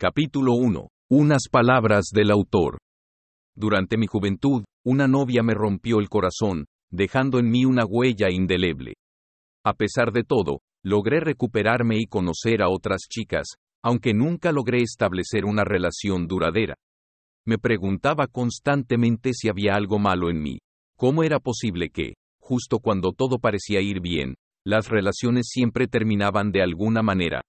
Capítulo 1. Unas palabras del autor. Durante mi juventud, una novia me rompió el corazón, dejando en mí una huella indeleble. A pesar de todo, logré recuperarme y conocer a otras chicas, aunque nunca logré establecer una relación duradera. Me preguntaba constantemente si había algo malo en mí. ¿Cómo era posible que, justo cuando todo parecía ir bien, las relaciones siempre terminaban de alguna manera?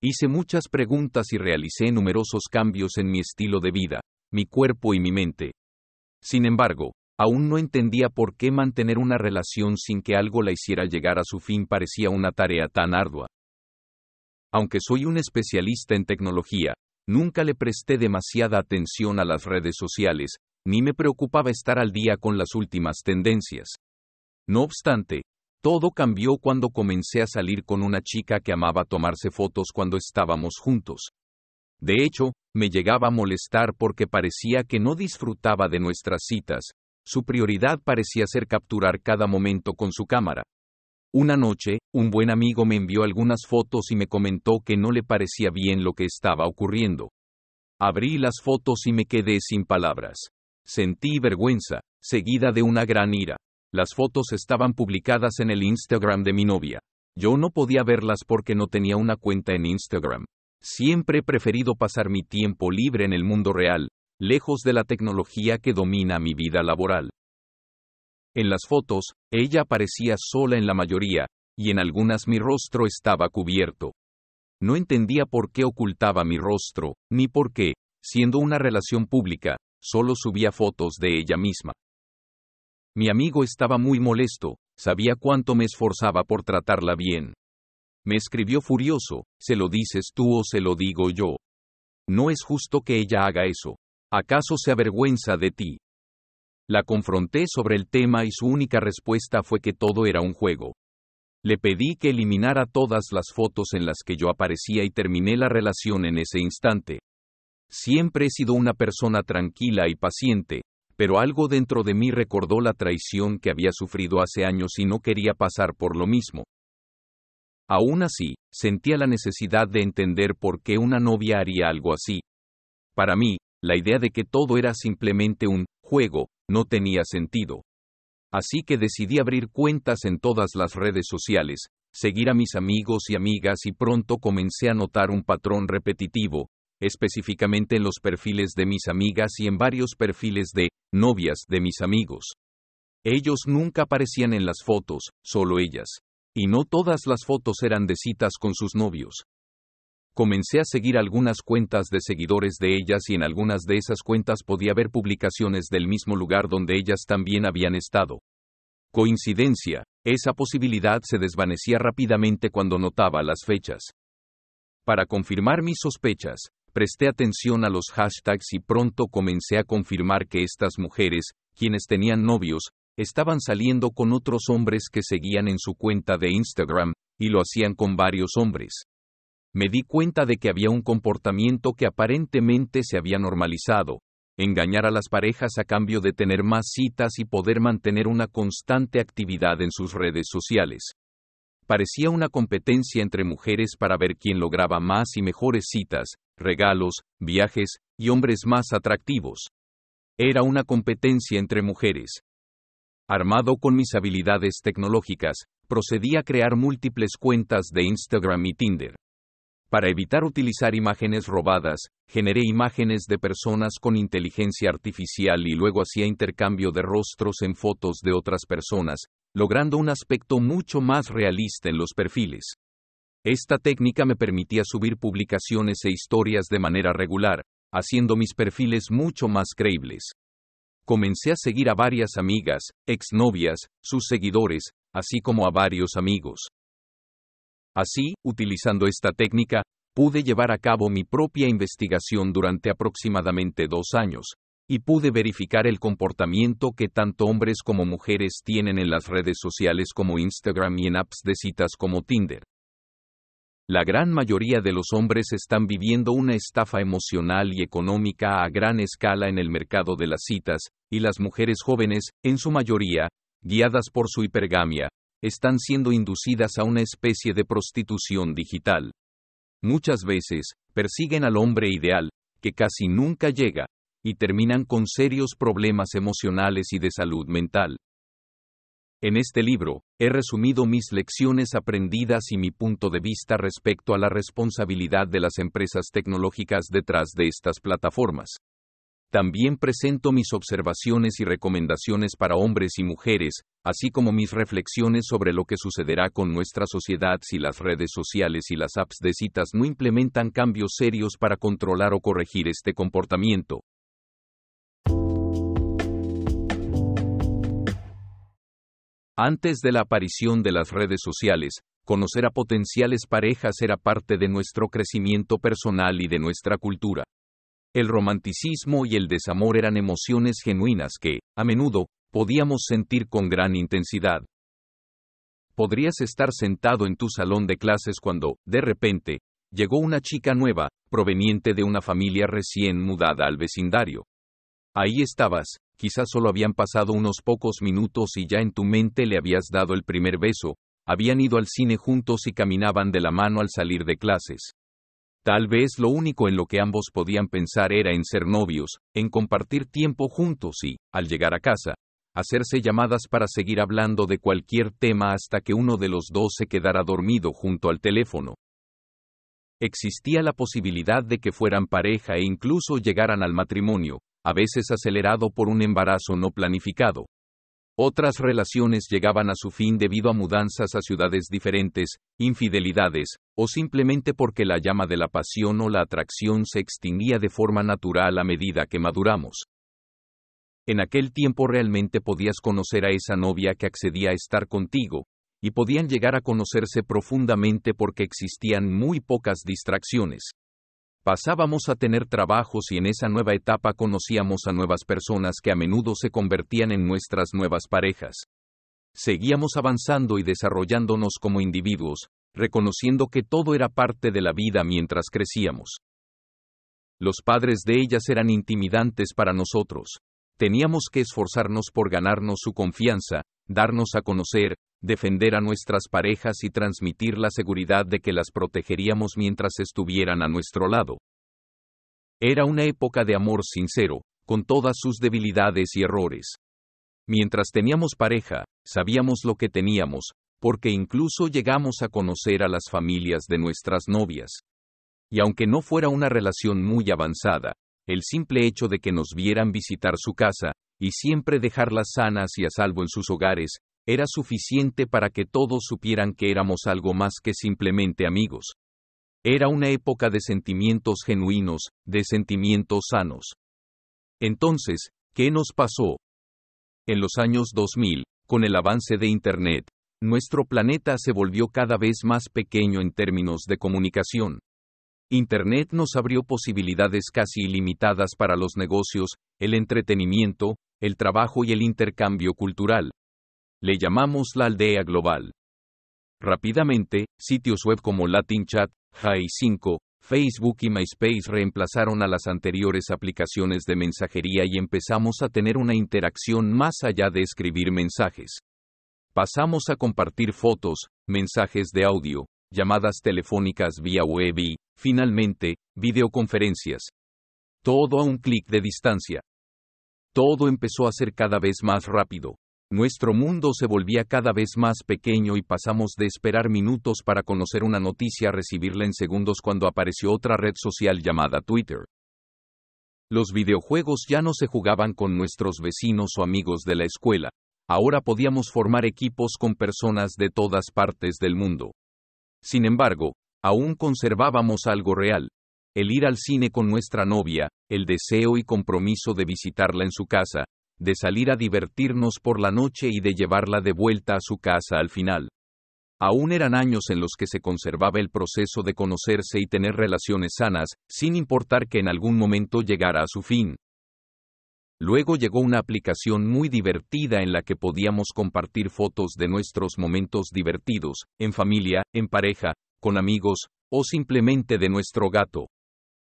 Hice muchas preguntas y realicé numerosos cambios en mi estilo de vida, mi cuerpo y mi mente. Sin embargo, aún no entendía por qué mantener una relación sin que algo la hiciera llegar a su fin parecía una tarea tan ardua. Aunque soy un especialista en tecnología, nunca le presté demasiada atención a las redes sociales, ni me preocupaba estar al día con las últimas tendencias. No obstante, todo cambió cuando comencé a salir con una chica que amaba tomarse fotos cuando estábamos juntos. De hecho, me llegaba a molestar porque parecía que no disfrutaba de nuestras citas, su prioridad parecía ser capturar cada momento con su cámara. Una noche, un buen amigo me envió algunas fotos y me comentó que no le parecía bien lo que estaba ocurriendo. Abrí las fotos y me quedé sin palabras. Sentí vergüenza, seguida de una gran ira. Las fotos estaban publicadas en el Instagram de mi novia. Yo no podía verlas porque no tenía una cuenta en Instagram. Siempre he preferido pasar mi tiempo libre en el mundo real, lejos de la tecnología que domina mi vida laboral. En las fotos, ella aparecía sola en la mayoría, y en algunas mi rostro estaba cubierto. No entendía por qué ocultaba mi rostro, ni por qué, siendo una relación pública, solo subía fotos de ella misma. Mi amigo estaba muy molesto, sabía cuánto me esforzaba por tratarla bien. Me escribió furioso, ¿se lo dices tú o se lo digo yo? No es justo que ella haga eso. ¿Acaso se avergüenza de ti? La confronté sobre el tema y su única respuesta fue que todo era un juego. Le pedí que eliminara todas las fotos en las que yo aparecía y terminé la relación en ese instante. Siempre he sido una persona tranquila y paciente, pero algo dentro de mí recordó la traición que había sufrido hace años y no quería pasar por lo mismo. Aún así, sentía la necesidad de entender por qué una novia haría algo así. Para mí, la idea de que todo era simplemente un juego no tenía sentido. Así que decidí abrir cuentas en todas las redes sociales, seguir a mis amigos y amigas y pronto comencé a notar un patrón repetitivo, específicamente en los perfiles de mis amigas y en varios perfiles de novias de mis amigos. Ellos nunca aparecían en las fotos, solo ellas. Y no todas las fotos eran de citas con sus novios. Comencé a seguir algunas cuentas de seguidores de ellas y en algunas de esas cuentas podía ver publicaciones del mismo lugar donde ellas también habían estado. Coincidencia, esa posibilidad se desvanecía rápidamente cuando notaba las fechas. Para confirmar mis sospechas, Presté atención a los hashtags y pronto comencé a confirmar que estas mujeres, quienes tenían novios, estaban saliendo con otros hombres que seguían en su cuenta de Instagram, y lo hacían con varios hombres. Me di cuenta de que había un comportamiento que aparentemente se había normalizado, engañar a las parejas a cambio de tener más citas y poder mantener una constante actividad en sus redes sociales. Parecía una competencia entre mujeres para ver quién lograba más y mejores citas, regalos, viajes, y hombres más atractivos. Era una competencia entre mujeres. Armado con mis habilidades tecnológicas, procedí a crear múltiples cuentas de Instagram y Tinder. Para evitar utilizar imágenes robadas, generé imágenes de personas con inteligencia artificial y luego hacía intercambio de rostros en fotos de otras personas, logrando un aspecto mucho más realista en los perfiles. Esta técnica me permitía subir publicaciones e historias de manera regular, haciendo mis perfiles mucho más creíbles. Comencé a seguir a varias amigas, exnovias, sus seguidores, así como a varios amigos. Así, utilizando esta técnica, pude llevar a cabo mi propia investigación durante aproximadamente dos años, y pude verificar el comportamiento que tanto hombres como mujeres tienen en las redes sociales como Instagram y en apps de citas como Tinder. La gran mayoría de los hombres están viviendo una estafa emocional y económica a gran escala en el mercado de las citas, y las mujeres jóvenes, en su mayoría, guiadas por su hipergamia, están siendo inducidas a una especie de prostitución digital. muchas veces, persiguen al hombre ideal, que casi nunca llega, y terminan con serios problemas emocionales y de salud mental. En este libro, he resumido mis lecciones aprendidas y mi punto de vista respecto a la responsabilidad de las empresas tecnológicas detrás de estas plataformas. También presento mis observaciones y recomendaciones para hombres y mujeres, así como mis reflexiones sobre lo que sucederá con nuestra sociedad si las redes sociales y las apps de citas no implementan cambios serios para controlar o corregir este comportamiento. Antes de la aparición de las redes sociales, conocer a potenciales parejas era parte de nuestro crecimiento personal y de nuestra cultura. El romanticismo y el desamor eran emociones genuinas que, a menudo, podíamos sentir con gran intensidad. Podrías estar sentado en tu salón de clases cuando, de repente, llegó una chica nueva, proveniente de una familia recién mudada al vecindario. Ahí estabas, quizás solo habían pasado unos pocos minutos y ya en tu mente le habías dado el primer beso, habían ido al cine juntos y caminaban de la mano al salir de clases. Tal vez lo único en lo que ambos podían pensar era en ser novios, en compartir tiempo juntos y, al llegar a casa, hacerse llamadas para seguir hablando de cualquier tema hasta que uno de los dos se quedara dormido junto al teléfono. Existía la posibilidad de que fueran pareja e incluso llegaran al matrimonio, a veces acelerado por un embarazo no planificado. Otras relaciones llegaban a su fin debido a mudanzas a ciudades diferentes, infidelidades, o simplemente porque la llama de la pasión o la atracción se extinguía de forma natural a medida que maduramos. En aquel tiempo realmente podías conocer a esa novia que accedía a estar contigo, y podían llegar a conocerse profundamente porque existían muy pocas distracciones. Pasábamos a tener trabajos y en esa nueva etapa conocíamos a nuevas personas que a menudo se convertían en nuestras nuevas parejas. Seguíamos avanzando y desarrollándonos como individuos, reconociendo que todo era parte de la vida mientras crecíamos. Los padres de ellas eran intimidantes para nosotros. Teníamos que esforzarnos por ganarnos su confianza, darnos a conocer, defender a nuestras parejas y transmitir la seguridad de que las protegeríamos mientras estuvieran a nuestro lado. Era una época de amor sincero, con todas sus debilidades y errores. Mientras teníamos pareja, sabíamos lo que teníamos, porque incluso llegamos a conocer a las familias de nuestras novias. Y aunque no fuera una relación muy avanzada, el simple hecho de que nos vieran visitar su casa, y siempre dejarlas sanas y a salvo en sus hogares, era suficiente para que todos supieran que éramos algo más que simplemente amigos. Era una época de sentimientos genuinos, de sentimientos sanos. Entonces, ¿qué nos pasó? En los años 2000, con el avance de Internet, nuestro planeta se volvió cada vez más pequeño en términos de comunicación. Internet nos abrió posibilidades casi ilimitadas para los negocios, el entretenimiento, el trabajo y el intercambio cultural. Le llamamos la aldea global. Rápidamente, sitios web como LatinChat, Hi5, Facebook y MySpace reemplazaron a las anteriores aplicaciones de mensajería y empezamos a tener una interacción más allá de escribir mensajes. Pasamos a compartir fotos, mensajes de audio, llamadas telefónicas vía web y, finalmente, videoconferencias. Todo a un clic de distancia. Todo empezó a ser cada vez más rápido. Nuestro mundo se volvía cada vez más pequeño y pasamos de esperar minutos para conocer una noticia a recibirla en segundos cuando apareció otra red social llamada Twitter. Los videojuegos ya no se jugaban con nuestros vecinos o amigos de la escuela, ahora podíamos formar equipos con personas de todas partes del mundo. Sin embargo, aún conservábamos algo real, el ir al cine con nuestra novia, el deseo y compromiso de visitarla en su casa, de salir a divertirnos por la noche y de llevarla de vuelta a su casa al final. Aún eran años en los que se conservaba el proceso de conocerse y tener relaciones sanas, sin importar que en algún momento llegara a su fin. Luego llegó una aplicación muy divertida en la que podíamos compartir fotos de nuestros momentos divertidos, en familia, en pareja, con amigos, o simplemente de nuestro gato.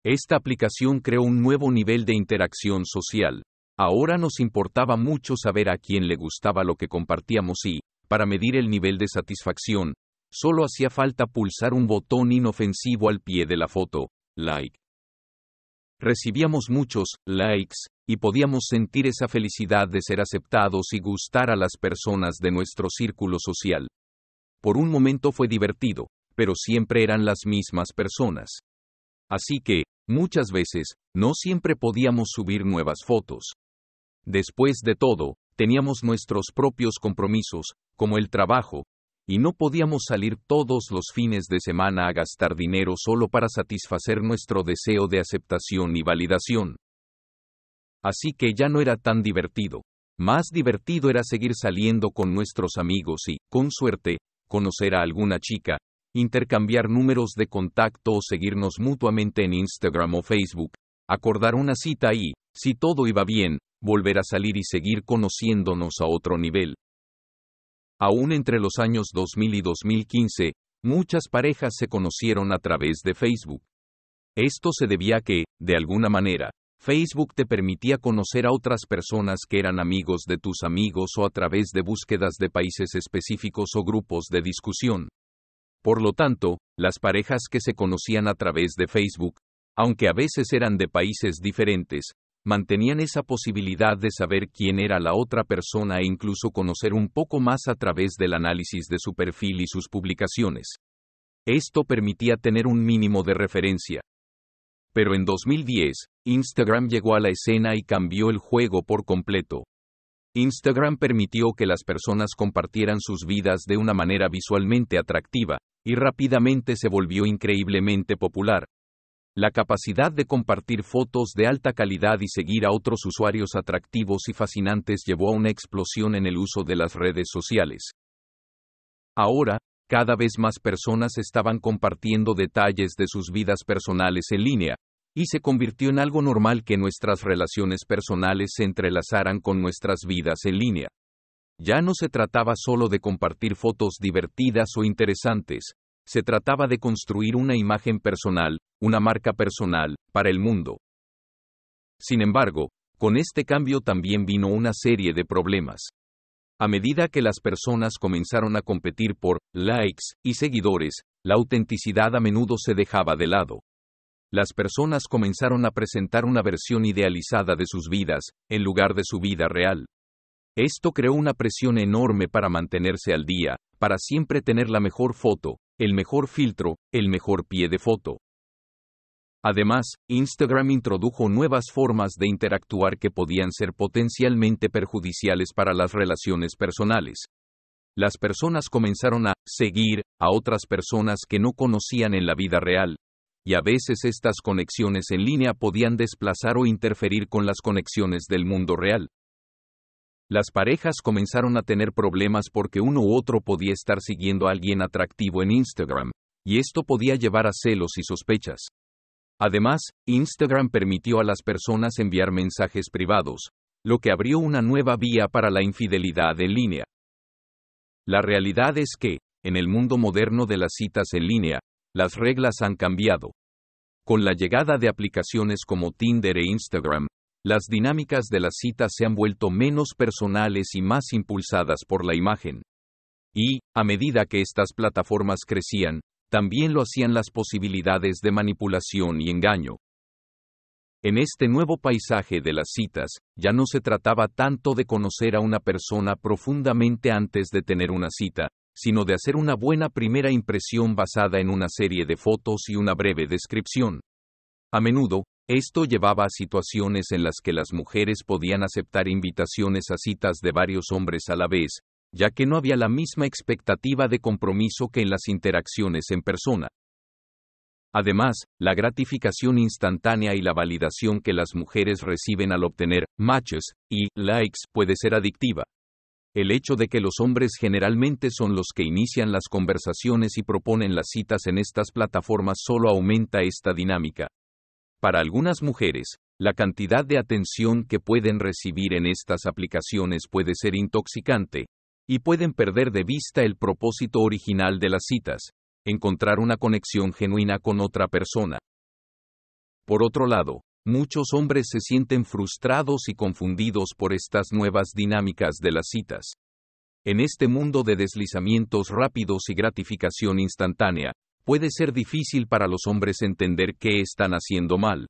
Esta aplicación creó un nuevo nivel de interacción social. Ahora nos importaba mucho saber a quién le gustaba lo que compartíamos y, para medir el nivel de satisfacción, solo hacía falta pulsar un botón inofensivo al pie de la foto, like. Recibíamos muchos likes, y podíamos sentir esa felicidad de ser aceptados y gustar a las personas de nuestro círculo social. Por un momento fue divertido, pero siempre eran las mismas personas. Así que, muchas veces, no siempre podíamos subir nuevas fotos. Después de todo, teníamos nuestros propios compromisos, como el trabajo, y no podíamos salir todos los fines de semana a gastar dinero solo para satisfacer nuestro deseo de aceptación y validación. Así que ya no era tan divertido. Más divertido era seguir saliendo con nuestros amigos y, con suerte, conocer a alguna chica, intercambiar números de contacto o seguirnos mutuamente en Instagram o Facebook, acordar una cita y, si todo iba bien, volver a salir y seguir conociéndonos a otro nivel. Aún entre los años 2000 y 2015, muchas parejas se conocieron a través de Facebook. Esto se debía a que, de alguna manera, Facebook te permitía conocer a otras personas que eran amigos de tus amigos o a través de búsquedas de países específicos o grupos de discusión. Por lo tanto, las parejas que se conocían a través de Facebook, aunque a veces eran de países diferentes, mantenían esa posibilidad de saber quién era la otra persona e incluso conocer un poco más a través del análisis de su perfil y sus publicaciones. Esto permitía tener un mínimo de referencia. Pero en 2010, Instagram llegó a la escena y cambió el juego por completo. Instagram permitió que las personas compartieran sus vidas de una manera visualmente atractiva, y rápidamente se volvió increíblemente popular, la capacidad de compartir fotos de alta calidad y seguir a otros usuarios atractivos y fascinantes llevó a una explosión en el uso de las redes sociales. Ahora, cada vez más personas estaban compartiendo detalles de sus vidas personales en línea, y se convirtió en algo normal que nuestras relaciones personales se entrelazaran con nuestras vidas en línea. Ya no se trataba solo de compartir fotos divertidas o interesantes, se trataba de construir una imagen personal, una marca personal, para el mundo. Sin embargo, con este cambio también vino una serie de problemas. A medida que las personas comenzaron a competir por likes y seguidores, la autenticidad a menudo se dejaba de lado. Las personas comenzaron a presentar una versión idealizada de sus vidas, en lugar de su vida real. Esto creó una presión enorme para mantenerse al día, para siempre tener la mejor foto, el mejor filtro, el mejor pie de foto. Además, Instagram introdujo nuevas formas de interactuar que podían ser potencialmente perjudiciales para las relaciones personales. Las personas comenzaron a seguir a otras personas que no conocían en la vida real, y a veces estas conexiones en línea podían desplazar o interferir con las conexiones del mundo real. Las parejas comenzaron a tener problemas porque uno u otro podía estar siguiendo a alguien atractivo en Instagram, y esto podía llevar a celos y sospechas. Además, Instagram permitió a las personas enviar mensajes privados, lo que abrió una nueva vía para la infidelidad en línea. La realidad es que, en el mundo moderno de las citas en línea, las reglas han cambiado. Con la llegada de aplicaciones como Tinder e Instagram, las dinámicas de las citas se han vuelto menos personales y más impulsadas por la imagen. Y, a medida que estas plataformas crecían, también lo hacían las posibilidades de manipulación y engaño. En este nuevo paisaje de las citas, ya no se trataba tanto de conocer a una persona profundamente antes de tener una cita, sino de hacer una buena primera impresión basada en una serie de fotos y una breve descripción. A menudo, esto llevaba a situaciones en las que las mujeres podían aceptar invitaciones a citas de varios hombres a la vez, ya que no había la misma expectativa de compromiso que en las interacciones en persona. Además, la gratificación instantánea y la validación que las mujeres reciben al obtener matches y likes puede ser adictiva. El hecho de que los hombres generalmente son los que inician las conversaciones y proponen las citas en estas plataformas solo aumenta esta dinámica. Para algunas mujeres, la cantidad de atención que pueden recibir en estas aplicaciones puede ser intoxicante, y pueden perder de vista el propósito original de las citas, encontrar una conexión genuina con otra persona. Por otro lado, muchos hombres se sienten frustrados y confundidos por estas nuevas dinámicas de las citas. En este mundo de deslizamientos rápidos y gratificación instantánea, puede ser difícil para los hombres entender qué están haciendo mal.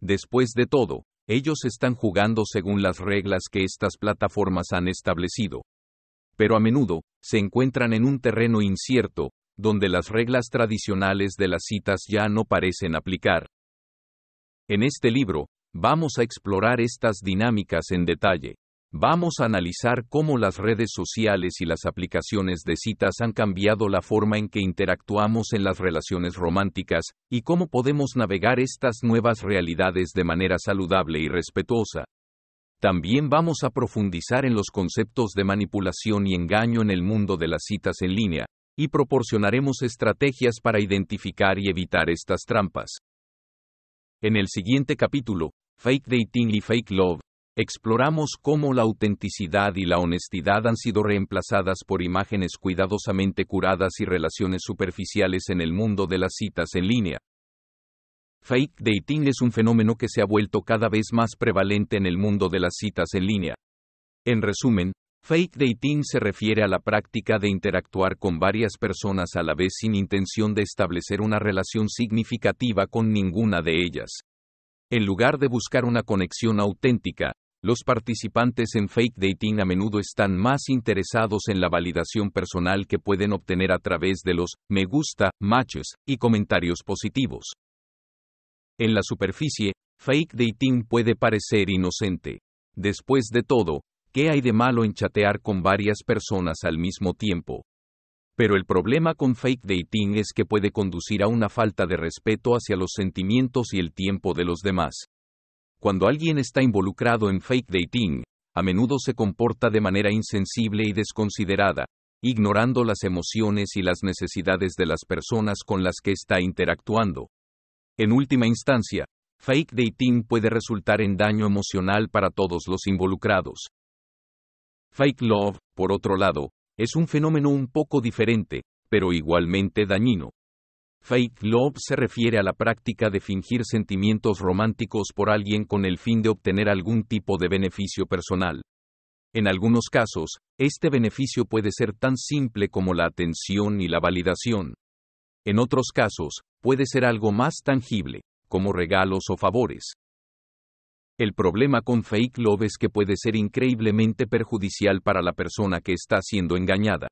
Después de todo, ellos están jugando según las reglas que estas plataformas han establecido. Pero a menudo, se encuentran en un terreno incierto, donde las reglas tradicionales de las citas ya no parecen aplicar. En este libro, vamos a explorar estas dinámicas en detalle. Vamos a analizar cómo las redes sociales y las aplicaciones de citas han cambiado la forma en que interactuamos en las relaciones románticas, y cómo podemos navegar estas nuevas realidades de manera saludable y respetuosa. También vamos a profundizar en los conceptos de manipulación y engaño en el mundo de las citas en línea, y proporcionaremos estrategias para identificar y evitar estas trampas. En el siguiente capítulo, Fake Dating y Fake Love, exploramos cómo la autenticidad y la honestidad han sido reemplazadas por imágenes cuidadosamente curadas y relaciones superficiales en el mundo de las citas en línea. Fake dating es un fenómeno que se ha vuelto cada vez más prevalente en el mundo de las citas en línea. En resumen, fake dating se refiere a la práctica de interactuar con varias personas a la vez sin intención de establecer una relación significativa con ninguna de ellas. En lugar de buscar una conexión auténtica, los participantes en fake dating a menudo están más interesados en la validación personal que pueden obtener a través de los me gusta, matches y comentarios positivos. En la superficie, fake dating puede parecer inocente. Después de todo, ¿qué hay de malo en chatear con varias personas al mismo tiempo? Pero el problema con fake dating es que puede conducir a una falta de respeto hacia los sentimientos y el tiempo de los demás. Cuando alguien está involucrado en fake dating, a menudo se comporta de manera insensible y desconsiderada, ignorando las emociones y las necesidades de las personas con las que está interactuando. En última instancia, fake dating puede resultar en daño emocional para todos los involucrados. Fake love, por otro lado, es un fenómeno un poco diferente, pero igualmente dañino. Fake love se refiere a la práctica de fingir sentimientos románticos por alguien con el fin de obtener algún tipo de beneficio personal. En algunos casos, este beneficio puede ser tan simple como la atención y la validación. En otros casos, puede ser algo más tangible, como regalos o favores. El problema con fake love es que puede ser increíblemente perjudicial para la persona que está siendo engañada.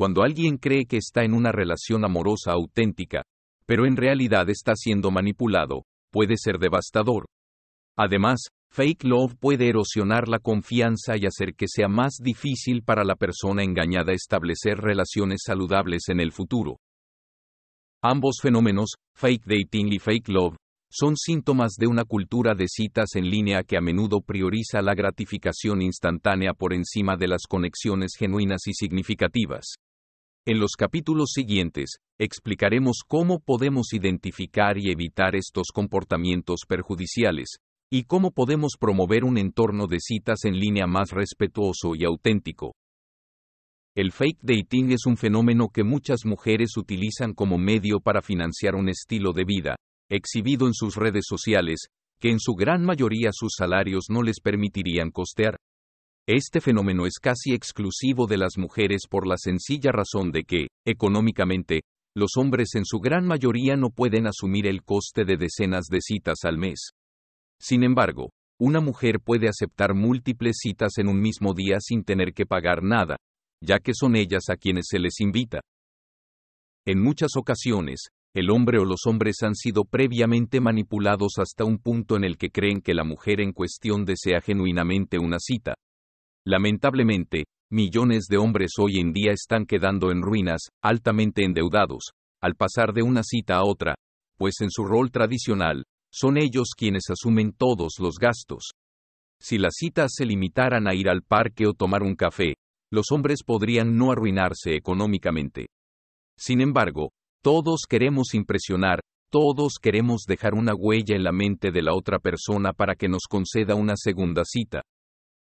Cuando alguien cree que está en una relación amorosa auténtica, pero en realidad está siendo manipulado, puede ser devastador. Además, fake love puede erosionar la confianza y hacer que sea más difícil para la persona engañada establecer relaciones saludables en el futuro. Ambos fenómenos, fake dating y fake love, son síntomas de una cultura de citas en línea que a menudo prioriza la gratificación instantánea por encima de las conexiones genuinas y significativas. En los capítulos siguientes, explicaremos cómo podemos identificar y evitar estos comportamientos perjudiciales, y cómo podemos promover un entorno de citas en línea más respetuoso y auténtico. El fake dating es un fenómeno que muchas mujeres utilizan como medio para financiar un estilo de vida, exhibido en sus redes sociales, que en su gran mayoría sus salarios no les permitirían costear. Este fenómeno es casi exclusivo de las mujeres por la sencilla razón de que, económicamente, los hombres en su gran mayoría no pueden asumir el coste de decenas de citas al mes. Sin embargo, una mujer puede aceptar múltiples citas en un mismo día sin tener que pagar nada, ya que son ellas a quienes se les invita. En muchas ocasiones, el hombre o los hombres han sido previamente manipulados hasta un punto en el que creen que la mujer en cuestión desea genuinamente una cita. Lamentablemente, millones de hombres hoy en día están quedando en ruinas, altamente endeudados, al pasar de una cita a otra, pues en su rol tradicional, son ellos quienes asumen todos los gastos. Si las citas se limitaran a ir al parque o tomar un café, los hombres podrían no arruinarse económicamente. Sin embargo, todos queremos impresionar, todos queremos dejar una huella en la mente de la otra persona para que nos conceda una segunda cita.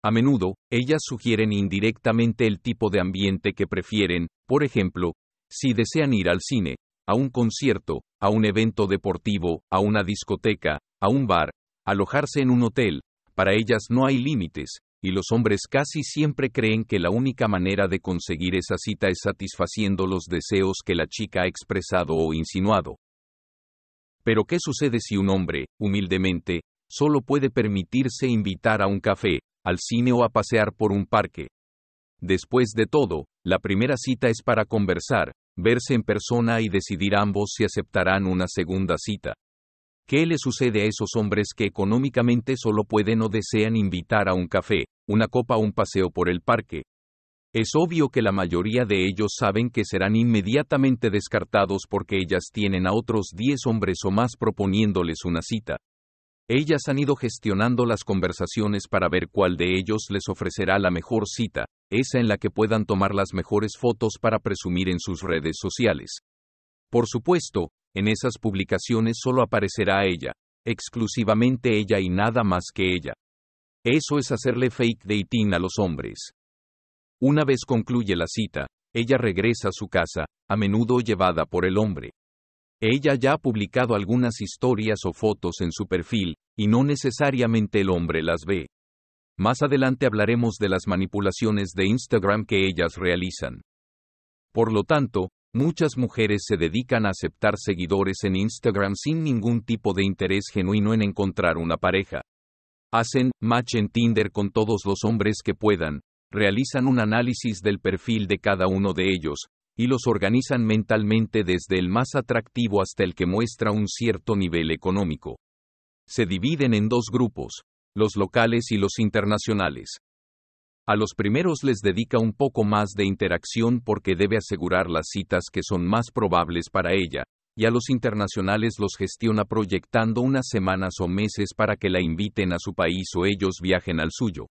A menudo, ellas sugieren indirectamente el tipo de ambiente que prefieren, por ejemplo, si desean ir al cine, a un concierto, a un evento deportivo, a una discoteca, a un bar, alojarse en un hotel, para ellas no hay límites, y los hombres casi siempre creen que la única manera de conseguir esa cita es satisfaciendo los deseos que la chica ha expresado o insinuado. Pero ¿qué sucede si un hombre, humildemente, solo puede permitirse invitar a un café, al cine o a pasear por un parque? Después de todo, la primera cita es para conversar, verse en persona y decidir ambos si aceptarán una segunda cita. ¿Qué le sucede a esos hombres que económicamente solo pueden o desean invitar a un café, una copa o un paseo por el parque? Es obvio que la mayoría de ellos saben que serán inmediatamente descartados porque ellas tienen a otros 10 hombres o más proponiéndoles una cita. Ellas han ido gestionando las conversaciones para ver cuál de ellos les ofrecerá la mejor cita, esa en la que puedan tomar las mejores fotos para presumir en sus redes sociales. Por supuesto, en esas publicaciones solo aparecerá ella, exclusivamente ella y nada más que ella. Eso es hacerle fake dating a los hombres. Una vez concluye la cita, ella regresa a su casa, a menudo llevada por el hombre. Ella ya ha publicado algunas historias o fotos en su perfil, y no necesariamente el hombre las ve. Más adelante hablaremos de las manipulaciones de Instagram que ellas realizan. Por lo tanto, muchas mujeres se dedican a aceptar seguidores en Instagram sin ningún tipo de interés genuino en encontrar una pareja. Hacen match en Tinder con todos los hombres que puedan, realizan un análisis del perfil de cada uno de ellos, y los organizan mentalmente desde el más atractivo hasta el que muestra un cierto nivel económico. Se dividen en dos grupos, los locales y los internacionales. A los primeros les dedica un poco más de interacción porque debe asegurar las citas que son más probables para ella, y a los internacionales los gestiona proyectando unas semanas o meses para que la inviten a su país o ellos viajen al suyo.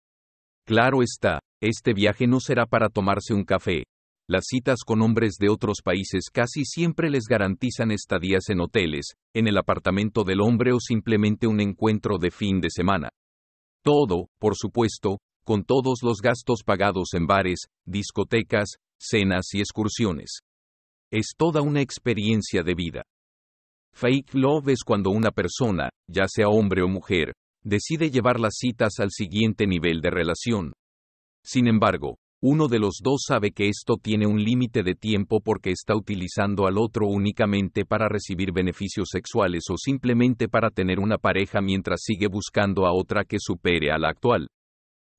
Claro está, este viaje no será para tomarse un café, las citas con hombres de otros países casi siempre les garantizan estadías en hoteles, en el apartamento del hombre o simplemente un encuentro de fin de semana. Todo, por supuesto, con todos los gastos pagados en bares, discotecas, cenas y excursiones. Es toda una experiencia de vida. Fake love es cuando una persona, ya sea hombre o mujer, decide llevar las citas al siguiente nivel de relación. Sin embargo, uno de los dos sabe que esto tiene un límite de tiempo porque está utilizando al otro únicamente para recibir beneficios sexuales o simplemente para tener una pareja mientras sigue buscando a otra que supere a la actual.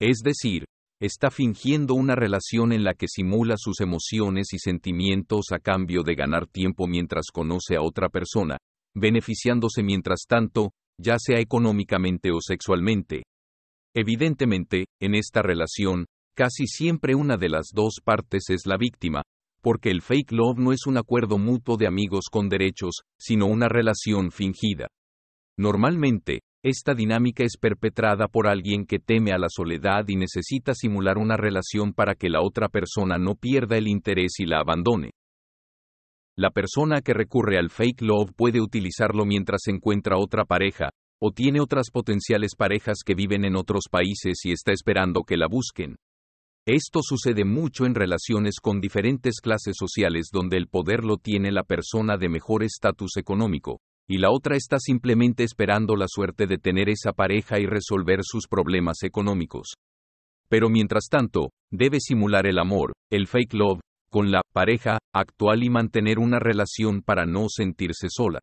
Es decir, está fingiendo una relación en la que simula sus emociones y sentimientos a cambio de ganar tiempo mientras conoce a otra persona, beneficiándose mientras tanto, ya sea económicamente o sexualmente. Evidentemente, en esta relación, Casi siempre una de las dos partes es la víctima, porque el fake love no es un acuerdo mutuo de amigos con derechos, sino una relación fingida. Normalmente, esta dinámica es perpetrada por alguien que teme a la soledad y necesita simular una relación para que la otra persona no pierda el interés y la abandone. La persona que recurre al fake love puede utilizarlo mientras encuentra otra pareja, o tiene otras potenciales parejas que viven en otros países y está esperando que la busquen. Esto sucede mucho en relaciones con diferentes clases sociales donde el poder lo tiene la persona de mejor estatus económico, y la otra está simplemente esperando la suerte de tener esa pareja y resolver sus problemas económicos. Pero mientras tanto, debe simular el amor, el fake love, con la pareja actual y mantener una relación para no sentirse sola.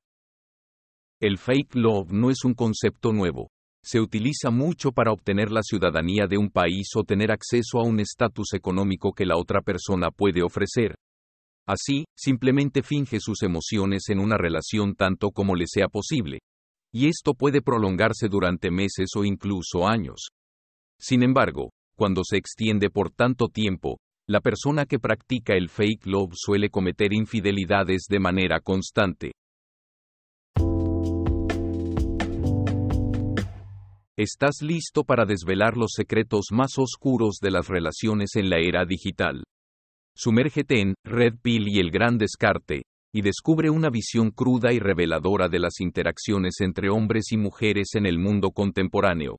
El fake love no es un concepto nuevo se utiliza mucho para obtener la ciudadanía de un país o tener acceso a un estatus económico que la otra persona puede ofrecer. Así, simplemente finge sus emociones en una relación tanto como le sea posible. Y esto puede prolongarse durante meses o incluso años. Sin embargo, cuando se extiende por tanto tiempo, la persona que practica el fake love suele cometer infidelidades de manera constante. Estás listo para desvelar los secretos más oscuros de las relaciones en la era digital. Sumérgete en Red Pill y el Gran Descarte, y descubre una visión cruda y reveladora de las interacciones entre hombres y mujeres en el mundo contemporáneo.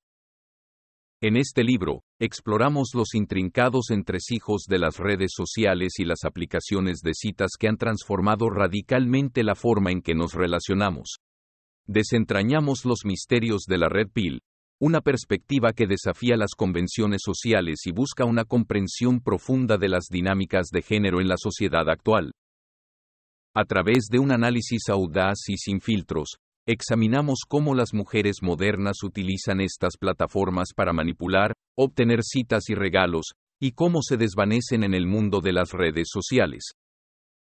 En este libro, exploramos los intrincados entresijos de las redes sociales y las aplicaciones de citas que han transformado radicalmente la forma en que nos relacionamos. Desentrañamos los misterios de la Red Pill, una perspectiva que desafía las convenciones sociales y busca una comprensión profunda de las dinámicas de género en la sociedad actual. A través de un análisis audaz y sin filtros, examinamos cómo las mujeres modernas utilizan estas plataformas para manipular, obtener citas y regalos, y cómo se desvanecen en el mundo de las redes sociales.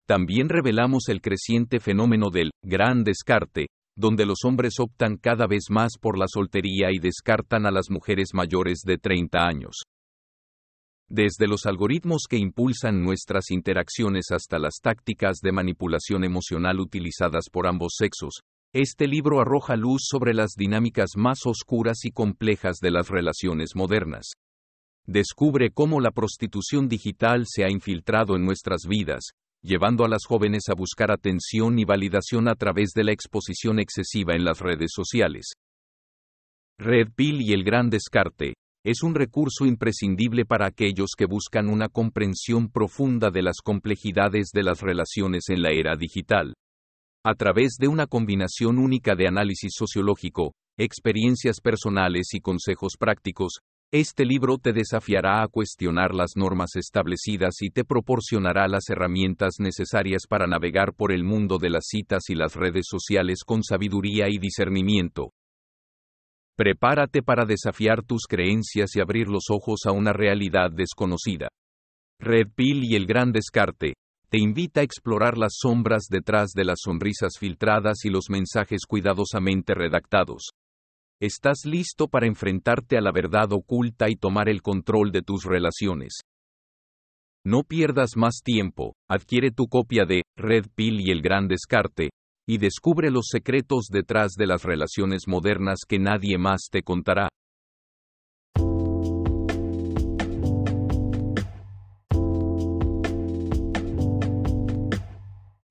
También revelamos el creciente fenómeno del gran descarte, donde los hombres optan cada vez más por la soltería y descartan a las mujeres mayores de 30 años. Desde los algoritmos que impulsan nuestras interacciones hasta las tácticas de manipulación emocional utilizadas por ambos sexos, este libro arroja luz sobre las dinámicas más oscuras y complejas de las relaciones modernas. Descubre cómo la prostitución digital se ha infiltrado en nuestras vidas, llevando a las jóvenes a buscar atención y validación a través de la exposición excesiva en las redes sociales. Red Pill y el gran descarte, es un recurso imprescindible para aquellos que buscan una comprensión profunda de las complejidades de las relaciones en la era digital. A través de una combinación única de análisis sociológico, experiencias personales y consejos prácticos, este libro te desafiará a cuestionar las normas establecidas y te proporcionará las herramientas necesarias para navegar por el mundo de las citas y las redes sociales con sabiduría y discernimiento. Prepárate para desafiar tus creencias y abrir los ojos a una realidad desconocida. Red Pill y el Gran Descarte, te invita a explorar las sombras detrás de las sonrisas filtradas y los mensajes cuidadosamente redactados. Estás listo para enfrentarte a la verdad oculta y tomar el control de tus relaciones. No pierdas más tiempo, adquiere tu copia de Red Pill y el Gran Descarte, y descubre los secretos detrás de las relaciones modernas que nadie más te contará.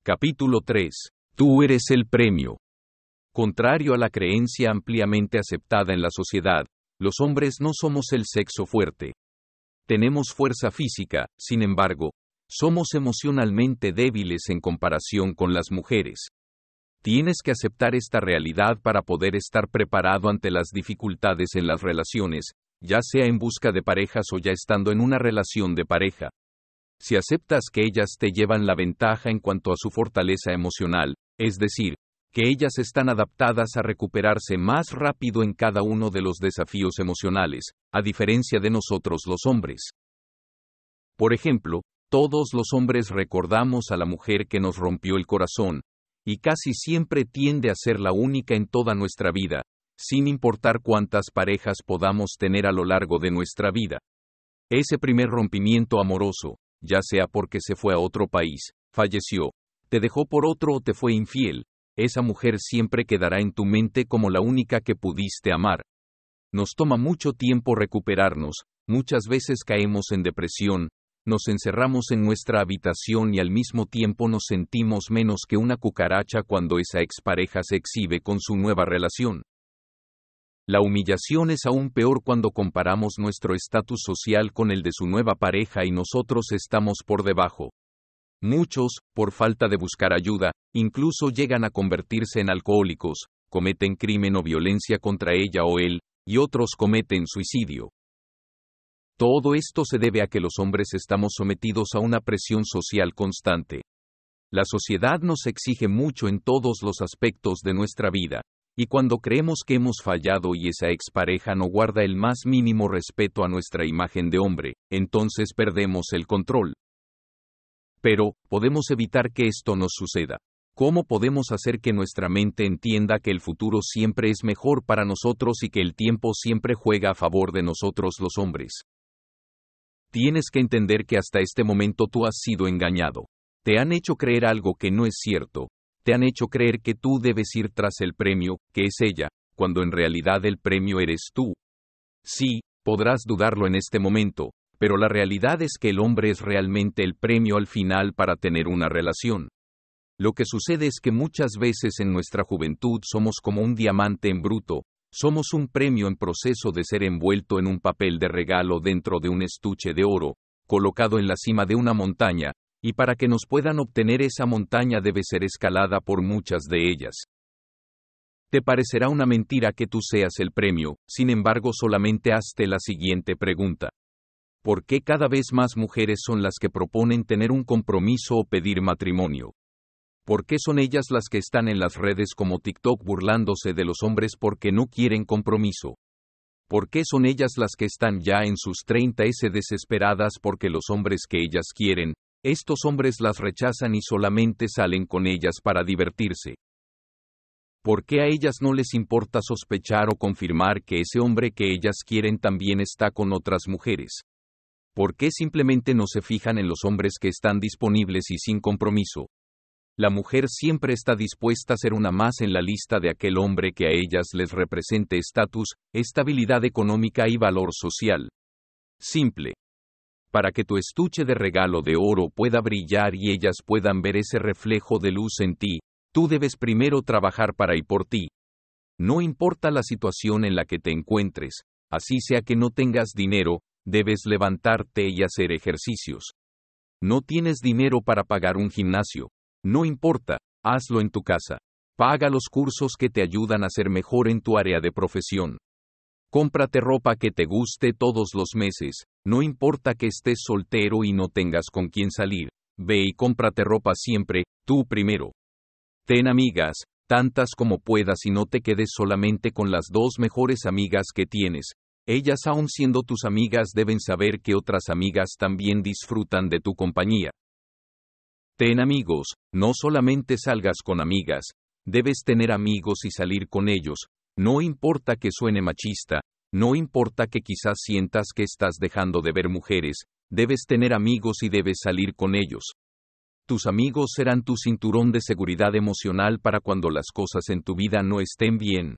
Capítulo 3. Tú eres el premio. Contrario a la creencia ampliamente aceptada en la sociedad, los hombres no somos el sexo fuerte. Tenemos fuerza física, sin embargo, somos emocionalmente débiles en comparación con las mujeres. Tienes que aceptar esta realidad para poder estar preparado ante las dificultades en las relaciones, ya sea en busca de parejas o ya estando en una relación de pareja. Si aceptas que ellas te llevan la ventaja en cuanto a su fortaleza emocional, es decir, que ellas están adaptadas a recuperarse más rápido en cada uno de los desafíos emocionales, a diferencia de nosotros los hombres. Por ejemplo, todos los hombres recordamos a la mujer que nos rompió el corazón, y casi siempre tiende a ser la única en toda nuestra vida, sin importar cuántas parejas podamos tener a lo largo de nuestra vida. Ese primer rompimiento amoroso, ya sea porque se fue a otro país, falleció, te dejó por otro o te fue infiel, esa mujer siempre quedará en tu mente como la única que pudiste amar. Nos toma mucho tiempo recuperarnos, muchas veces caemos en depresión, nos encerramos en nuestra habitación y al mismo tiempo nos sentimos menos que una cucaracha cuando esa expareja se exhibe con su nueva relación. La humillación es aún peor cuando comparamos nuestro estatus social con el de su nueva pareja y nosotros estamos por debajo. Muchos, por falta de buscar ayuda, incluso llegan a convertirse en alcohólicos, cometen crimen o violencia contra ella o él, y otros cometen suicidio. Todo esto se debe a que los hombres estamos sometidos a una presión social constante. La sociedad nos exige mucho en todos los aspectos de nuestra vida, y cuando creemos que hemos fallado y esa expareja no guarda el más mínimo respeto a nuestra imagen de hombre, entonces perdemos el control. Pero, podemos evitar que esto nos suceda. ¿Cómo podemos hacer que nuestra mente entienda que el futuro siempre es mejor para nosotros y que el tiempo siempre juega a favor de nosotros los hombres? Tienes que entender que hasta este momento tú has sido engañado. Te han hecho creer algo que no es cierto. Te han hecho creer que tú debes ir tras el premio, que es ella, cuando en realidad el premio eres tú. Sí, podrás dudarlo en este momento, pero la realidad es que el hombre es realmente el premio al final para tener una relación. Lo que sucede es que muchas veces en nuestra juventud somos como un diamante en bruto, somos un premio en proceso de ser envuelto en un papel de regalo dentro de un estuche de oro, colocado en la cima de una montaña, y para que nos puedan obtener esa montaña debe ser escalada por muchas de ellas. Te parecerá una mentira que tú seas el premio, sin embargo solamente hazte la siguiente pregunta. ¿Por qué cada vez más mujeres son las que proponen tener un compromiso o pedir matrimonio? ¿Por qué son ellas las que están en las redes como TikTok burlándose de los hombres porque no quieren compromiso? ¿Por qué son ellas las que están ya en sus 30 s desesperadas porque los hombres que ellas quieren, estos hombres las rechazan y solamente salen con ellas para divertirse? ¿Por qué a ellas no les importa sospechar o confirmar que ese hombre que ellas quieren también está con otras mujeres? ¿Por qué simplemente no se fijan en los hombres que están disponibles y sin compromiso? La mujer siempre está dispuesta a ser una más en la lista de aquel hombre que a ellas les represente estatus, estabilidad económica y valor social. Simple. Para que tu estuche de regalo de oro pueda brillar y ellas puedan ver ese reflejo de luz en ti, Tú debes primero trabajar para y por ti. No importa la situación en la que te encuentres, así sea que no tengas dinero, debes levantarte y hacer ejercicios. No tienes dinero para pagar un gimnasio. No importa, hazlo en tu casa. Paga los cursos que te ayudan a ser mejor en tu área de profesión. Cómprate ropa que te guste todos los meses, no importa que estés soltero y no tengas con quién salir. Ve y cómprate ropa siempre, tú primero. Ten amigas, tantas como puedas y no te quedes solamente con las dos mejores amigas que tienes. Ellas aun siendo tus amigas deben saber que otras amigas también disfrutan de tu compañía. Ten amigos, no solamente salgas con amigas, debes tener amigos y salir con ellos, no importa que suene machista, no importa que quizás sientas que estás dejando de ver mujeres, debes tener amigos y debes salir con ellos. Tus amigos serán tu cinturón de seguridad emocional para cuando las cosas en tu vida no estén bien.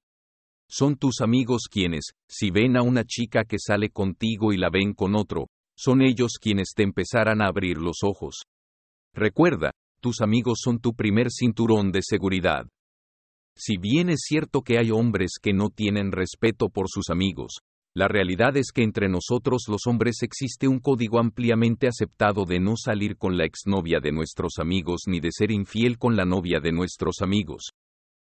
Son tus amigos quienes, si ven a una chica que sale contigo y la ven con otro, son ellos quienes te empezarán a abrir los ojos. Recuerda, tus amigos son tu primer cinturón de seguridad. Si bien es cierto que hay hombres que no tienen respeto por sus amigos, la realidad es que entre nosotros los hombres existe un código ampliamente aceptado de no salir con la exnovia de nuestros amigos ni de ser infiel con la novia de nuestros amigos.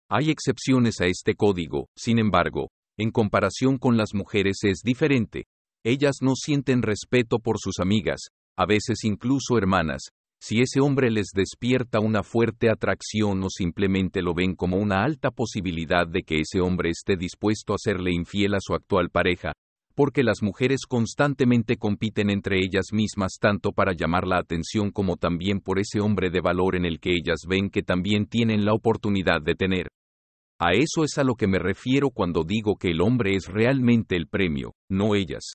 Hay excepciones a este código, sin embargo, en comparación con las mujeres es diferente. Ellas no sienten respeto por sus amigas, a veces incluso hermanas, si ese hombre les despierta una fuerte atracción o simplemente lo ven como una alta posibilidad de que ese hombre esté dispuesto a serle infiel a su actual pareja, porque las mujeres constantemente compiten entre ellas mismas tanto para llamar la atención como también por ese hombre de valor en el que ellas ven que también tienen la oportunidad de tener. A eso es a lo que me refiero cuando digo que el hombre es realmente el premio, no ellas.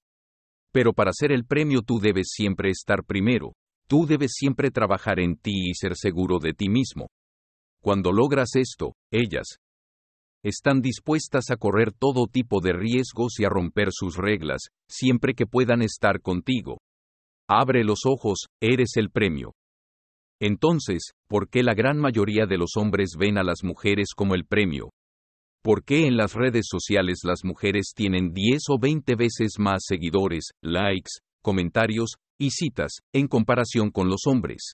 Pero para ser el premio tú debes siempre estar primero, Tú debes siempre trabajar en ti y ser seguro de ti mismo. Cuando logras esto, ellas están dispuestas a correr todo tipo de riesgos y a romper sus reglas, siempre que puedan estar contigo. Abre los ojos, eres el premio. Entonces, ¿por qué la gran mayoría de los hombres ven a las mujeres como el premio? ¿Por qué en las redes sociales las mujeres tienen 10 o 20 veces más seguidores, likes, comentarios, y citas, en comparación con los hombres.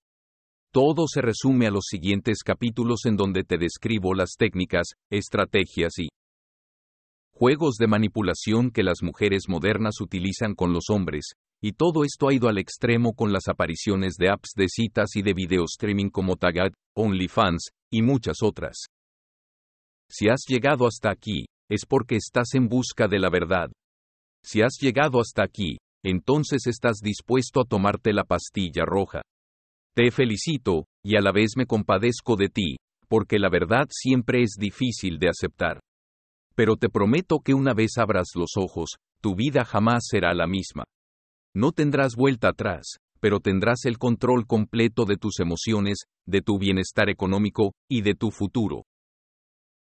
Todo se resume a los siguientes capítulos en donde te describo las técnicas, estrategias y juegos de manipulación que las mujeres modernas utilizan con los hombres, y todo esto ha ido al extremo con las apariciones de apps de citas y de video streaming como Tagad, OnlyFans, y muchas otras. Si has llegado hasta aquí, es porque estás en busca de la verdad. Si has llegado hasta aquí, entonces estás dispuesto a tomarte la pastilla roja. Te felicito, y a la vez me compadezco de ti, porque la verdad siempre es difícil de aceptar. Pero te prometo que una vez abras los ojos, tu vida jamás será la misma. No tendrás vuelta atrás, pero tendrás el control completo de tus emociones, de tu bienestar económico, y de tu futuro.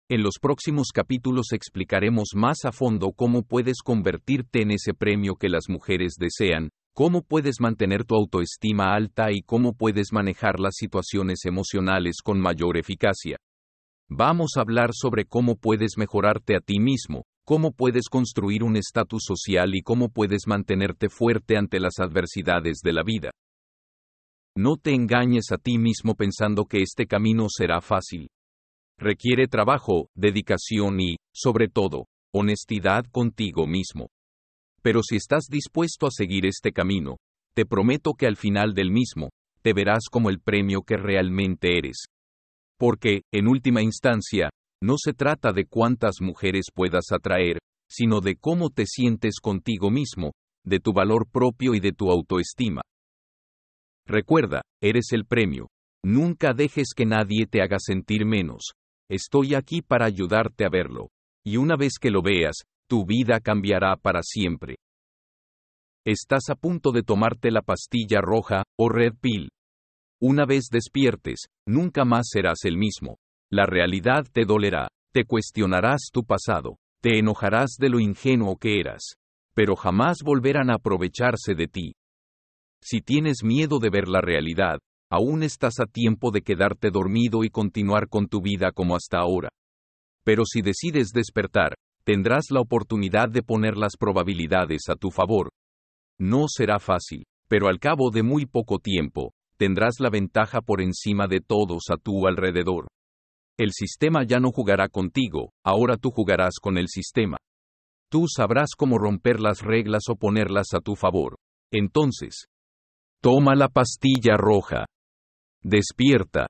En los próximos capítulos explicaremos más a fondo cómo puedes convertirte en ese premio que las mujeres desean, cómo puedes mantener tu autoestima alta y cómo puedes manejar las situaciones emocionales con mayor eficacia. Vamos a hablar sobre cómo puedes mejorarte a ti mismo, cómo puedes construir un estatus social y cómo puedes mantenerte fuerte ante las adversidades de la vida. No te engañes a ti mismo pensando que este camino será fácil. Requiere trabajo, dedicación y, sobre todo, honestidad contigo mismo. Pero si estás dispuesto a seguir este camino, te prometo que al final del mismo, te verás como el premio que realmente eres. Porque, en última instancia, no se trata de cuántas mujeres puedas atraer, sino de cómo te sientes contigo mismo, de tu valor propio y de tu autoestima. Recuerda, eres el premio. Nunca dejes que nadie te haga sentir menos. Estoy aquí para ayudarte a verlo. Y una vez que lo veas, tu vida cambiará para siempre. Estás a punto de tomarte la pastilla roja, o red pill. Una vez despiertes, nunca más serás el mismo. La realidad te dolerá, te cuestionarás tu pasado, te enojarás de lo ingenuo que eras, pero jamás volverán a aprovecharse de ti. Si tienes miedo de ver la realidad, aún estás a tiempo de quedarte dormido y continuar con tu vida como hasta ahora. Pero si decides despertar, tendrás la oportunidad de poner las probabilidades a tu favor, no será fácil, pero al cabo de muy poco tiempo, tendrás la ventaja por encima de todos a tu alrededor. El sistema ya no jugará contigo, ahora tú jugarás con el sistema. Tú sabrás cómo romper las reglas o ponerlas a tu favor. Entonces, toma la pastilla roja. Despierta.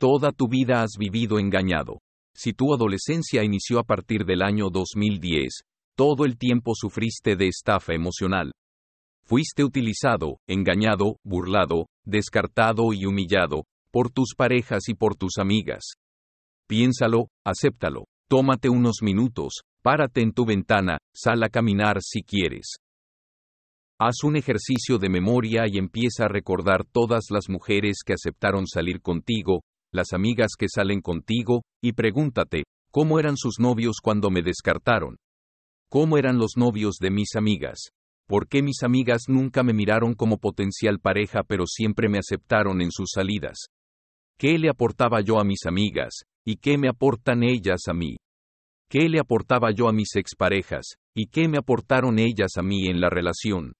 Toda tu vida has vivido engañado. Si tu adolescencia inició a partir del año 2010, todo el tiempo sufriste de estafa emocional. Fuiste utilizado, engañado, burlado, descartado y humillado, por tus parejas y por tus amigas. Piénsalo, acéptalo, tómate unos minutos, párate en tu ventana, sal a caminar si quieres. Haz un ejercicio de memoria y empieza a recordar todas las mujeres que aceptaron salir contigo, las amigas que salen contigo, y pregúntate, ¿cómo eran sus novios cuando me descartaron? ¿Cómo eran los novios de mis amigas? ¿Por qué mis amigas nunca me miraron como potencial pareja pero siempre me aceptaron en sus salidas? ¿Qué le aportaba yo a mis amigas, y qué me aportan ellas a mí? ¿Qué le aportaba yo a mis exparejas, y qué me aportaron ellas a mí en la relación?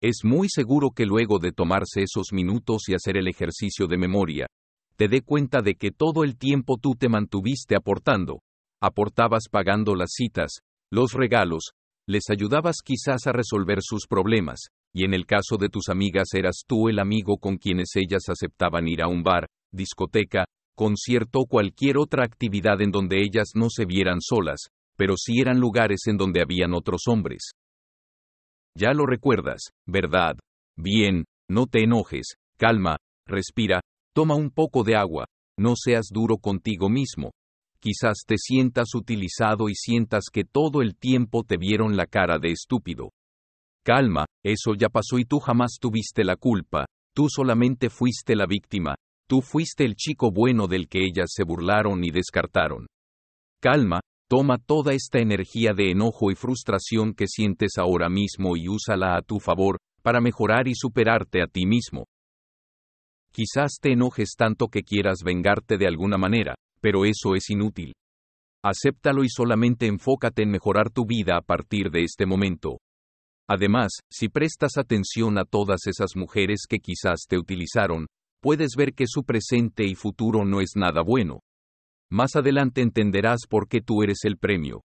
Es muy seguro que luego de tomarse esos minutos y hacer el ejercicio de memoria, te dé cuenta de que todo el tiempo tú te mantuviste aportando, aportabas pagando las citas, los regalos, les ayudabas quizás a resolver sus problemas, y en el caso de tus amigas eras tú el amigo con quienes ellas aceptaban ir a un bar, discoteca, concierto cualquier otra actividad en donde ellas no se vieran solas, pero sí eran lugares en donde habían otros hombres. Ya lo recuerdas, ¿verdad? Bien, no te enojes, calma, respira, toma un poco de agua, no seas duro contigo mismo, quizás te sientas utilizado y sientas que todo el tiempo te vieron la cara de estúpido. Calma, eso ya pasó y tú jamás tuviste la culpa, tú solamente fuiste la víctima, tú fuiste el chico bueno del que ellas se burlaron y descartaron. Calma, toma toda esta energía de enojo y frustración que sientes ahora mismo y úsala a tu favor, para mejorar y superarte a ti mismo. Quizás te enojes tanto que quieras vengarte de alguna manera, pero eso es inútil. Acéptalo y solamente enfócate en mejorar tu vida a partir de este momento. Además, si prestas atención a todas esas mujeres que quizás te utilizaron, puedes ver que su presente y futuro no es nada bueno. Más adelante entenderás por qué tú eres el premio.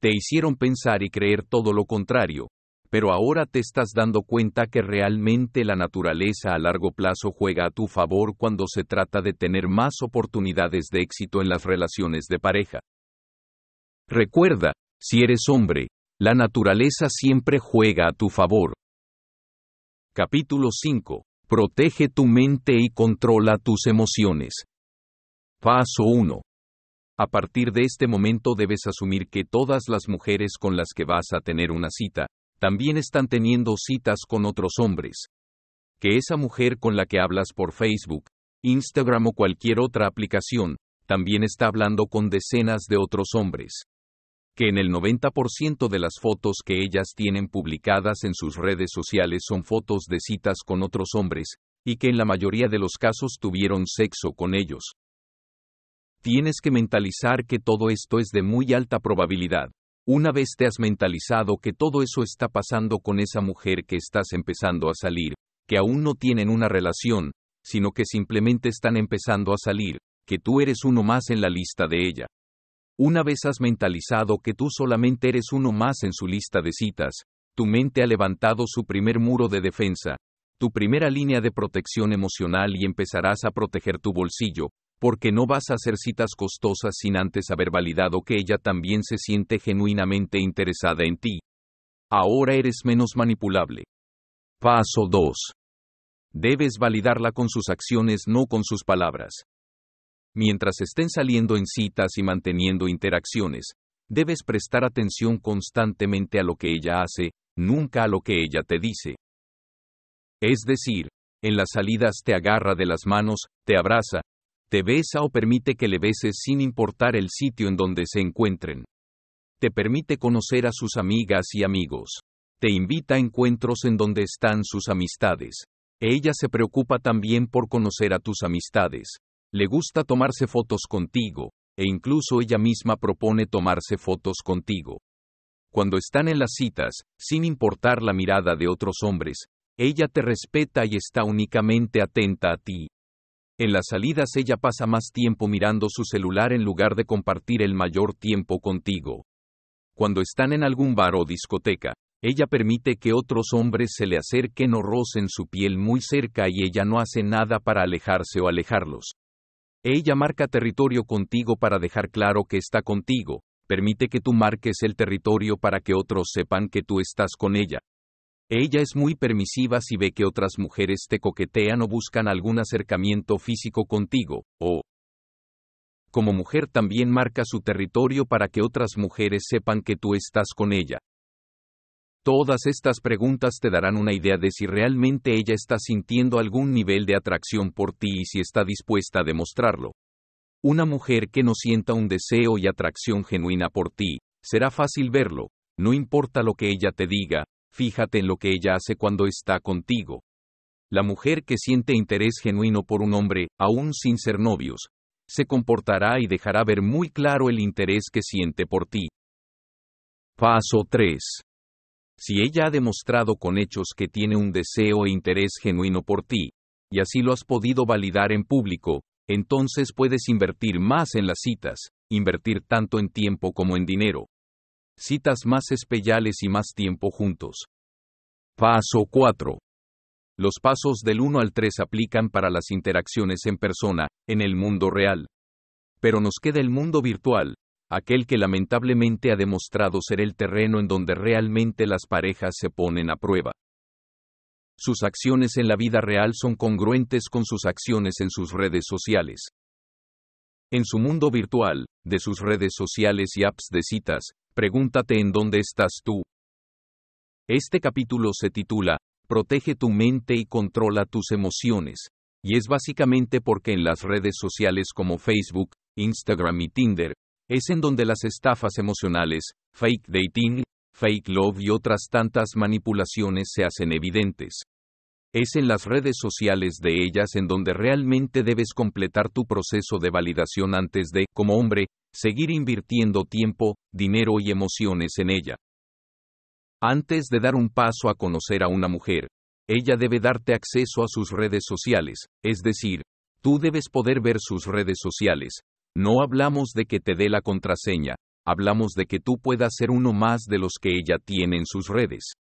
Te hicieron pensar y creer todo lo contrario, pero ahora te estás dando cuenta que realmente la naturaleza a largo plazo juega a tu favor cuando se trata de tener más oportunidades de éxito en las relaciones de pareja. Recuerda, si eres hombre, la naturaleza siempre juega a tu favor. Capítulo 5. Protege tu mente y controla tus emociones. Paso 1. A partir de este momento debes asumir que todas las mujeres con las que vas a tener una cita, también están teniendo citas con otros hombres. Que esa mujer con la que hablas por Facebook, Instagram o cualquier otra aplicación, también está hablando con decenas de otros hombres. Que en el 90% de las fotos que ellas tienen publicadas en sus redes sociales son fotos de citas con otros hombres, y que en la mayoría de los casos tuvieron sexo con ellos. Tienes que mentalizar que todo esto es de muy alta probabilidad, una vez te has mentalizado que todo eso está pasando con esa mujer que estás empezando a salir, que aún no tienen una relación, sino que simplemente están empezando a salir, que tú eres uno más en la lista de ella. Una vez has mentalizado que tú solamente eres uno más en su lista de citas, tu mente ha levantado su primer muro de defensa, tu primera línea de protección emocional y empezarás a proteger tu bolsillo, porque no vas a hacer citas costosas sin antes haber validado que ella también se siente genuinamente interesada en ti. Ahora eres menos manipulable. Paso 2. Debes validarla con sus acciones, no con sus palabras. Mientras estén saliendo en citas y manteniendo interacciones, debes prestar atención constantemente a lo que ella hace, nunca a lo que ella te dice. Es decir, en las salidas te agarra de las manos, te abraza, te besa o permite que le beses sin importar el sitio en donde se encuentren. Te permite conocer a sus amigas y amigos. Te invita a encuentros en donde están sus amistades. Ella se preocupa también por conocer a tus amistades. Le gusta tomarse fotos contigo, e incluso ella misma propone tomarse fotos contigo. Cuando están en las citas, sin importar la mirada de otros hombres, ella te respeta y está únicamente atenta a ti. En las salidas ella pasa más tiempo mirando su celular en lugar de compartir el mayor tiempo contigo. Cuando están en algún bar o discoteca, ella permite que otros hombres se le acerquen o rocen su piel muy cerca y ella no hace nada para alejarse o alejarlos. Ella marca territorio contigo para dejar claro que está contigo, permite que tú marques el territorio para que otros sepan que tú estás con ella, ella es muy permisiva si ve que otras mujeres te coquetean o buscan algún acercamiento físico contigo, o como mujer también marca su territorio para que otras mujeres sepan que tú estás con ella. Todas estas preguntas te darán una idea de si realmente ella está sintiendo algún nivel de atracción por ti y si está dispuesta a demostrarlo. Una mujer que no sienta un deseo y atracción genuina por ti, será fácil verlo, no importa lo que ella te diga, fíjate en lo que ella hace cuando está contigo. La mujer que siente interés genuino por un hombre, aún sin ser novios, se comportará y dejará ver muy claro el interés que siente por ti. Paso 3. Si ella ha demostrado con hechos que tiene un deseo e interés genuino por ti, y así lo has podido validar en público, entonces puedes invertir más en las citas, invertir tanto en tiempo como en dinero citas más especiales y más tiempo juntos. Paso 4. Los pasos del 1 al 3 aplican para las interacciones en persona, en el mundo real. Pero nos queda el mundo virtual, aquel que lamentablemente ha demostrado ser el terreno en donde realmente las parejas se ponen a prueba. Sus acciones en la vida real son congruentes con sus acciones en sus redes sociales. En su mundo virtual, de sus redes sociales y apps de citas, Pregúntate en dónde estás tú. Este capítulo se titula, Protege tu mente y controla tus emociones, y es básicamente porque en las redes sociales como Facebook, Instagram y Tinder, es en donde las estafas emocionales, fake dating, fake love y otras tantas manipulaciones se hacen evidentes. Es en las redes sociales de ellas en donde realmente debes completar tu proceso de validación antes de, como hombre, seguir invirtiendo tiempo, dinero y emociones en ella. Antes de dar un paso a conocer a una mujer, ella debe darte acceso a sus redes sociales, es decir, tú debes poder ver sus redes sociales. No hablamos de que te dé la contraseña, hablamos de que tú puedas ser uno más de los que ella tiene en sus redes.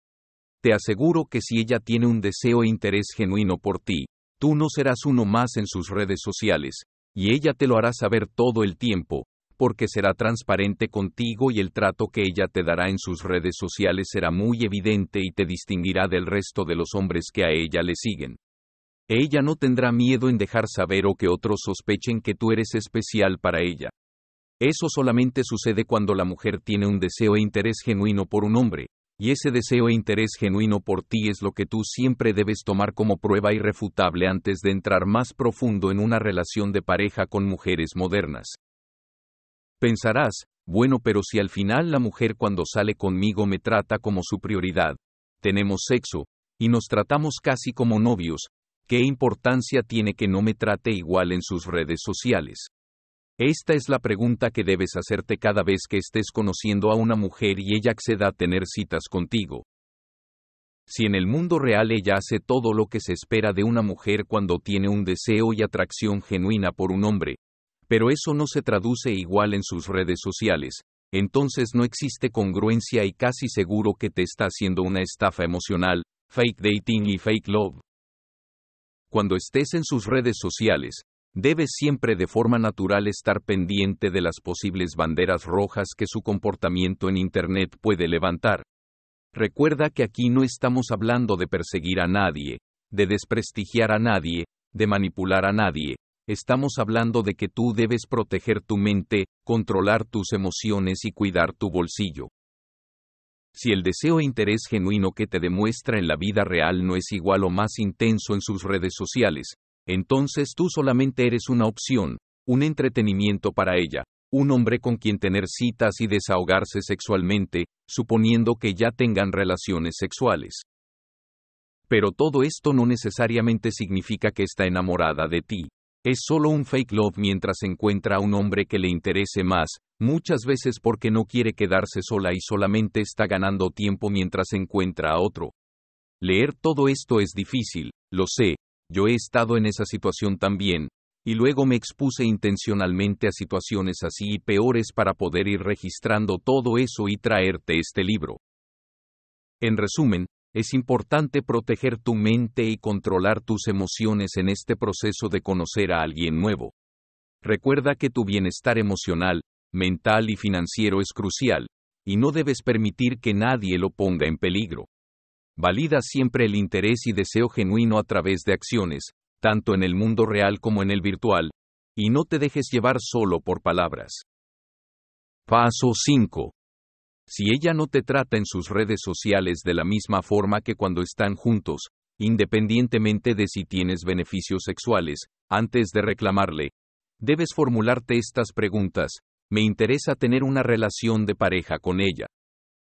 Te aseguro que si ella tiene un deseo e interés genuino por ti, tú no serás uno más en sus redes sociales, y ella te lo hará saber todo el tiempo, porque será transparente contigo y el trato que ella te dará en sus redes sociales será muy evidente y te distinguirá del resto de los hombres que a ella le siguen. Ella no tendrá miedo en dejar saber o que otros sospechen que tú eres especial para ella. Eso solamente sucede cuando la mujer tiene un deseo e interés genuino por un hombre, y ese deseo e interés genuino por ti es lo que tú siempre debes tomar como prueba irrefutable antes de entrar más profundo en una relación de pareja con mujeres modernas. Pensarás, bueno, pero si al final la mujer cuando sale conmigo me trata como su prioridad, tenemos sexo, y nos tratamos casi como novios, ¿qué importancia tiene que no me trate igual en sus redes sociales? Esta es la pregunta que debes hacerte cada vez que estés conociendo a una mujer y ella acceda a tener citas contigo. Si en el mundo real ella hace todo lo que se espera de una mujer cuando tiene un deseo y atracción genuina por un hombre, Pero eso no se traduce igual en sus redes sociales, entonces no existe congruencia y casi seguro que te está haciendo una estafa emocional, fake dating y fake love. Cuando estés en sus redes sociales, debes siempre de forma natural estar pendiente de las posibles banderas rojas que su comportamiento en Internet puede levantar. Recuerda que aquí no estamos hablando de perseguir a nadie, de desprestigiar a nadie, de manipular a nadie, estamos hablando de que tú debes proteger tu mente, controlar tus emociones y cuidar tu bolsillo. Si el deseo e interés genuino que te demuestra en la vida real no es igual o más intenso en sus redes sociales, entonces tú solamente eres una opción, un entretenimiento para ella, un hombre con quien tener citas y desahogarse sexualmente, suponiendo que ya tengan relaciones sexuales. Pero todo esto no necesariamente significa que está enamorada de ti. Es solo un fake love mientras encuentra a un hombre que le interese más, muchas veces porque no quiere quedarse sola y solamente está ganando tiempo mientras encuentra a otro. Leer todo esto es difícil, lo sé, yo he estado en esa situación también, y luego me expuse intencionalmente a situaciones así y peores para poder ir registrando todo eso y traerte este libro. En resumen, es importante proteger tu mente y controlar tus emociones en este proceso de conocer a alguien nuevo. Recuerda que tu bienestar emocional, mental y financiero es crucial, y no debes permitir que nadie lo ponga en peligro. Valida siempre el interés y deseo genuino a través de acciones, tanto en el mundo real como en el virtual, y no te dejes llevar solo por palabras. Paso 5. Si ella no te trata en sus redes sociales de la misma forma que cuando están juntos, independientemente de si tienes beneficios sexuales, antes de reclamarle, debes formularte estas preguntas. Me interesa tener una relación de pareja con ella.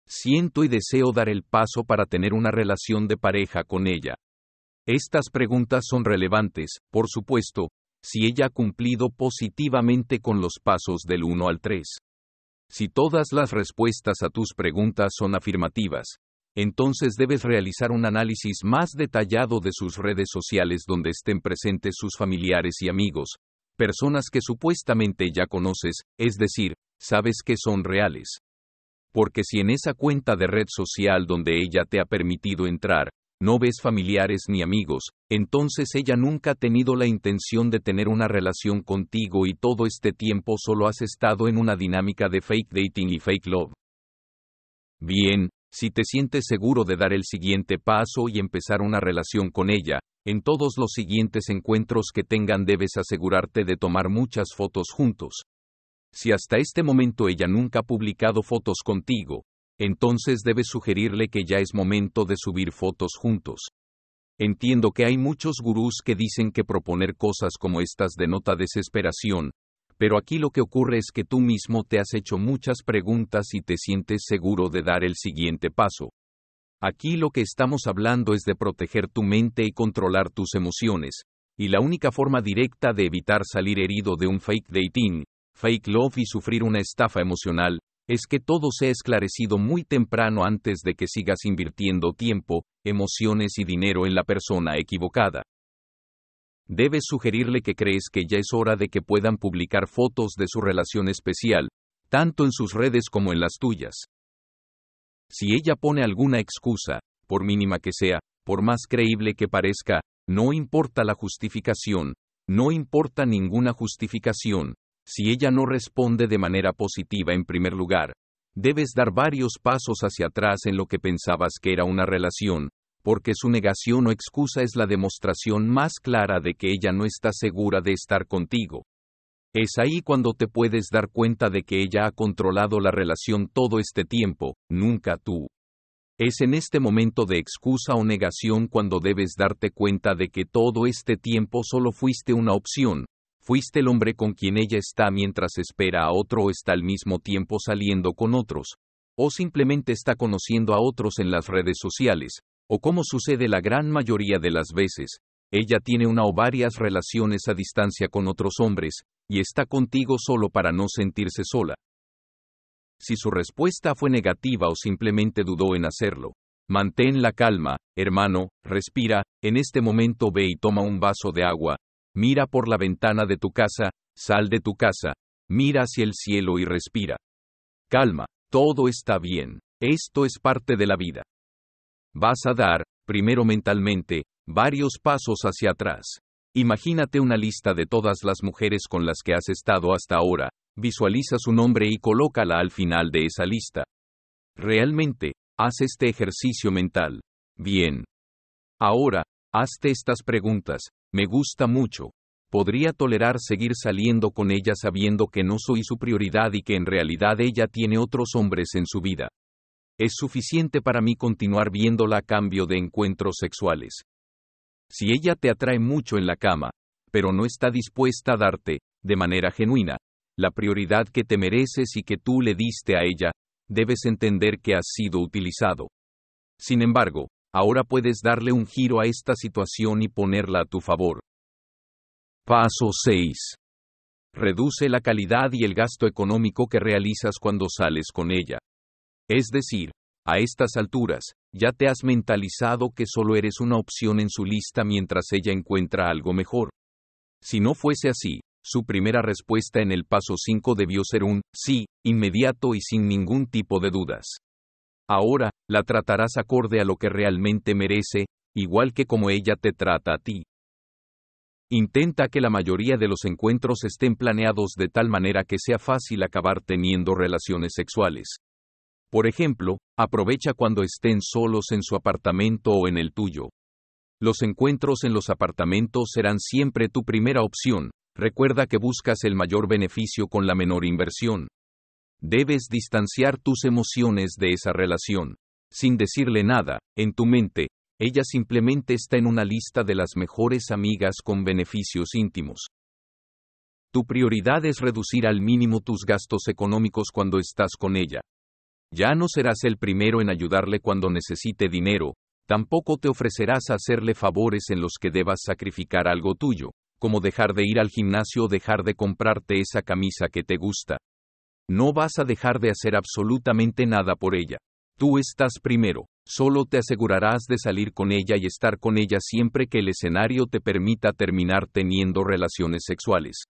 Siento y deseo dar el paso para tener una relación de pareja con ella. Estas preguntas son relevantes, por supuesto, si ella ha cumplido positivamente con los pasos del 1 al 3. Si todas las respuestas a tus preguntas son afirmativas, entonces debes realizar un análisis más detallado de sus redes sociales donde estén presentes sus familiares y amigos, personas que supuestamente ya conoces, es decir, sabes que son reales. Porque si en esa cuenta de red social donde ella te ha permitido entrar, no ves familiares ni amigos, entonces ella nunca ha tenido la intención de tener una relación contigo y todo este tiempo solo has estado en una dinámica de fake dating y fake love. Bien, si te sientes seguro de dar el siguiente paso y empezar una relación con ella, en todos los siguientes encuentros que tengan debes asegurarte de tomar muchas fotos juntos. Si hasta este momento ella nunca ha publicado fotos contigo, entonces debes sugerirle que ya es momento de subir fotos juntos. Entiendo que hay muchos gurús que dicen que proponer cosas como estas denota desesperación, pero aquí lo que ocurre es que tú mismo te has hecho muchas preguntas y te sientes seguro de dar el siguiente paso. Aquí lo que estamos hablando es de proteger tu mente y controlar tus emociones, y la única forma directa de evitar salir herido de un fake dating, fake love y sufrir una estafa emocional, es que todo sea esclarecido muy temprano antes de que sigas invirtiendo tiempo, emociones y dinero en la persona equivocada. Debes sugerirle que crees que ya es hora de que puedan publicar fotos de su relación especial, tanto en sus redes como en las tuyas. Si ella pone alguna excusa, por mínima que sea, por más creíble que parezca, no importa la justificación, no importa ninguna justificación, si ella no responde de manera positiva en primer lugar, debes dar varios pasos hacia atrás en lo que pensabas que era una relación, porque su negación o excusa es la demostración más clara de que ella no está segura de estar contigo. Es ahí cuando te puedes dar cuenta de que ella ha controlado la relación todo este tiempo, nunca tú. Es en este momento de excusa o negación cuando debes darte cuenta de que todo este tiempo solo fuiste una opción, Fuiste el hombre con quien ella está mientras espera a otro o está al mismo tiempo saliendo con otros, o simplemente está conociendo a otros en las redes sociales, o como sucede la gran mayoría de las veces, ella tiene una o varias relaciones a distancia con otros hombres, y está contigo solo para no sentirse sola. Si su respuesta fue negativa o simplemente dudó en hacerlo, mantén la calma, hermano, respira, en este momento ve y toma un vaso de agua, mira por la ventana de tu casa, Sal de tu casa, mira hacia el cielo y respira. Calma, todo está bien, esto es parte de la vida. Vas a dar, primero mentalmente, varios pasos hacia atrás. Imagínate una lista de todas las mujeres con las que has estado hasta ahora, visualiza su nombre y colócala al final de esa lista. Realmente, haz este ejercicio mental. Bien. Ahora, hazte estas preguntas. Me gusta mucho. ¿Podría tolerar seguir saliendo con ella sabiendo que no soy su prioridad y que en realidad ella tiene otros hombres en su vida? ¿Es suficiente para mí continuar viéndola a cambio de encuentros sexuales? Si ella te atrae mucho en la cama, pero no está dispuesta a darte, de manera genuina, la prioridad que te mereces y que tú le diste a ella, debes entender que has sido utilizado. Sin embargo, ahora puedes darle un giro a esta situación y ponerla a tu favor. Paso 6. Reduce la calidad y el gasto económico que realizas cuando sales con ella. Es decir, a estas alturas, ya te has mentalizado que solo eres una opción en su lista mientras ella encuentra algo mejor. Si no fuese así, su primera respuesta en el paso 5 debió ser un sí, inmediato y sin ningún tipo de dudas. Ahora, la tratarás acorde a lo que realmente merece, igual que como ella te trata a ti. Intenta que la mayoría de los encuentros estén planeados de tal manera que sea fácil acabar teniendo relaciones sexuales. Por ejemplo, aprovecha cuando estén solos en su apartamento o en el tuyo. Los encuentros en los apartamentos serán siempre tu primera opción, recuerda que buscas el mayor beneficio con la menor inversión. Debes distanciar tus emociones de esa relación. Sin decirle nada, en tu mente, ella simplemente está en una lista de las mejores amigas con beneficios íntimos. Tu prioridad es reducir al mínimo tus gastos económicos cuando estás con ella. Ya no serás el primero en ayudarle cuando necesite dinero, tampoco te ofrecerás a hacerle favores en los que debas sacrificar algo tuyo, como dejar de ir al gimnasio o dejar de comprarte esa camisa que te gusta. No vas a dejar de hacer absolutamente nada por ella. Tú estás primero. Solo te asegurarás de salir con ella y estar con ella siempre que el escenario te permita terminar teniendo relaciones sexuales.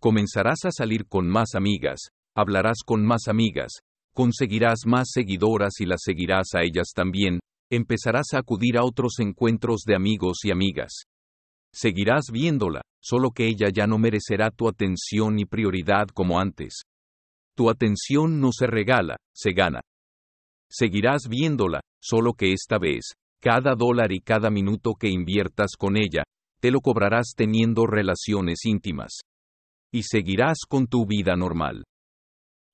Comenzarás a salir con más amigas, hablarás con más amigas, conseguirás más seguidoras y las seguirás a ellas también, empezarás a acudir a otros encuentros de amigos y amigas. Seguirás viéndola, solo que ella ya no merecerá tu atención y prioridad como antes. Tu atención no se regala, se gana. Seguirás viéndola, solo que esta vez, cada dólar y cada minuto que inviertas con ella, te lo cobrarás teniendo relaciones íntimas. Y seguirás con tu vida normal.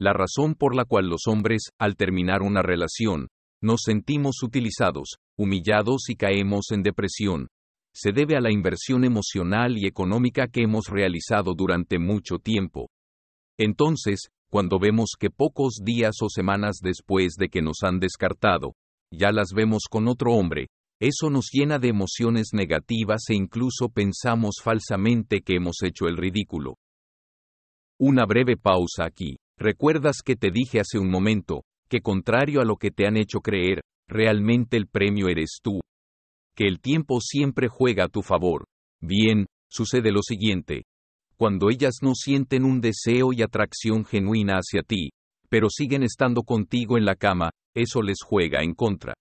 La razón por la cual los hombres, al terminar una relación, nos sentimos utilizados, humillados y caemos en depresión, se debe a la inversión emocional y económica que hemos realizado durante mucho tiempo. Entonces, cuando vemos que pocos días o semanas después de que nos han descartado, ya las vemos con otro hombre, eso nos llena de emociones negativas e incluso pensamos falsamente que hemos hecho el ridículo. Una breve pausa aquí. ¿Recuerdas que te dije hace un momento, que contrario a lo que te han hecho creer, realmente el premio eres tú? Que el tiempo siempre juega a tu favor. Bien, sucede lo siguiente, cuando ellas no sienten un deseo y atracción genuina hacia ti, pero siguen estando contigo en la cama, eso les juega en contra.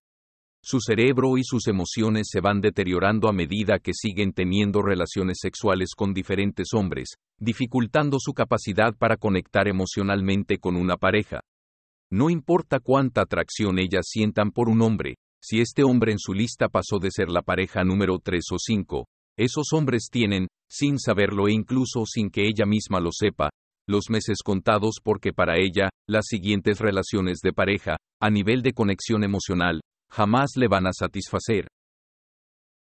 Su cerebro y sus emociones se van deteriorando a medida que siguen teniendo relaciones sexuales con diferentes hombres, dificultando su capacidad para conectar emocionalmente con una pareja. No importa cuánta atracción ellas sientan por un hombre, si este hombre en su lista pasó de ser la pareja número 3 o 5, esos hombres tienen, sin saberlo e incluso sin que ella misma lo sepa, los meses contados porque para ella, las siguientes relaciones de pareja, a nivel de conexión emocional, jamás le van a satisfacer.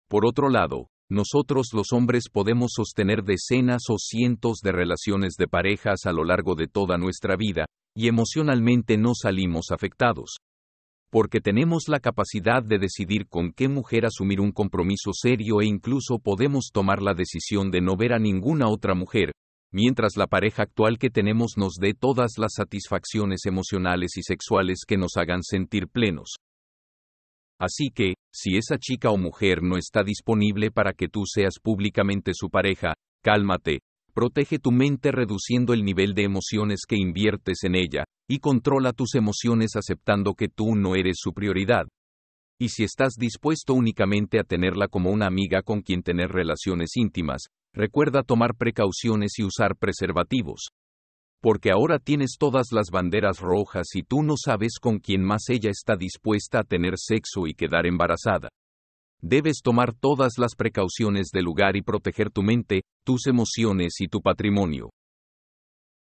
Por otro lado, nosotros los hombres podemos sostener decenas o cientos de relaciones de parejas a lo largo de toda nuestra vida, y emocionalmente no salimos afectados porque tenemos la capacidad de decidir con qué mujer asumir un compromiso serio e incluso podemos tomar la decisión de no ver a ninguna otra mujer, mientras la pareja actual que tenemos nos dé todas las satisfacciones emocionales y sexuales que nos hagan sentir plenos. Así que, si esa chica o mujer no está disponible para que tú seas públicamente su pareja, cálmate, Protege tu mente reduciendo el nivel de emociones que inviertes en ella, y controla tus emociones aceptando que tú no eres su prioridad. Y si estás dispuesto únicamente a tenerla como una amiga con quien tener relaciones íntimas, recuerda tomar precauciones y usar preservativos. Porque ahora tienes todas las banderas rojas y tú no sabes con quién más ella está dispuesta a tener sexo y quedar embarazada. Debes tomar todas las precauciones del lugar y proteger tu mente, tus emociones y tu patrimonio.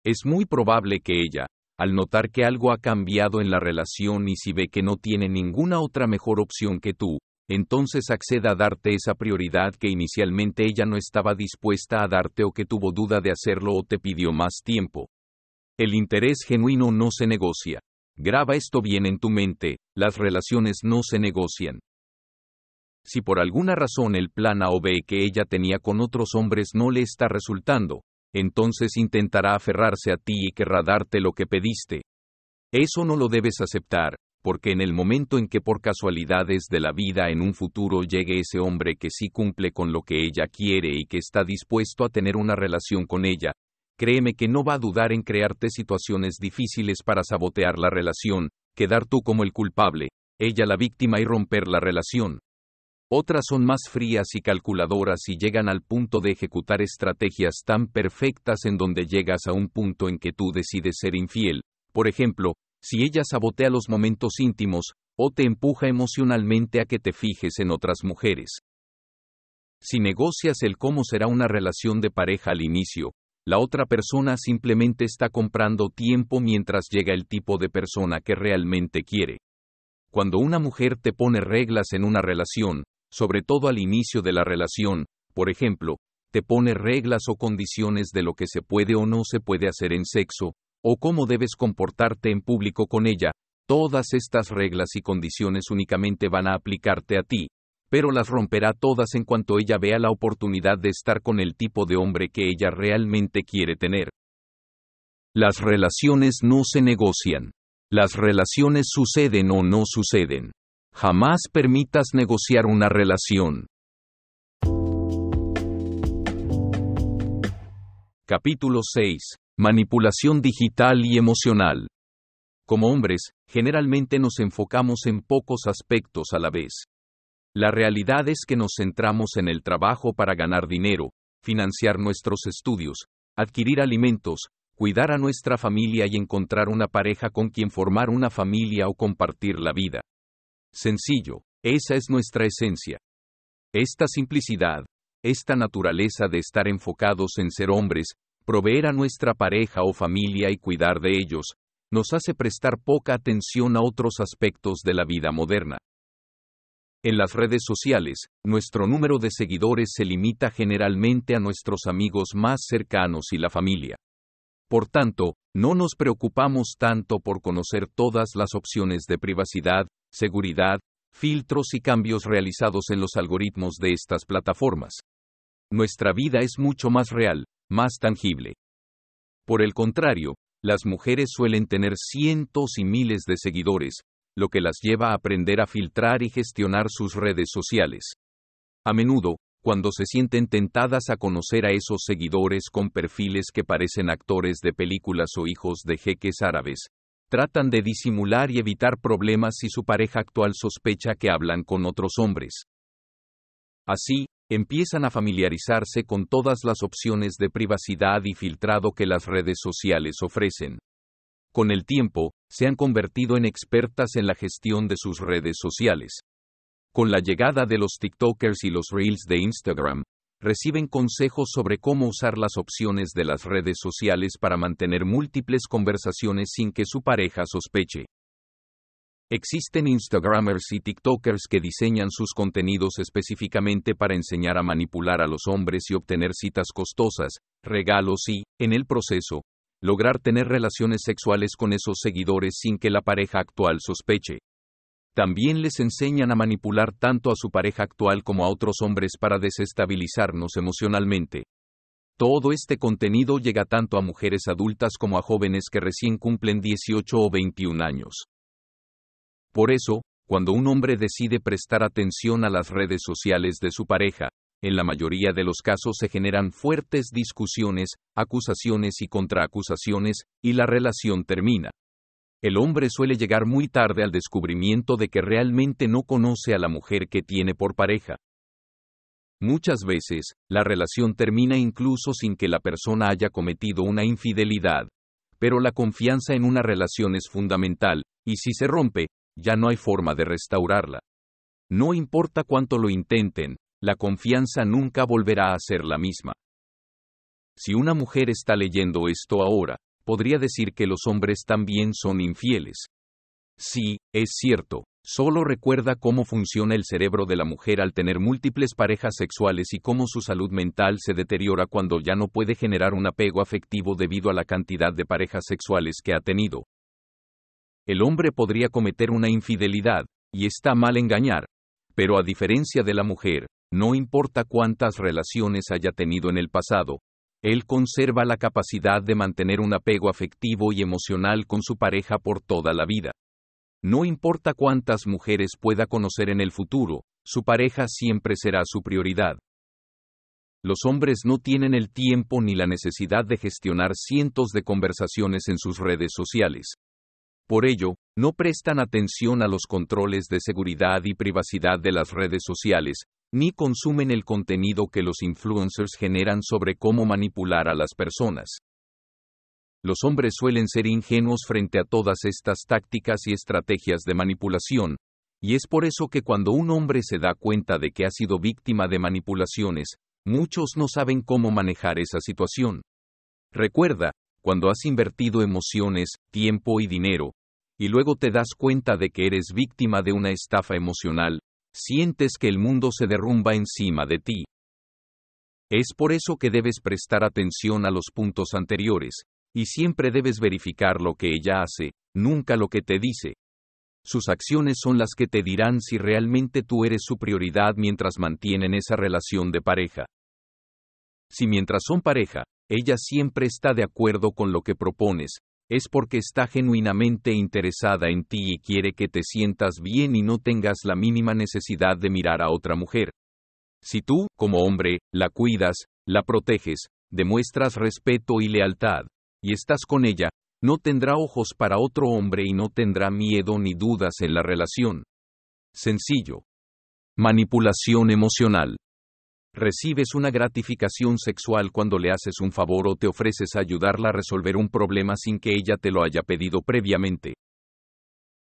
Es muy probable que ella, al notar que algo ha cambiado en la relación y si ve que no tiene ninguna otra mejor opción que tú, entonces acceda a darte esa prioridad que inicialmente ella no estaba dispuesta a darte o que tuvo duda de hacerlo o te pidió más tiempo. El interés genuino no se negocia. Graba esto bien en tu mente, las relaciones no se negocian. Si por alguna razón el plan A o B que ella tenía con otros hombres no le está resultando, entonces intentará aferrarse a ti y querrá darte lo que pediste. Eso no lo debes aceptar, porque en el momento en que por casualidades de la vida en un futuro llegue ese hombre que sí cumple con lo que ella quiere y que está dispuesto a tener una relación con ella, créeme que no va a dudar en crearte situaciones difíciles para sabotear la relación, quedar tú como el culpable, ella la víctima y romper la relación. Otras son más frías y calculadoras y llegan al punto de ejecutar estrategias tan perfectas en donde llegas a un punto en que tú decides ser infiel. Por ejemplo, si ella sabotea los momentos íntimos, o te empuja emocionalmente a que te fijes en otras mujeres. Si negocias el cómo será una relación de pareja al inicio, la otra persona simplemente está comprando tiempo mientras llega el tipo de persona que realmente quiere. Cuando una mujer te pone reglas en una relación, sobre todo al inicio de la relación, por ejemplo, te pone reglas o condiciones de lo que se puede o no se puede hacer en sexo, o cómo debes comportarte en público con ella, todas estas reglas y condiciones únicamente van a aplicarte a ti, pero las romperá todas en cuanto ella vea la oportunidad de estar con el tipo de hombre que ella realmente quiere tener. Las relaciones no se negocian. Las relaciones suceden o no suceden. Jamás permitas negociar una relación. Capítulo 6. Manipulación digital y emocional. Como hombres, generalmente nos enfocamos en pocos aspectos a la vez. La realidad es que nos centramos en el trabajo para ganar dinero, financiar nuestros estudios, adquirir alimentos, cuidar a nuestra familia y encontrar una pareja con quien formar una familia o compartir la vida. Sencillo, esa es nuestra esencia. Esta simplicidad, esta naturaleza de estar enfocados en ser hombres, proveer a nuestra pareja o familia y cuidar de ellos, nos hace prestar poca atención a otros aspectos de la vida moderna. En las redes sociales, nuestro número de seguidores se limita generalmente a nuestros amigos más cercanos y la familia. Por tanto, no nos preocupamos tanto por conocer todas las opciones de privacidad, seguridad, filtros y cambios realizados en los algoritmos de estas plataformas. Nuestra vida es mucho más real, más tangible. Por el contrario, las mujeres suelen tener cientos y miles de seguidores, lo que las lleva a aprender a filtrar y gestionar sus redes sociales. A menudo, cuando se sienten tentadas a conocer a esos seguidores con perfiles que parecen actores de películas o hijos de jeques árabes, tratan de disimular y evitar problemas si su pareja actual sospecha que hablan con otros hombres. Así, empiezan a familiarizarse con todas las opciones de privacidad y filtrado que las redes sociales ofrecen. Con el tiempo, se han convertido en expertas en la gestión de sus redes sociales. Con la llegada de los TikTokers y los Reels de Instagram, reciben consejos sobre cómo usar las opciones de las redes sociales para mantener múltiples conversaciones sin que su pareja sospeche. Existen Instagramers y TikTokers que diseñan sus contenidos específicamente para enseñar a manipular a los hombres y obtener citas costosas, regalos y, en el proceso, lograr tener relaciones sexuales con esos seguidores sin que la pareja actual sospeche. También les enseñan a manipular tanto a su pareja actual como a otros hombres para desestabilizarnos emocionalmente. Todo este contenido llega tanto a mujeres adultas como a jóvenes que recién cumplen 18 o 21 años. Por eso, cuando un hombre decide prestar atención a las redes sociales de su pareja, en la mayoría de los casos se generan fuertes discusiones, acusaciones y contraacusaciones, y la relación termina. El hombre suele llegar muy tarde al descubrimiento de que realmente no conoce a la mujer que tiene por pareja. Muchas veces, la relación termina incluso sin que la persona haya cometido una infidelidad. Pero la confianza en una relación es fundamental, y si se rompe, ya no hay forma de restaurarla. No importa cuánto lo intenten, la confianza nunca volverá a ser la misma. Si una mujer está leyendo esto ahora, podría decir que los hombres también son infieles. Sí, es cierto, Solo recuerda cómo funciona el cerebro de la mujer al tener múltiples parejas sexuales y cómo su salud mental se deteriora cuando ya no puede generar un apego afectivo debido a la cantidad de parejas sexuales que ha tenido. El hombre podría cometer una infidelidad, y está mal engañar, pero a diferencia de la mujer, no importa cuántas relaciones haya tenido en el pasado, él conserva la capacidad de mantener un apego afectivo y emocional con su pareja por toda la vida. No importa cuántas mujeres pueda conocer en el futuro, su pareja siempre será su prioridad. Los hombres no tienen el tiempo ni la necesidad de gestionar cientos de conversaciones en sus redes sociales. Por ello, no prestan atención a los controles de seguridad y privacidad de las redes sociales, ni consumen el contenido que los influencers generan sobre cómo manipular a las personas. Los hombres suelen ser ingenuos frente a todas estas tácticas y estrategias de manipulación, y es por eso que cuando un hombre se da cuenta de que ha sido víctima de manipulaciones, muchos no saben cómo manejar esa situación. Recuerda, cuando has invertido emociones, tiempo y dinero, y luego te das cuenta de que eres víctima de una estafa emocional, sientes que el mundo se derrumba encima de ti. Es por eso que debes prestar atención a los puntos anteriores, y siempre debes verificar lo que ella hace, nunca lo que te dice. Sus acciones son las que te dirán si realmente tú eres su prioridad mientras mantienen esa relación de pareja. Si mientras son pareja, ella siempre está de acuerdo con lo que propones, es porque está genuinamente interesada en ti y quiere que te sientas bien y no tengas la mínima necesidad de mirar a otra mujer. Si tú, como hombre, la cuidas, la proteges, demuestras respeto y lealtad, y estás con ella, no tendrá ojos para otro hombre y no tendrá miedo ni dudas en la relación. Sencillo. Manipulación emocional. Recibes una gratificación sexual cuando le haces un favor o te ofreces a ayudarla a resolver un problema sin que ella te lo haya pedido previamente.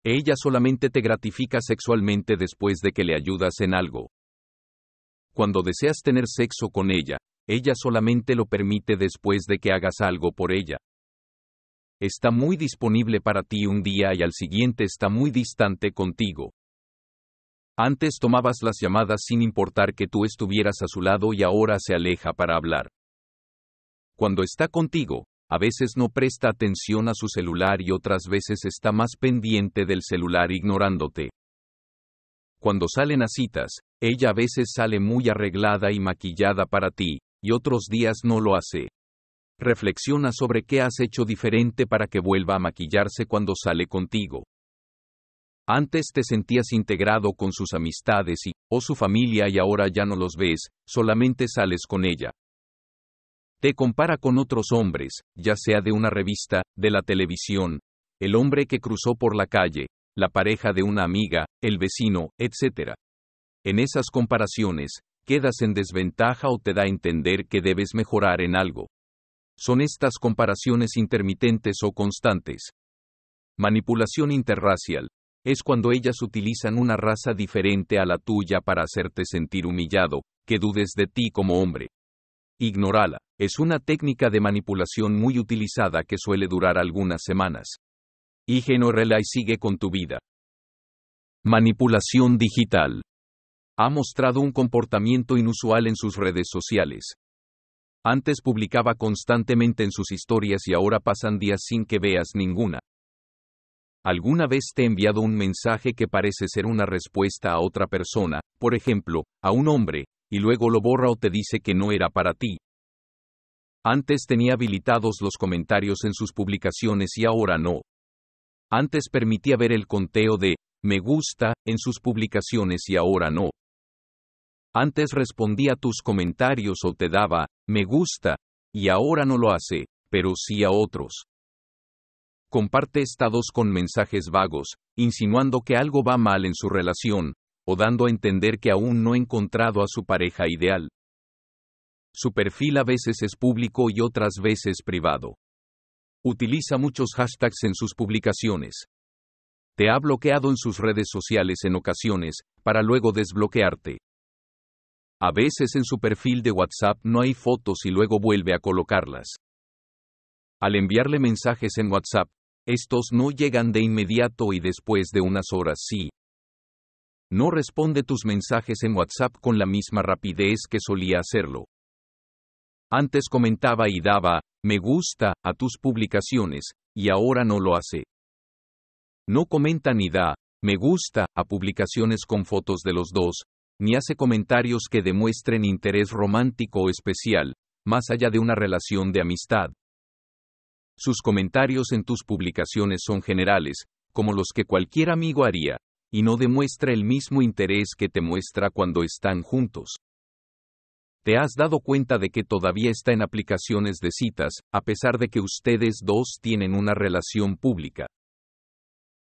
Ella solamente te gratifica sexualmente después de que le ayudas en algo. Cuando deseas tener sexo con ella, ella solamente lo permite después de que hagas algo por ella. Está muy disponible para ti un día y al siguiente está muy distante contigo. Antes tomabas las llamadas sin importar que tú estuvieras a su lado y ahora se aleja para hablar. Cuando está contigo, a veces no presta atención a su celular y otras veces está más pendiente del celular ignorándote. Cuando salen a citas, ella a veces sale muy arreglada y maquillada para ti, y otros días no lo hace. Reflexiona sobre qué has hecho diferente para que vuelva a maquillarse cuando sale contigo. Antes te sentías integrado con sus amistades y, o su familia y ahora ya no los ves, solamente sales con ella. Te compara con otros hombres, ya sea de una revista, de la televisión, el hombre que cruzó por la calle, la pareja de una amiga, el vecino, etc. En esas comparaciones, quedas en desventaja o te da a entender que debes mejorar en algo. Son estas comparaciones intermitentes o constantes. Manipulación interracial. Es cuando ellas utilizan una raza diferente a la tuya para hacerte sentir humillado, que dudes de ti como hombre. Ignorala. Es una técnica de manipulación muy utilizada que suele durar algunas semanas. Y y sigue con tu vida. Manipulación digital ha mostrado un comportamiento inusual en sus redes sociales. Antes publicaba constantemente en sus historias y ahora pasan días sin que veas ninguna. ¿Alguna vez te he enviado un mensaje que parece ser una respuesta a otra persona, por ejemplo, a un hombre, y luego lo borra o te dice que no era para ti? Antes tenía habilitados los comentarios en sus publicaciones y ahora no. Antes permitía ver el conteo de me gusta en sus publicaciones y ahora no. Antes respondía a tus comentarios o te daba, me gusta, y ahora no lo hace, pero sí a otros. Comparte estados con mensajes vagos, insinuando que algo va mal en su relación, o dando a entender que aún no ha encontrado a su pareja ideal. Su perfil a veces es público y otras veces privado. Utiliza muchos hashtags en sus publicaciones. Te ha bloqueado en sus redes sociales en ocasiones, para luego desbloquearte. A veces en su perfil de WhatsApp no hay fotos y luego vuelve a colocarlas. Al enviarle mensajes en WhatsApp, estos no llegan de inmediato y después de unas horas sí. No responde tus mensajes en WhatsApp con la misma rapidez que solía hacerlo. Antes comentaba y daba, me gusta, a tus publicaciones, y ahora no lo hace. No comenta ni da, me gusta, a publicaciones con fotos de los dos, ni hace comentarios que demuestren interés romántico o especial, más allá de una relación de amistad. Sus comentarios en tus publicaciones son generales, como los que cualquier amigo haría, y no demuestra el mismo interés que te muestra cuando están juntos. ¿Te has dado cuenta de que todavía está en aplicaciones de citas, a pesar de que ustedes dos tienen una relación pública?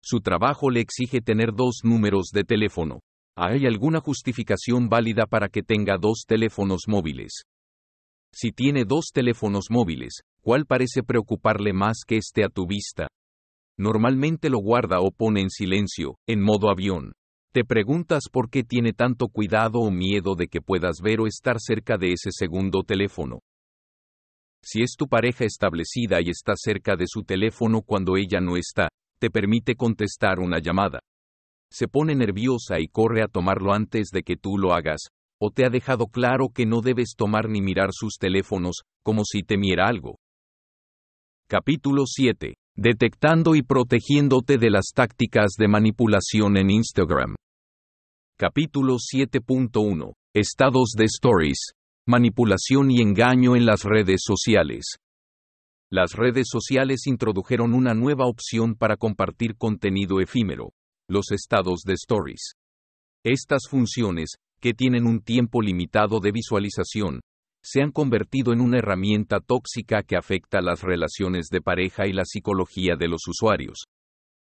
Su trabajo le exige tener dos números de teléfono. ¿Hay alguna justificación válida para que tenga dos teléfonos móviles? Si tiene dos teléfonos móviles, ¿cuál parece preocuparle más que esté a tu vista? Normalmente lo guarda o pone en silencio, en modo avión. Te preguntas por qué tiene tanto cuidado o miedo de que puedas ver o estar cerca de ese segundo teléfono. Si es tu pareja establecida y está cerca de su teléfono cuando ella no está, te permite contestar una llamada. Se pone nerviosa y corre a tomarlo antes de que tú lo hagas, o te ha dejado claro que no debes tomar ni mirar sus teléfonos, como si temiera algo. Capítulo 7. Detectando y protegiéndote de las tácticas de manipulación en Instagram. Capítulo 7.1. Estados de Stories. Manipulación y engaño en las redes sociales. Las redes sociales introdujeron una nueva opción para compartir contenido efímero, los estados de Stories. Estas funciones, que tienen un tiempo limitado de visualización, se han convertido en una herramienta tóxica que afecta las relaciones de pareja y la psicología de los usuarios.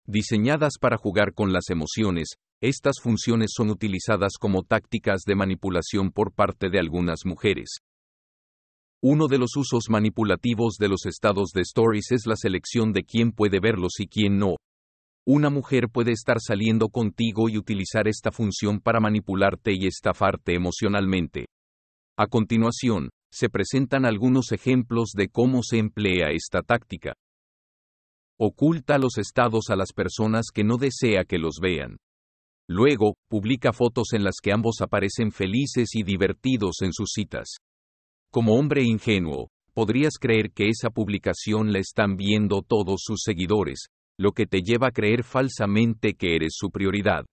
Diseñadas para jugar con las emociones, estas funciones son utilizadas como tácticas de manipulación por parte de algunas mujeres. Uno de los usos manipulativos de los estados de stories es la selección de quién puede verlos y quién no. Una mujer puede estar saliendo contigo y utilizar esta función para manipularte y estafarte emocionalmente. A continuación, se presentan algunos ejemplos de cómo se emplea esta táctica. Oculta los estados a las personas que no desea que los vean. Luego, publica fotos en las que ambos aparecen felices y divertidos en sus citas. Como hombre ingenuo, podrías creer que esa publicación la están viendo todos sus seguidores, lo que te lleva a creer falsamente que eres su prioridad.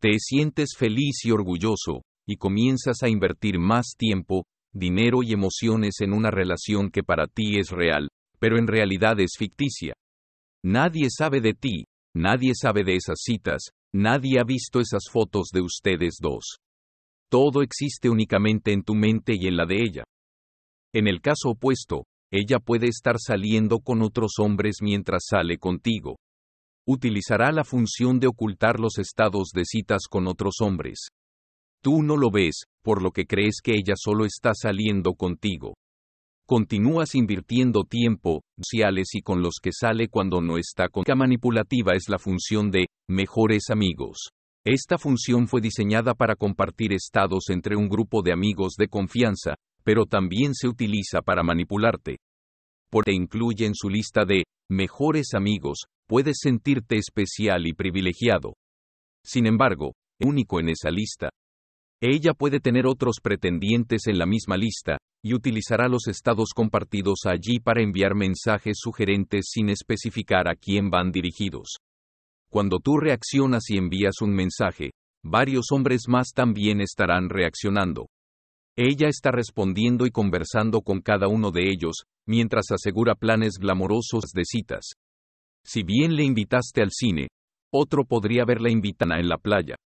Te sientes feliz y orgulloso, y comienzas a invertir más tiempo, dinero y emociones en una relación que para ti es real, pero en realidad es ficticia. Nadie sabe de ti, nadie sabe de esas citas, nadie ha visto esas fotos de ustedes dos. Todo existe únicamente en tu mente y en la de ella. En el caso opuesto, ella puede estar saliendo con otros hombres mientras sale contigo. Utilizará la función de ocultar los estados de citas con otros hombres. Tú no lo ves, por lo que crees que ella solo está saliendo contigo. Continúas invirtiendo tiempo, sociales y con los que sale cuando no está con. La manipulativa es la función de mejores amigos. Esta función fue diseñada para compartir estados entre un grupo de amigos de confianza, pero también se utiliza para manipularte. Porque incluye en su lista de mejores amigos, puedes sentirte especial y privilegiado. Sin embargo, único en esa lista, ella puede tener otros pretendientes en la misma lista, y utilizará los estados compartidos allí para enviar mensajes sugerentes sin especificar a quién van dirigidos. Cuando tú reaccionas y envías un mensaje, varios hombres más también estarán reaccionando. Ella está respondiendo y conversando con cada uno de ellos, mientras asegura planes glamorosos de citas. Si bien le invitaste al cine, otro podría verla invitada en la playa.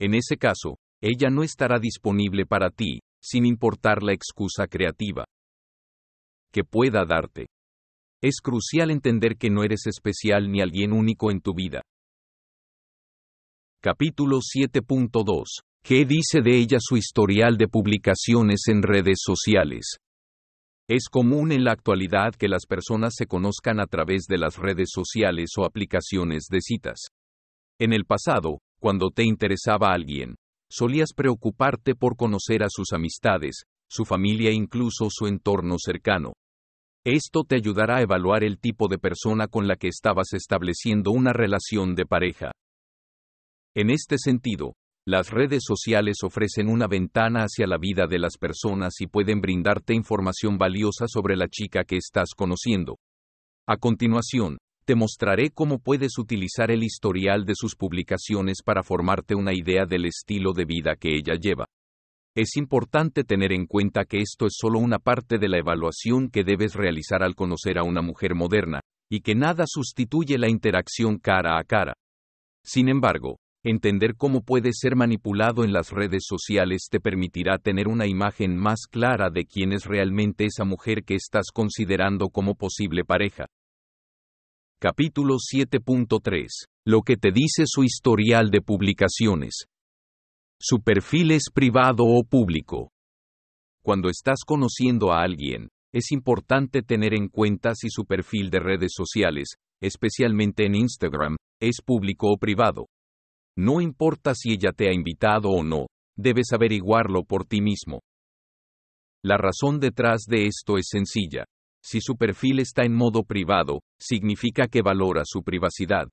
En ese caso, ella no estará disponible para ti, sin importar la excusa creativa que pueda darte. Es crucial entender que no eres especial ni alguien único en tu vida. Capítulo 7.2. ¿Qué dice de ella su historial de publicaciones en redes sociales? Es común en la actualidad que las personas se conozcan a través de las redes sociales o aplicaciones de citas. En el pasado, cuando te interesaba alguien, solías preocuparte por conocer a sus amistades, su familia e incluso su entorno cercano. Esto te ayudará a evaluar el tipo de persona con la que estabas estableciendo una relación de pareja. En este sentido, las redes sociales ofrecen una ventana hacia la vida de las personas y pueden brindarte información valiosa sobre la chica que estás conociendo. A continuación, te mostraré cómo puedes utilizar el historial de sus publicaciones para formarte una idea del estilo de vida que ella lleva. Es importante tener en cuenta que esto es solo una parte de la evaluación que debes realizar al conocer a una mujer moderna, y que nada sustituye la interacción cara a cara. Sin embargo, entender cómo puedes ser manipulado en las redes sociales te permitirá tener una imagen más clara de quién es realmente esa mujer que estás considerando como posible pareja. Capítulo 7.3. Lo que te dice su historial de publicaciones. Su perfil es privado o público. Cuando estás conociendo a alguien, es importante tener en cuenta si su perfil de redes sociales, especialmente en Instagram, es público o privado. No importa si ella te ha invitado o no, debes averiguarlo por ti mismo. La razón detrás de esto es sencilla. Si su perfil está en modo privado, significa que valora su privacidad.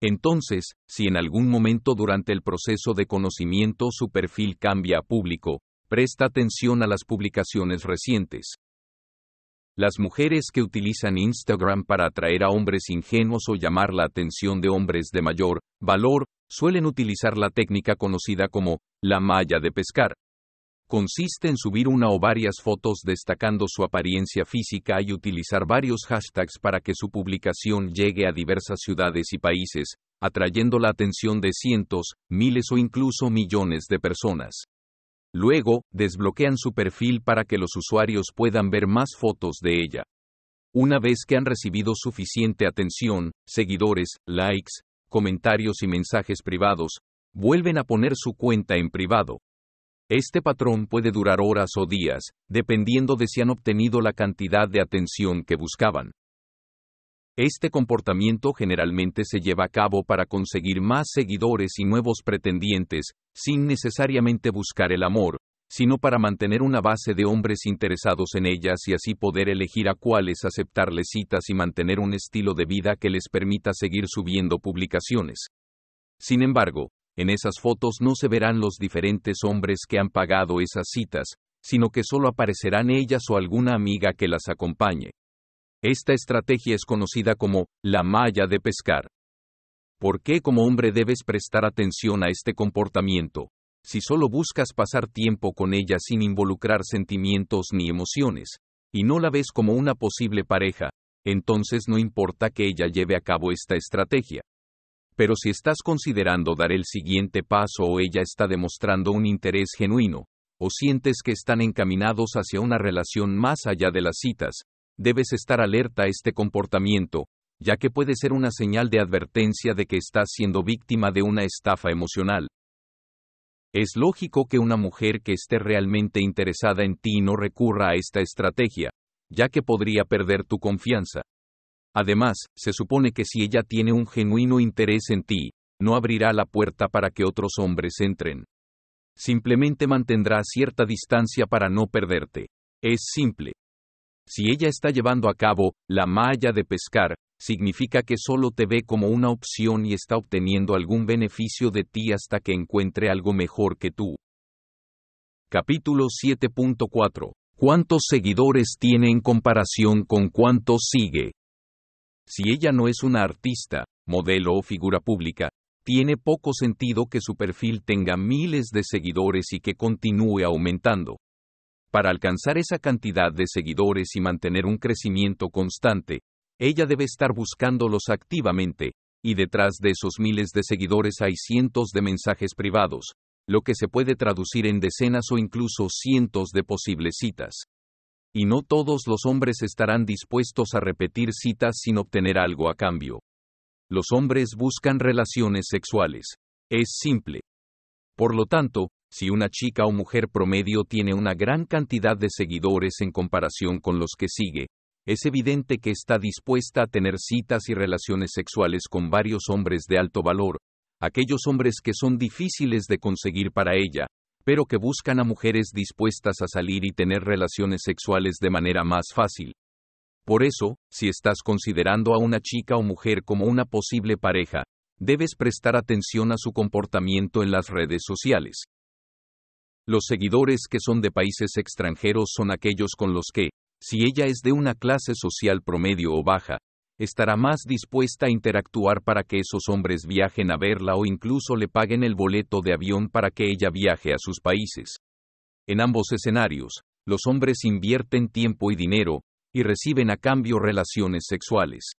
Entonces, si en algún momento durante el proceso de conocimiento su perfil cambia a público, presta atención a las publicaciones recientes. Las mujeres que utilizan Instagram para atraer a hombres ingenuos o llamar la atención de hombres de mayor valor, suelen utilizar la técnica conocida como la malla de pescar consiste en subir una o varias fotos destacando su apariencia física y utilizar varios hashtags para que su publicación llegue a diversas ciudades y países, atrayendo la atención de cientos, miles o incluso millones de personas. Luego, desbloquean su perfil para que los usuarios puedan ver más fotos de ella. Una vez que han recibido suficiente atención, seguidores, likes, comentarios y mensajes privados, vuelven a poner su cuenta en privado. Este patrón puede durar horas o días, dependiendo de si han obtenido la cantidad de atención que buscaban. Este comportamiento generalmente se lleva a cabo para conseguir más seguidores y nuevos pretendientes, sin necesariamente buscar el amor, sino para mantener una base de hombres interesados en ellas y así poder elegir a cuáles aceptarles citas y mantener un estilo de vida que les permita seguir subiendo publicaciones. Sin embargo, en esas fotos no se verán los diferentes hombres que han pagado esas citas, sino que solo aparecerán ellas o alguna amiga que las acompañe. Esta estrategia es conocida como la malla de pescar. ¿Por qué como hombre debes prestar atención a este comportamiento? Si solo buscas pasar tiempo con ella sin involucrar sentimientos ni emociones, y no la ves como una posible pareja, entonces no importa que ella lleve a cabo esta estrategia. Pero si estás considerando dar el siguiente paso o ella está demostrando un interés genuino, o sientes que están encaminados hacia una relación más allá de las citas, debes estar alerta a este comportamiento, ya que puede ser una señal de advertencia de que estás siendo víctima de una estafa emocional. Es lógico que una mujer que esté realmente interesada en ti no recurra a esta estrategia, ya que podría perder tu confianza. Además, se supone que si ella tiene un genuino interés en ti, no abrirá la puerta para que otros hombres entren. Simplemente mantendrá cierta distancia para no perderte. Es simple. Si ella está llevando a cabo la malla de pescar, significa que solo te ve como una opción y está obteniendo algún beneficio de ti hasta que encuentre algo mejor que tú. Capítulo 7.4. ¿Cuántos seguidores tiene en comparación con cuántos sigue? Si ella no es una artista, modelo o figura pública, tiene poco sentido que su perfil tenga miles de seguidores y que continúe aumentando. Para alcanzar esa cantidad de seguidores y mantener un crecimiento constante, ella debe estar buscándolos activamente, y detrás de esos miles de seguidores hay cientos de mensajes privados, lo que se puede traducir en decenas o incluso cientos de posibles citas. Y no todos los hombres estarán dispuestos a repetir citas sin obtener algo a cambio. Los hombres buscan relaciones sexuales. Es simple. Por lo tanto, si una chica o mujer promedio tiene una gran cantidad de seguidores en comparación con los que sigue, es evidente que está dispuesta a tener citas y relaciones sexuales con varios hombres de alto valor, aquellos hombres que son difíciles de conseguir para ella, pero que buscan a mujeres dispuestas a salir y tener relaciones sexuales de manera más fácil. Por eso, si estás considerando a una chica o mujer como una posible pareja, debes prestar atención a su comportamiento en las redes sociales. Los seguidores que son de países extranjeros son aquellos con los que, si ella es de una clase social promedio o baja, estará más dispuesta a interactuar para que esos hombres viajen a verla o incluso le paguen el boleto de avión para que ella viaje a sus países. En ambos escenarios, los hombres invierten tiempo y dinero, y reciben a cambio relaciones sexuales.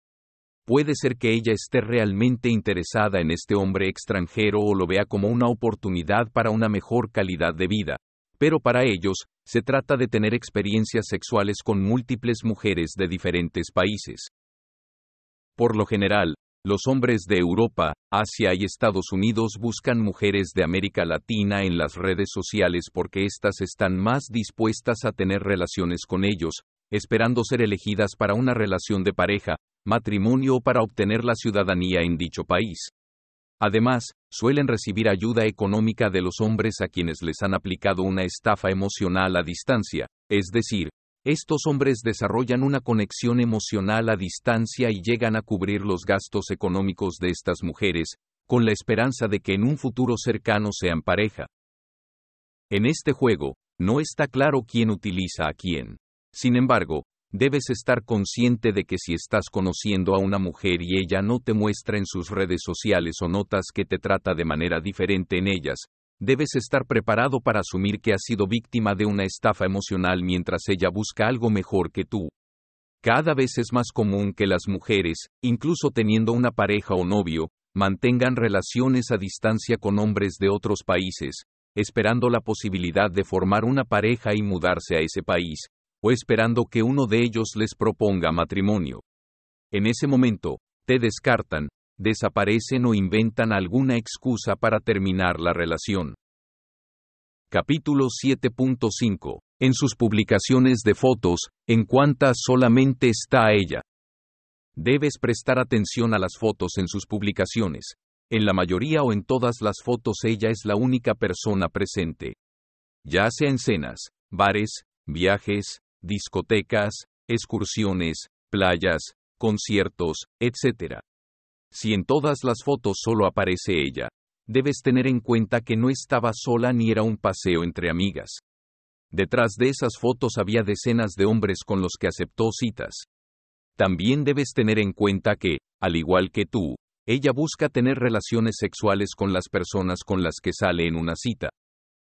Puede ser que ella esté realmente interesada en este hombre extranjero o lo vea como una oportunidad para una mejor calidad de vida, pero para ellos, se trata de tener experiencias sexuales con múltiples mujeres de diferentes países. Por lo general, los hombres de Europa, Asia y Estados Unidos buscan mujeres de América Latina en las redes sociales porque éstas están más dispuestas a tener relaciones con ellos, esperando ser elegidas para una relación de pareja, matrimonio para obtener la ciudadanía en dicho país. Además, suelen recibir ayuda económica de los hombres a quienes les han aplicado una estafa emocional a distancia, es decir, estos hombres desarrollan una conexión emocional a distancia y llegan a cubrir los gastos económicos de estas mujeres, con la esperanza de que en un futuro cercano sean pareja. En este juego, no está claro quién utiliza a quién. Sin embargo, debes estar consciente de que si estás conociendo a una mujer y ella no te muestra en sus redes sociales o notas que te trata de manera diferente en ellas, debes estar preparado para asumir que has sido víctima de una estafa emocional mientras ella busca algo mejor que tú. Cada vez es más común que las mujeres, incluso teniendo una pareja o novio, mantengan relaciones a distancia con hombres de otros países, esperando la posibilidad de formar una pareja y mudarse a ese país, o esperando que uno de ellos les proponga matrimonio. En ese momento, te descartan, desaparecen o inventan alguna excusa para terminar la relación. Capítulo 7.5. En sus publicaciones de fotos, en cuántas solamente está ella. Debes prestar atención a las fotos en sus publicaciones. En la mayoría o en todas las fotos ella es la única persona presente. Ya sea en cenas, bares, viajes, discotecas, excursiones, playas, conciertos, etc. Si en todas las fotos solo aparece ella, debes tener en cuenta que no estaba sola ni era un paseo entre amigas. Detrás de esas fotos había decenas de hombres con los que aceptó citas. También debes tener en cuenta que, al igual que tú, ella busca tener relaciones sexuales con las personas con las que sale en una cita.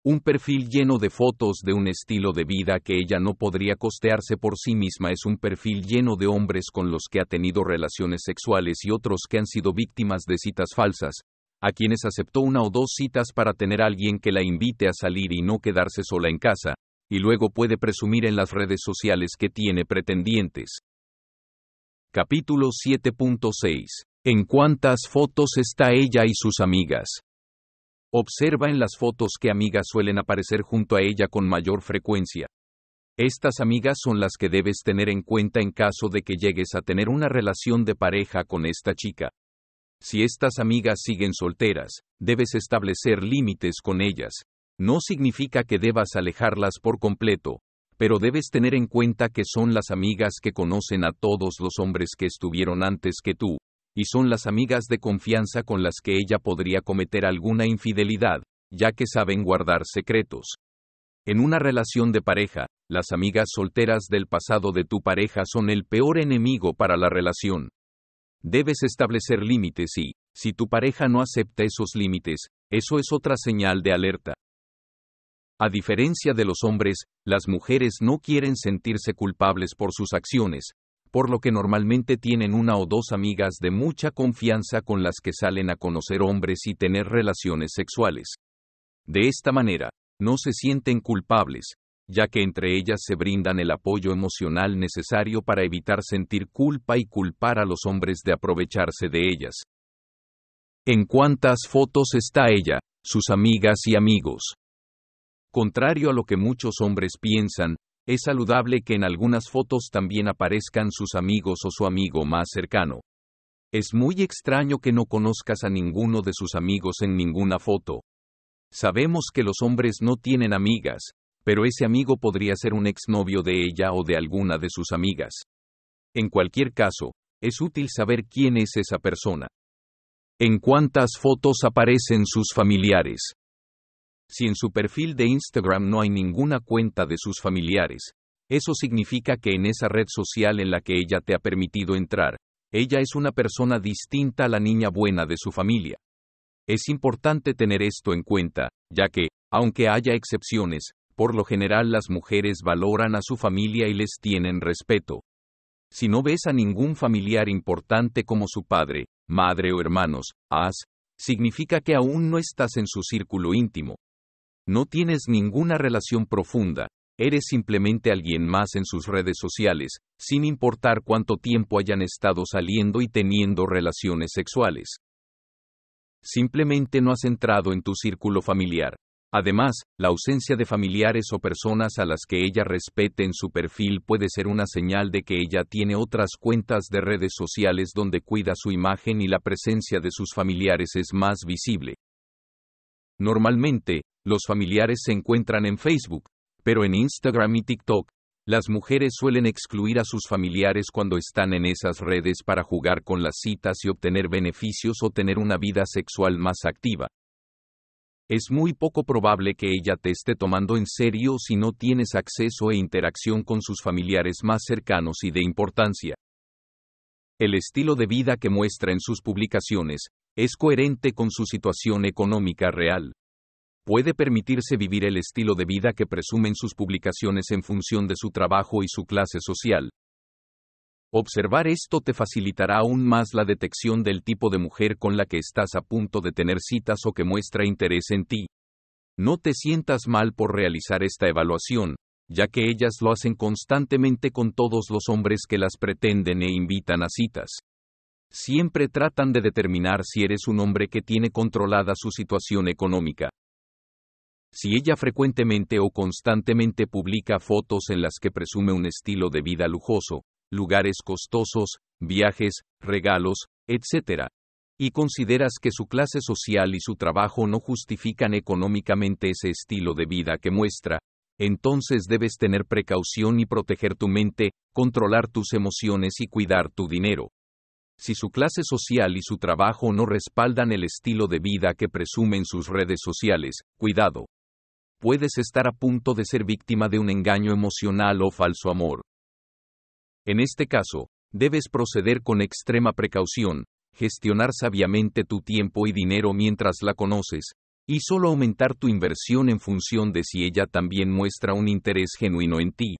Un perfil lleno de fotos de un estilo de vida que ella no podría costearse por sí misma es un perfil lleno de hombres con los que ha tenido relaciones sexuales y otros que han sido víctimas de citas falsas, a quienes aceptó una o dos citas para tener a alguien que la invite a salir y no quedarse sola en casa, y luego puede presumir en las redes sociales que tiene pretendientes. Capítulo 7.6. ¿En cuántas fotos está ella y sus amigas? Observa en las fotos qué amigas suelen aparecer junto a ella con mayor frecuencia. Estas amigas son las que debes tener en cuenta en caso de que llegues a tener una relación de pareja con esta chica. Si estas amigas siguen solteras, debes establecer límites con ellas. No significa que debas alejarlas por completo, pero debes tener en cuenta que son las amigas que conocen a todos los hombres que estuvieron antes que tú, y son las amigas de confianza con las que ella podría cometer alguna infidelidad, ya que saben guardar secretos. En una relación de pareja, las amigas solteras del pasado de tu pareja son el peor enemigo para la relación. Debes establecer límites y, si tu pareja no acepta esos límites, eso es otra señal de alerta. A diferencia de los hombres, las mujeres no quieren sentirse culpables por sus acciones, por lo que normalmente tienen una o dos amigas de mucha confianza con las que salen a conocer hombres y tener relaciones sexuales. De esta manera, no se sienten culpables, ya que entre ellas se brindan el apoyo emocional necesario para evitar sentir culpa y culpar a los hombres de aprovecharse de ellas. ¿En cuántas fotos está ella, sus amigas y amigos? Contrario a lo que muchos hombres piensan, es saludable que en algunas fotos también aparezcan sus amigos o su amigo más cercano. Es muy extraño que no conozcas a ninguno de sus amigos en ninguna foto. Sabemos que los hombres no tienen amigas, pero ese amigo podría ser un exnovio de ella o de alguna de sus amigas. En cualquier caso, es útil saber quién es esa persona. ¿En cuántas fotos aparecen sus familiares? Si en su perfil de Instagram no hay ninguna cuenta de sus familiares, eso significa que en esa red social en la que ella te ha permitido entrar, ella es una persona distinta a la niña buena de su familia. Es importante tener esto en cuenta, ya que, aunque haya excepciones, por lo general las mujeres valoran a su familia y les tienen respeto. Si no ves a ningún familiar importante como su padre, madre o hermanos, as, significa que aún no estás en su círculo íntimo. No tienes ninguna relación profunda, eres simplemente alguien más en sus redes sociales, sin importar cuánto tiempo hayan estado saliendo y teniendo relaciones sexuales simplemente no has entrado en tu círculo familiar. Además, la ausencia de familiares o personas a las que ella respete en su perfil puede ser una señal de que ella tiene otras cuentas de redes sociales donde cuida su imagen y la presencia de sus familiares es más visible. Normalmente, los familiares se encuentran en Facebook, pero en Instagram y TikTok, las mujeres suelen excluir a sus familiares cuando están en esas redes para jugar con las citas y obtener beneficios o tener una vida sexual más activa. Es muy poco probable que ella te esté tomando en serio si no tienes acceso e interacción con sus familiares más cercanos y de importancia. El estilo de vida que muestra en sus publicaciones es coherente con su situación económica real puede permitirse vivir el estilo de vida que presumen sus publicaciones en función de su trabajo y su clase social. Observar esto te facilitará aún más la detección del tipo de mujer con la que estás a punto de tener citas o que muestra interés en ti. No te sientas mal por realizar esta evaluación, ya que ellas lo hacen constantemente con todos los hombres que las pretenden e invitan a citas. Siempre tratan de determinar si eres un hombre que tiene controlada su situación económica. Si ella frecuentemente o constantemente publica fotos en las que presume un estilo de vida lujoso, lugares costosos, viajes, regalos, etc., y consideras que su clase social y su trabajo no justifican económicamente ese estilo de vida que muestra, entonces debes tener precaución y proteger tu mente, controlar tus emociones y cuidar tu dinero. Si su clase social y su trabajo no respaldan el estilo de vida que presume en sus redes sociales, cuidado puedes estar a punto de ser víctima de un engaño emocional o falso amor. En este caso, debes proceder con extrema precaución, gestionar sabiamente tu tiempo y dinero mientras la conoces, y solo aumentar tu inversión en función de si ella también muestra un interés genuino en ti.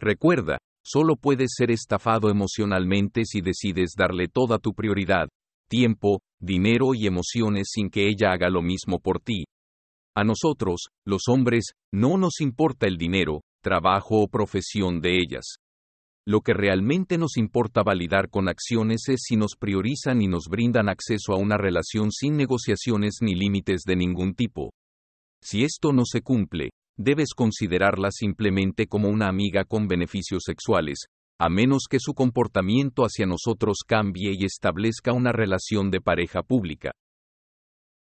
Recuerda, solo puedes ser estafado emocionalmente si decides darle toda tu prioridad, tiempo, dinero y emociones sin que ella haga lo mismo por ti. A nosotros, los hombres, no nos importa el dinero, trabajo o profesión de ellas. Lo que realmente nos importa validar con acciones es si nos priorizan y nos brindan acceso a una relación sin negociaciones ni límites de ningún tipo. Si esto no se cumple, debes considerarla simplemente como una amiga con beneficios sexuales, a menos que su comportamiento hacia nosotros cambie y establezca una relación de pareja pública.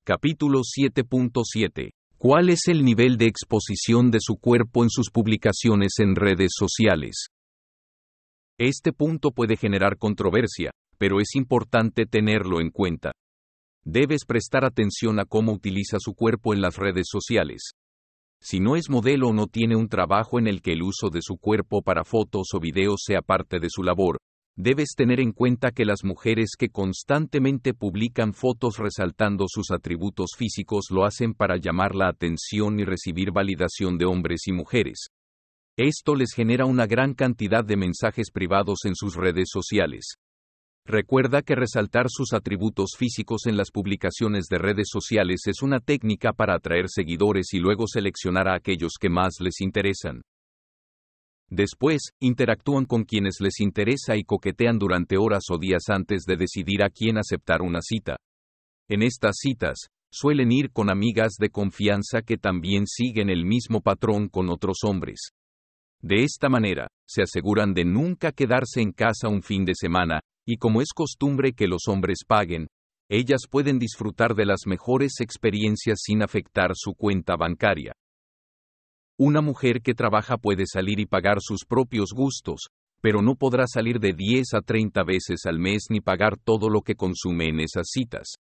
Capítulo 7.7. ¿Cuál es el nivel de exposición de su cuerpo en sus publicaciones en redes sociales? Este punto puede generar controversia, pero es importante tenerlo en cuenta. Debes prestar atención a cómo utiliza su cuerpo en las redes sociales. Si no es modelo o no tiene un trabajo en el que el uso de su cuerpo para fotos o videos sea parte de su labor, debes tener en cuenta que las mujeres que constantemente publican fotos resaltando sus atributos físicos lo hacen para llamar la atención y recibir validación de hombres y mujeres. Esto les genera una gran cantidad de mensajes privados en sus redes sociales. Recuerda que resaltar sus atributos físicos en las publicaciones de redes sociales es una técnica para atraer seguidores y luego seleccionar a aquellos que más les interesan. Después, interactúan con quienes les interesa y coquetean durante horas o días antes de decidir a quién aceptar una cita. En estas citas, suelen ir con amigas de confianza que también siguen el mismo patrón con otros hombres. De esta manera, se aseguran de nunca quedarse en casa un fin de semana, y como es costumbre que los hombres paguen, ellas pueden disfrutar de las mejores experiencias sin afectar su cuenta bancaria. Una mujer que trabaja puede salir y pagar sus propios gustos, pero no podrá salir de 10 a 30 veces al mes ni pagar todo lo que consume en esas citas.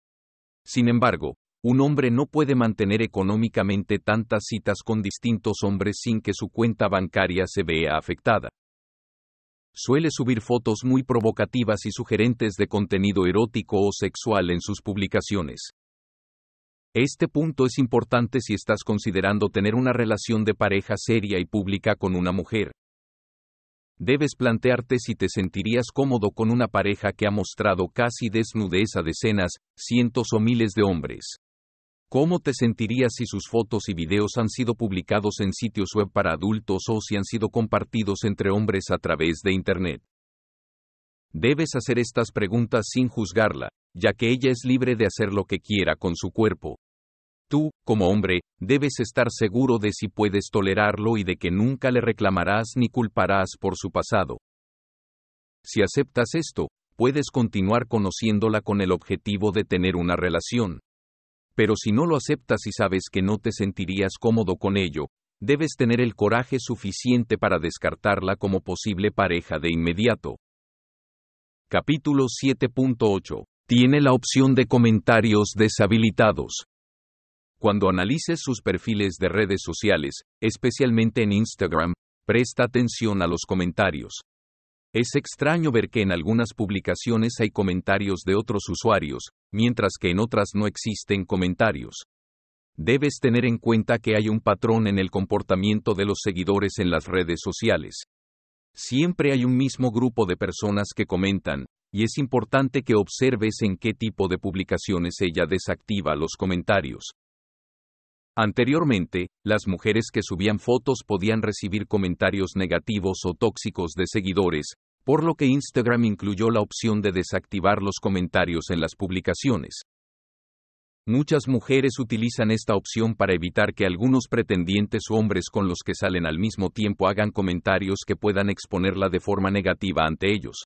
Sin embargo, un hombre no puede mantener económicamente tantas citas con distintos hombres sin que su cuenta bancaria se vea afectada. Suele subir fotos muy provocativas y sugerentes de contenido erótico o sexual en sus publicaciones. Este punto es importante si estás considerando tener una relación de pareja seria y pública con una mujer. Debes plantearte si te sentirías cómodo con una pareja que ha mostrado casi desnudez a decenas, cientos o miles de hombres. ¿Cómo te sentirías si sus fotos y videos han sido publicados en sitios web para adultos o si han sido compartidos entre hombres a través de Internet? Debes hacer estas preguntas sin juzgarla, ya que ella es libre de hacer lo que quiera con su cuerpo. Tú, como hombre, debes estar seguro de si puedes tolerarlo y de que nunca le reclamarás ni culparás por su pasado. Si aceptas esto, puedes continuar conociéndola con el objetivo de tener una relación. Pero si no lo aceptas y sabes que no te sentirías cómodo con ello, debes tener el coraje suficiente para descartarla como posible pareja de inmediato. Capítulo 7.8. Tiene la opción de comentarios deshabilitados. Cuando analices sus perfiles de redes sociales, especialmente en Instagram, presta atención a los comentarios. Es extraño ver que en algunas publicaciones hay comentarios de otros usuarios, mientras que en otras no existen comentarios. Debes tener en cuenta que hay un patrón en el comportamiento de los seguidores en las redes sociales. Siempre hay un mismo grupo de personas que comentan, y es importante que observes en qué tipo de publicaciones ella desactiva los comentarios. Anteriormente, las mujeres que subían fotos podían recibir comentarios negativos o tóxicos de seguidores, por lo que Instagram incluyó la opción de desactivar los comentarios en las publicaciones. Muchas mujeres utilizan esta opción para evitar que algunos pretendientes o hombres con los que salen al mismo tiempo hagan comentarios que puedan exponerla de forma negativa ante ellos.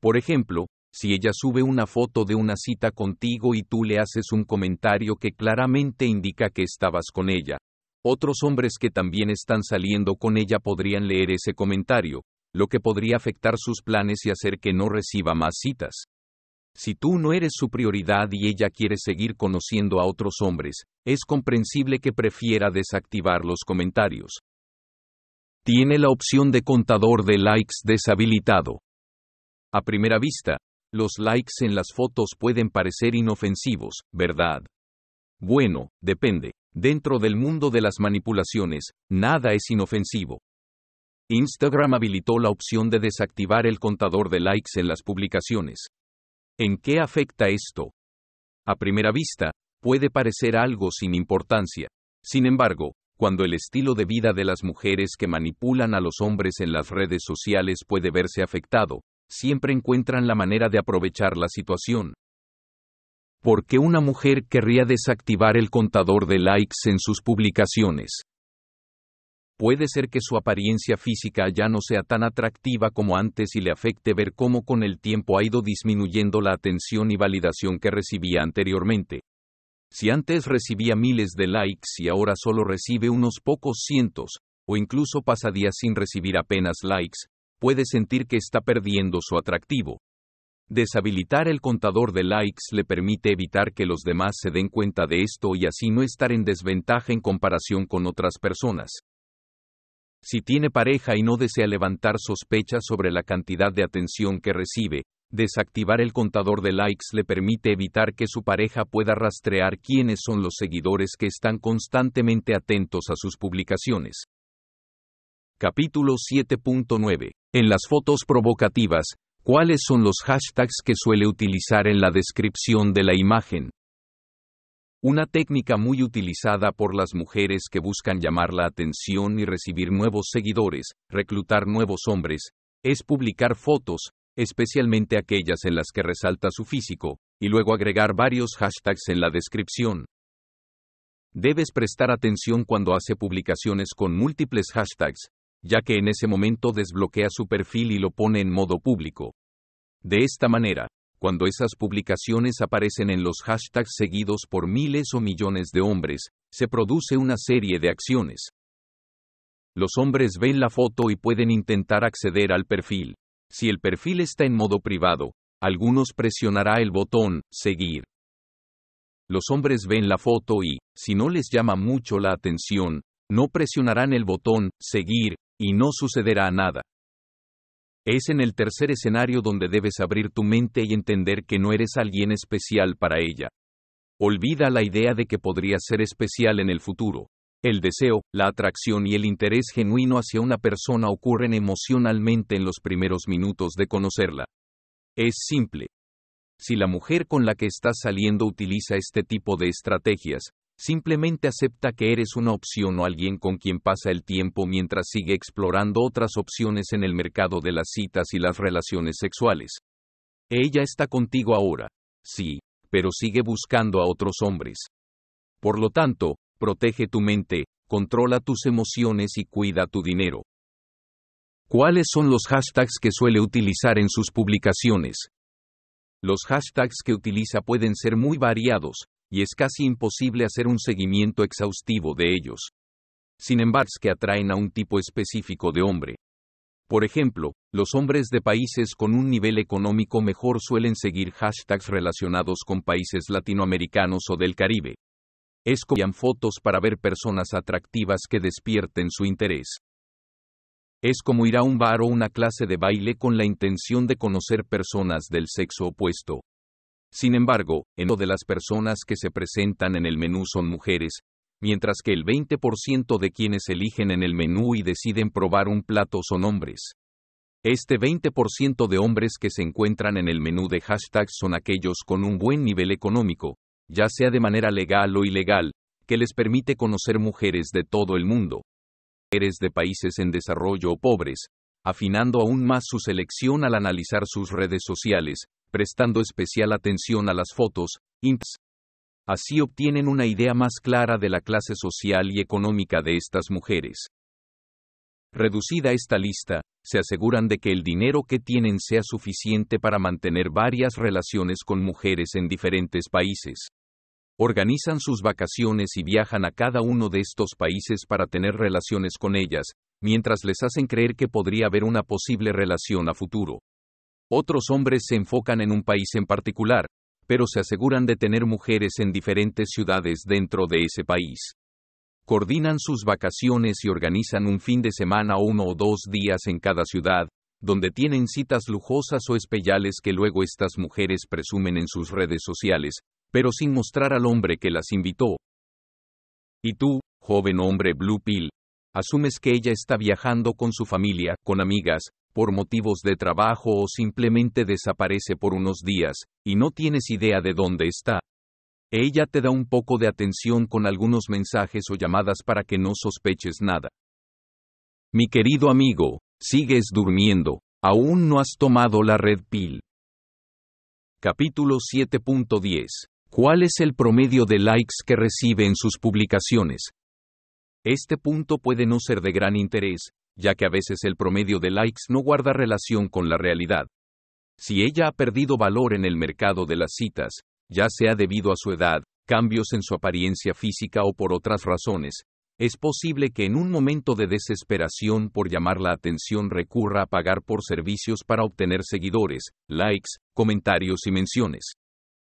Por ejemplo, si ella sube una foto de una cita contigo y tú le haces un comentario que claramente indica que estabas con ella, otros hombres que también están saliendo con ella podrían leer ese comentario, lo que podría afectar sus planes y hacer que no reciba más citas. Si tú no eres su prioridad y ella quiere seguir conociendo a otros hombres, es comprensible que prefiera desactivar los comentarios. Tiene la opción de contador de likes deshabilitado. A primera vista, los likes en las fotos pueden parecer inofensivos, ¿verdad? Bueno, depende. Dentro del mundo de las manipulaciones, nada es inofensivo. Instagram habilitó la opción de desactivar el contador de likes en las publicaciones. ¿En qué afecta esto? A primera vista, puede parecer algo sin importancia. Sin embargo, cuando el estilo de vida de las mujeres que manipulan a los hombres en las redes sociales puede verse afectado, siempre encuentran la manera de aprovechar la situación. ¿Por qué una mujer querría desactivar el contador de likes en sus publicaciones? Puede ser que su apariencia física ya no sea tan atractiva como antes y le afecte ver cómo con el tiempo ha ido disminuyendo la atención y validación que recibía anteriormente. Si antes recibía miles de likes y ahora solo recibe unos pocos cientos, o incluso pasa días sin recibir apenas likes, puede sentir que está perdiendo su atractivo. Deshabilitar el contador de likes le permite evitar que los demás se den cuenta de esto y así no estar en desventaja en comparación con otras personas. Si tiene pareja y no desea levantar sospechas sobre la cantidad de atención que recibe, desactivar el contador de likes le permite evitar que su pareja pueda rastrear quiénes son los seguidores que están constantemente atentos a sus publicaciones. Capítulo 7.9. En las fotos provocativas, ¿Cuáles son los hashtags que suele utilizar en la descripción de la imagen? Una técnica muy utilizada por las mujeres que buscan llamar la atención y recibir nuevos seguidores, reclutar nuevos hombres, es publicar fotos, especialmente aquellas en las que resalta su físico, y luego agregar varios hashtags en la descripción. Debes prestar atención cuando hace publicaciones con múltiples hashtags, ya que en ese momento desbloquea su perfil y lo pone en modo público. De esta manera, cuando esas publicaciones aparecen en los hashtags seguidos por miles o millones de hombres, se produce una serie de acciones. Los hombres ven la foto y pueden intentar acceder al perfil. Si el perfil está en modo privado, algunos presionará el botón Seguir. Los hombres ven la foto y, si no les llama mucho la atención, no presionarán el botón Seguir, y no sucederá nada. Es en el tercer escenario donde debes abrir tu mente y entender que no eres alguien especial para ella. Olvida la idea de que podrías ser especial en el futuro. El deseo, la atracción y el interés genuino hacia una persona ocurren emocionalmente en los primeros minutos de conocerla. Es simple. Si la mujer con la que estás saliendo utiliza este tipo de estrategias, Simplemente acepta que eres una opción o alguien con quien pasa el tiempo mientras sigue explorando otras opciones en el mercado de las citas y las relaciones sexuales. Ella está contigo ahora, sí, pero sigue buscando a otros hombres. Por lo tanto, protege tu mente, controla tus emociones y cuida tu dinero. ¿Cuáles son los hashtags que suele utilizar en sus publicaciones? Los hashtags que utiliza pueden ser muy variados, y es casi imposible hacer un seguimiento exhaustivo de ellos. Sin embargo, que atraen a un tipo específico de hombre. Por ejemplo, los hombres de países con un nivel económico mejor suelen seguir hashtags relacionados con países latinoamericanos o del Caribe. Escogian fotos para ver personas atractivas que despierten su interés. Es como ir a un bar o una clase de baile con la intención de conocer personas del sexo opuesto. Sin embargo, en de las personas que se presentan en el menú son mujeres, mientras que el 20% de quienes eligen en el menú y deciden probar un plato son hombres. Este 20% de hombres que se encuentran en el menú de hashtags son aquellos con un buen nivel económico, ya sea de manera legal o ilegal, que les permite conocer mujeres de todo el mundo. Mujeres de países en desarrollo o pobres, afinando aún más su selección al analizar sus redes sociales, prestando especial atención a las fotos, imps. Así obtienen una idea más clara de la clase social y económica de estas mujeres. Reducida esta lista, se aseguran de que el dinero que tienen sea suficiente para mantener varias relaciones con mujeres en diferentes países. Organizan sus vacaciones y viajan a cada uno de estos países para tener relaciones con ellas, mientras les hacen creer que podría haber una posible relación a futuro. Otros hombres se enfocan en un país en particular, pero se aseguran de tener mujeres en diferentes ciudades dentro de ese país. Coordinan sus vacaciones y organizan un fin de semana uno o dos días en cada ciudad, donde tienen citas lujosas o especiales que luego estas mujeres presumen en sus redes sociales, pero sin mostrar al hombre que las invitó. Y tú, joven hombre Blue Pill, asumes que ella está viajando con su familia, con amigas, por motivos de trabajo o simplemente desaparece por unos días, y no tienes idea de dónde está. Ella te da un poco de atención con algunos mensajes o llamadas para que no sospeches nada. Mi querido amigo, sigues durmiendo, aún no has tomado la red pill. Capítulo 7.10. ¿Cuál es el promedio de likes que recibe en sus publicaciones? Este punto puede no ser de gran interés, ya que a veces el promedio de likes no guarda relación con la realidad. Si ella ha perdido valor en el mercado de las citas, ya sea debido a su edad, cambios en su apariencia física o por otras razones, es posible que en un momento de desesperación por llamar la atención recurra a pagar por servicios para obtener seguidores, likes, comentarios y menciones.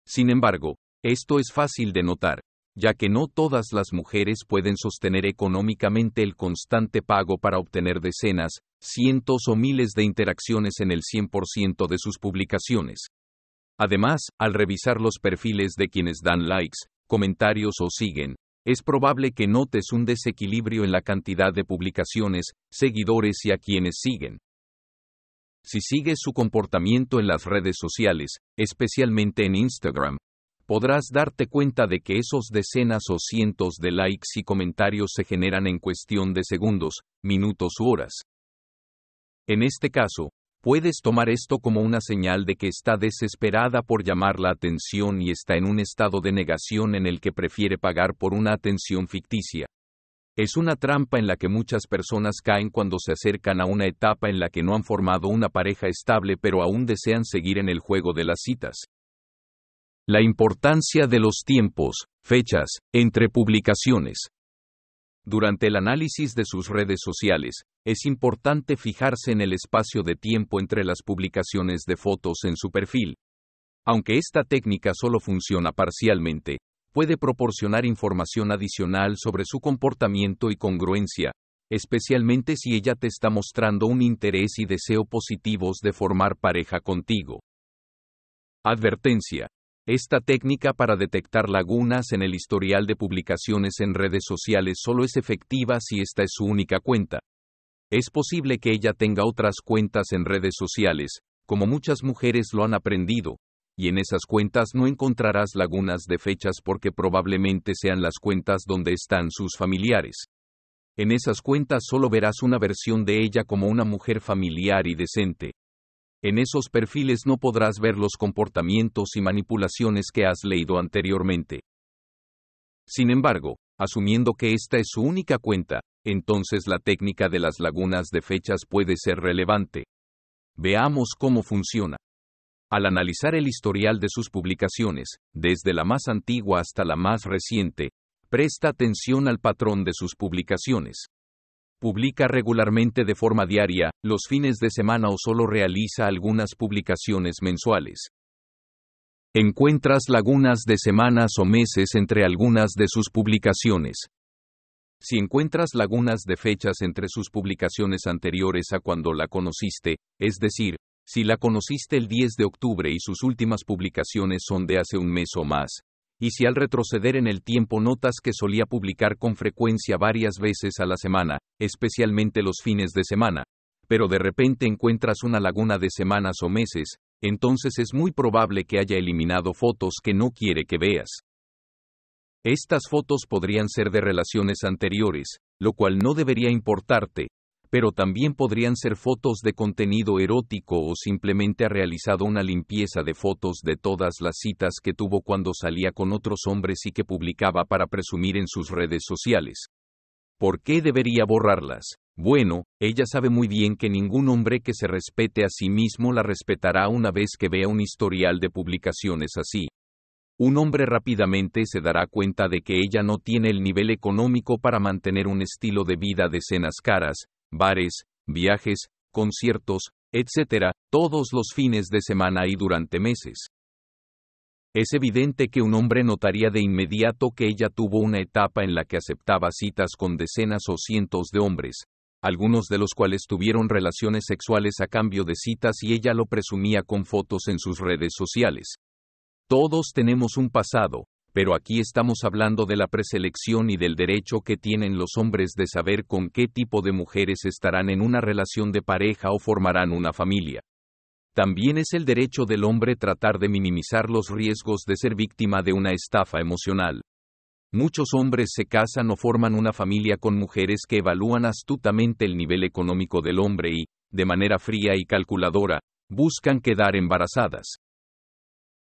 Sin embargo, esto es fácil de notar, ya que no todas las mujeres pueden sostener económicamente el constante pago para obtener decenas, cientos o miles de interacciones en el 100% de sus publicaciones. Además, al revisar los perfiles de quienes dan likes, comentarios o siguen, es probable que notes un desequilibrio en la cantidad de publicaciones, seguidores y a quienes siguen. Si sigues su comportamiento en las redes sociales, especialmente en Instagram, podrás darte cuenta de que esos decenas o cientos de likes y comentarios se generan en cuestión de segundos, minutos u horas. En este caso, puedes tomar esto como una señal de que está desesperada por llamar la atención y está en un estado de negación en el que prefiere pagar por una atención ficticia. Es una trampa en la que muchas personas caen cuando se acercan a una etapa en la que no han formado una pareja estable pero aún desean seguir en el juego de las citas. La importancia de los tiempos, fechas, entre publicaciones. Durante el análisis de sus redes sociales, es importante fijarse en el espacio de tiempo entre las publicaciones de fotos en su perfil. Aunque esta técnica solo funciona parcialmente, puede proporcionar información adicional sobre su comportamiento y congruencia, especialmente si ella te está mostrando un interés y deseo positivos de formar pareja contigo. Advertencia. Esta técnica para detectar lagunas en el historial de publicaciones en redes sociales solo es efectiva si esta es su única cuenta. Es posible que ella tenga otras cuentas en redes sociales, como muchas mujeres lo han aprendido, y en esas cuentas no encontrarás lagunas de fechas porque probablemente sean las cuentas donde están sus familiares. En esas cuentas solo verás una versión de ella como una mujer familiar y decente. En esos perfiles no podrás ver los comportamientos y manipulaciones que has leído anteriormente. Sin embargo, asumiendo que esta es su única cuenta, entonces la técnica de las lagunas de fechas puede ser relevante. Veamos cómo funciona. Al analizar el historial de sus publicaciones, desde la más antigua hasta la más reciente, presta atención al patrón de sus publicaciones. Publica regularmente de forma diaria, los fines de semana o solo realiza algunas publicaciones mensuales. Encuentras lagunas de semanas o meses entre algunas de sus publicaciones. Si encuentras lagunas de fechas entre sus publicaciones anteriores a cuando la conociste, es decir, si la conociste el 10 de octubre y sus últimas publicaciones son de hace un mes o más, y si al retroceder en el tiempo notas que solía publicar con frecuencia varias veces a la semana, especialmente los fines de semana, pero de repente encuentras una laguna de semanas o meses, entonces es muy probable que haya eliminado fotos que no quiere que veas. Estas fotos podrían ser de relaciones anteriores, lo cual no debería importarte, pero también podrían ser fotos de contenido erótico o simplemente ha realizado una limpieza de fotos de todas las citas que tuvo cuando salía con otros hombres y que publicaba para presumir en sus redes sociales. ¿Por qué debería borrarlas? Bueno, ella sabe muy bien que ningún hombre que se respete a sí mismo la respetará una vez que vea un historial de publicaciones así. Un hombre rápidamente se dará cuenta de que ella no tiene el nivel económico para mantener un estilo de vida de cenas caras, bares, viajes, conciertos, etc., todos los fines de semana y durante meses. Es evidente que un hombre notaría de inmediato que ella tuvo una etapa en la que aceptaba citas con decenas o cientos de hombres, algunos de los cuales tuvieron relaciones sexuales a cambio de citas y ella lo presumía con fotos en sus redes sociales. Todos tenemos un pasado, pero aquí estamos hablando de la preselección y del derecho que tienen los hombres de saber con qué tipo de mujeres estarán en una relación de pareja o formarán una familia. También es el derecho del hombre tratar de minimizar los riesgos de ser víctima de una estafa emocional. Muchos hombres se casan o forman una familia con mujeres que evalúan astutamente el nivel económico del hombre y, de manera fría y calculadora, buscan quedar embarazadas.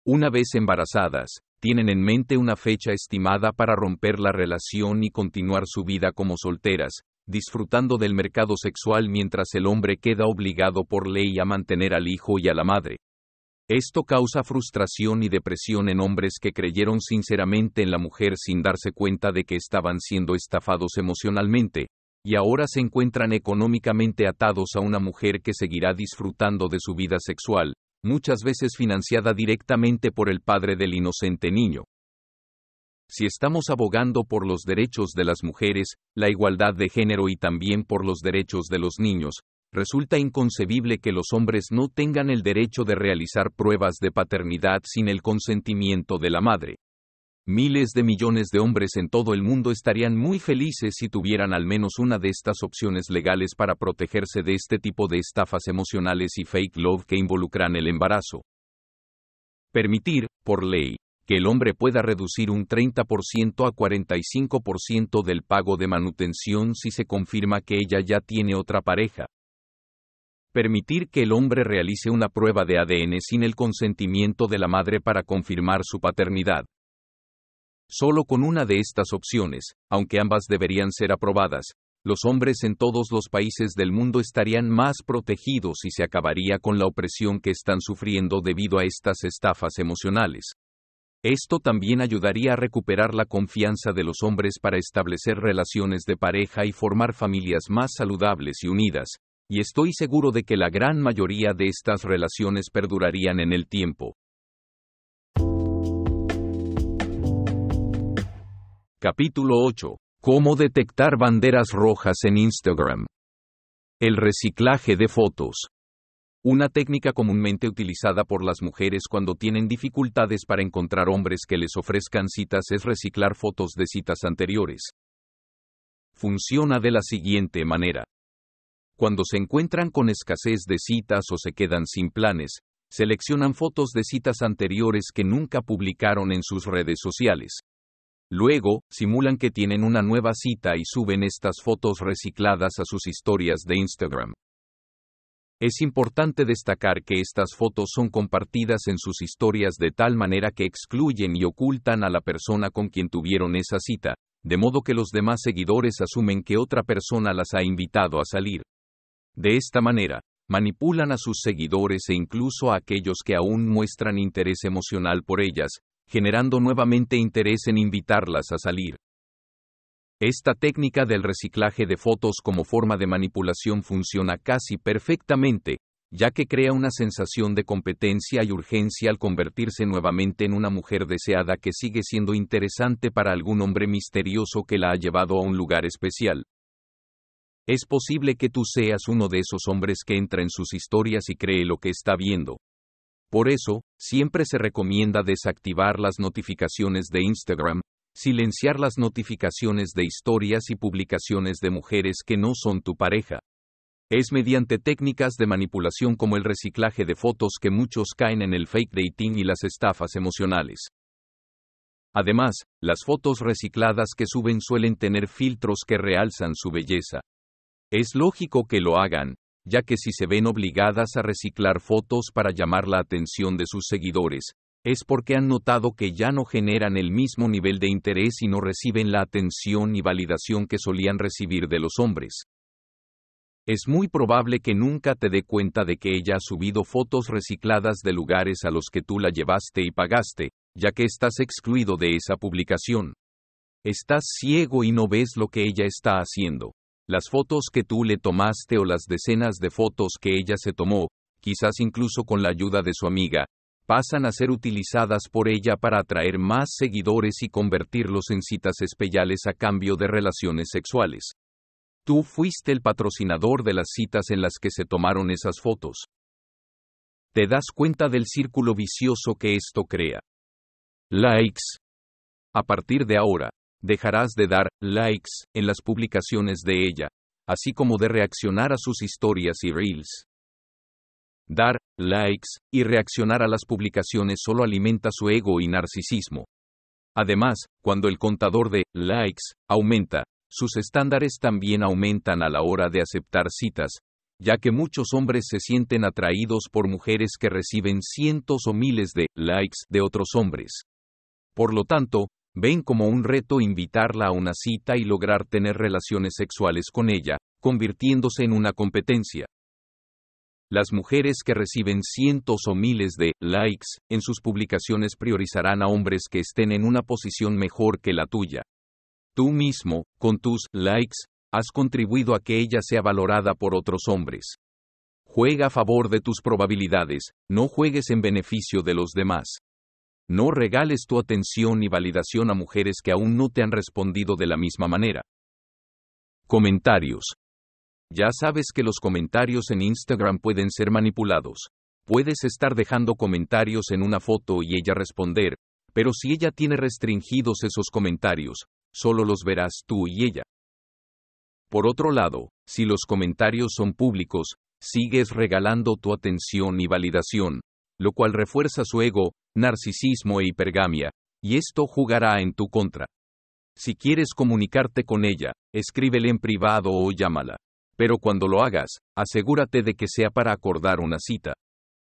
Una vez embarazadas, tienen en mente una fecha estimada para romper la relación y continuar su vida como solteras, disfrutando del mercado sexual mientras el hombre queda obligado por ley a mantener al hijo y a la madre. Esto causa frustración y depresión en hombres que creyeron sinceramente en la mujer sin darse cuenta de que estaban siendo estafados emocionalmente, y ahora se encuentran económicamente atados a una mujer que seguirá disfrutando de su vida sexual, muchas veces financiada directamente por el padre del inocente niño. Si estamos abogando por los derechos de las mujeres, la igualdad de género y también por los derechos de los niños, resulta inconcebible que los hombres no tengan el derecho de realizar pruebas de paternidad sin el consentimiento de la madre. Miles de millones de hombres en todo el mundo estarían muy felices si tuvieran al menos una de estas opciones legales para protegerse de este tipo de estafas emocionales y fake love que involucran el embarazo. Permitir, por ley, que el hombre pueda reducir un 30% a 45% del pago de manutención si se confirma que ella ya tiene otra pareja. Permitir que el hombre realice una prueba de ADN sin el consentimiento de la madre para confirmar su paternidad. Solo con una de estas opciones, aunque ambas deberían ser aprobadas, los hombres en todos los países del mundo estarían más protegidos y se acabaría con la opresión que están sufriendo debido a estas estafas emocionales. Esto también ayudaría a recuperar la confianza de los hombres para establecer relaciones de pareja y formar familias más saludables y unidas, y estoy seguro de que la gran mayoría de estas relaciones perdurarían en el tiempo. Capítulo 8. Cómo detectar banderas rojas en Instagram. El reciclaje de fotos. Una técnica comúnmente utilizada por las mujeres cuando tienen dificultades para encontrar hombres que les ofrezcan citas es reciclar fotos de citas anteriores. Funciona de la siguiente manera. Cuando se encuentran con escasez de citas o se quedan sin planes, seleccionan fotos de citas anteriores que nunca publicaron en sus redes sociales. Luego, simulan que tienen una nueva cita y suben estas fotos recicladas a sus historias de Instagram. Es importante destacar que estas fotos son compartidas en sus historias de tal manera que excluyen y ocultan a la persona con quien tuvieron esa cita, de modo que los demás seguidores asumen que otra persona las ha invitado a salir. De esta manera, manipulan a sus seguidores e incluso a aquellos que aún muestran interés emocional por ellas, generando nuevamente interés en invitarlas a salir. Esta técnica del reciclaje de fotos como forma de manipulación funciona casi perfectamente, ya que crea una sensación de competencia y urgencia al convertirse nuevamente en una mujer deseada que sigue siendo interesante para algún hombre misterioso que la ha llevado a un lugar especial. Es posible que tú seas uno de esos hombres que entra en sus historias y cree lo que está viendo. Por eso, siempre se recomienda desactivar las notificaciones de Instagram, silenciar las notificaciones de historias y publicaciones de mujeres que no son tu pareja. Es mediante técnicas de manipulación como el reciclaje de fotos que muchos caen en el fake dating y las estafas emocionales. Además, las fotos recicladas que suben suelen tener filtros que realzan su belleza. Es lógico que lo hagan, ya que si se ven obligadas a reciclar fotos para llamar la atención de sus seguidores, es porque han notado que ya no generan el mismo nivel de interés y no reciben la atención y validación que solían recibir de los hombres. Es muy probable que nunca te dé cuenta de que ella ha subido fotos recicladas de lugares a los que tú la llevaste y pagaste, ya que estás excluido de esa publicación. Estás ciego y no ves lo que ella está haciendo. Las fotos que tú le tomaste o las decenas de fotos que ella se tomó, quizás incluso con la ayuda de su amiga, pasan a ser utilizadas por ella para atraer más seguidores y convertirlos en citas especiales a cambio de relaciones sexuales. Tú fuiste el patrocinador de las citas en las que se tomaron esas fotos. Te das cuenta del círculo vicioso que esto crea. Likes. A partir de ahora, dejarás de dar likes en las publicaciones de ella, así como de reaccionar a sus historias y reels. Dar likes y reaccionar a las publicaciones solo alimenta su ego y narcisismo. Además, cuando el contador de likes aumenta, sus estándares también aumentan a la hora de aceptar citas, ya que muchos hombres se sienten atraídos por mujeres que reciben cientos o miles de likes de otros hombres. Por lo tanto, ven como un reto invitarla a una cita y lograr tener relaciones sexuales con ella, convirtiéndose en una competencia. Las mujeres que reciben cientos o miles de likes en sus publicaciones priorizarán a hombres que estén en una posición mejor que la tuya. Tú mismo, con tus likes, has contribuido a que ella sea valorada por otros hombres. Juega a favor de tus probabilidades, no juegues en beneficio de los demás. No regales tu atención y validación a mujeres que aún no te han respondido de la misma manera. Comentarios. Ya sabes que los comentarios en Instagram pueden ser manipulados. Puedes estar dejando comentarios en una foto y ella responder, Pero si ella tiene restringidos esos comentarios, solo los verás tú y ella. Por otro lado, si los comentarios son públicos, sigues regalando tu atención y validación, lo cual refuerza su ego, narcisismo e hipergamia, y esto jugará en tu contra. Si quieres comunicarte con ella, escríbele en privado o llámala. Pero cuando lo hagas, asegúrate de que sea para acordar una cita.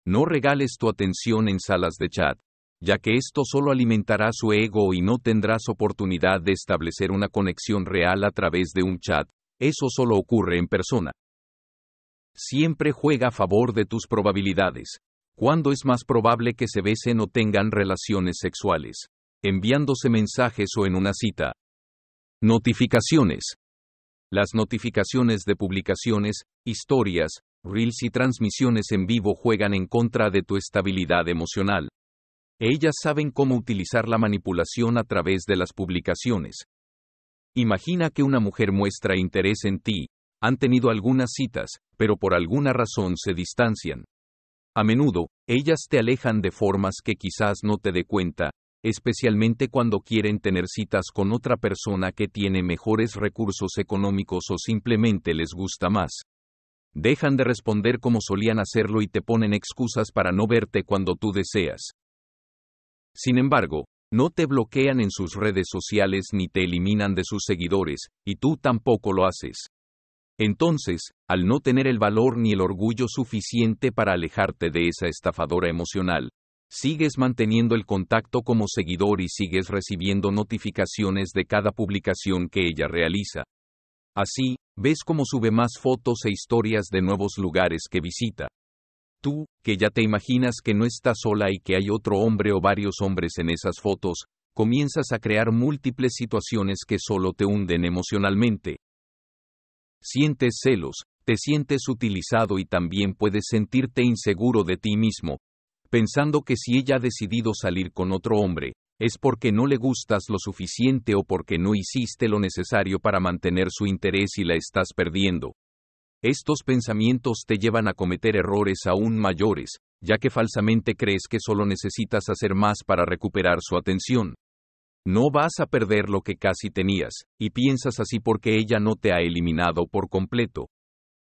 No regales tu atención en salas de chat, ya que esto solo alimentará su ego y no tendrás oportunidad de establecer una conexión real a través de un chat, eso solo ocurre en persona. Siempre juega a favor de tus probabilidades. ¿Cuándo es más probable que se besen o tengan relaciones sexuales? Enviándose mensajes o en una cita. Notificaciones. Las notificaciones de publicaciones, historias, reels y transmisiones en vivo juegan en contra de tu estabilidad emocional. Ellas saben cómo utilizar la manipulación a través de las publicaciones. Imagina que una mujer muestra interés en ti, han tenido algunas citas, pero por alguna razón se distancian. A menudo, ellas te alejan de formas que quizás no te dé cuenta, especialmente cuando quieren tener citas con otra persona que tiene mejores recursos económicos o simplemente les gusta más. Dejan de responder como solían hacerlo y te ponen excusas para no verte cuando tú deseas. Sin embargo, no te bloquean en sus redes sociales ni te eliminan de sus seguidores, y tú tampoco lo haces. Entonces, al no tener el valor ni el orgullo suficiente para alejarte de esa estafadora emocional, sigues manteniendo el contacto como seguidor y sigues recibiendo notificaciones de cada publicación que ella realiza. Así, ves cómo sube más fotos e historias de nuevos lugares que visita. Tú, que ya te imaginas que no estás sola y que hay otro hombre o varios hombres en esas fotos, comienzas a crear múltiples situaciones que solo te hunden emocionalmente, Sientes celos, te sientes utilizado y también puedes sentirte inseguro de ti mismo, pensando que si ella ha decidido salir con otro hombre, es porque no le gustas lo suficiente o porque no hiciste lo necesario para mantener su interés y la estás perdiendo. Estos pensamientos te llevan a cometer errores aún mayores, ya que falsamente crees que solo necesitas hacer más para recuperar su atención. No vas a perder lo que casi tenías, y piensas así porque ella no te ha eliminado por completo.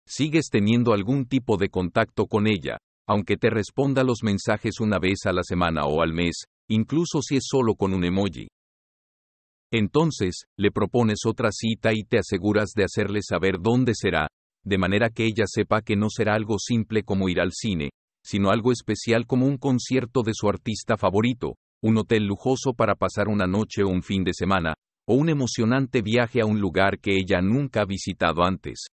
Sigues teniendo algún tipo de contacto con ella, aunque te responda los mensajes una vez a la semana o al mes, incluso si es solo con un emoji. Entonces, le propones otra cita y te aseguras de hacerle saber dónde será, de manera que ella sepa que no será algo simple como ir al cine, sino algo especial como un concierto de su artista favorito, un hotel lujoso para pasar una noche o un fin de semana, o un emocionante viaje a un lugar que ella nunca ha visitado antes.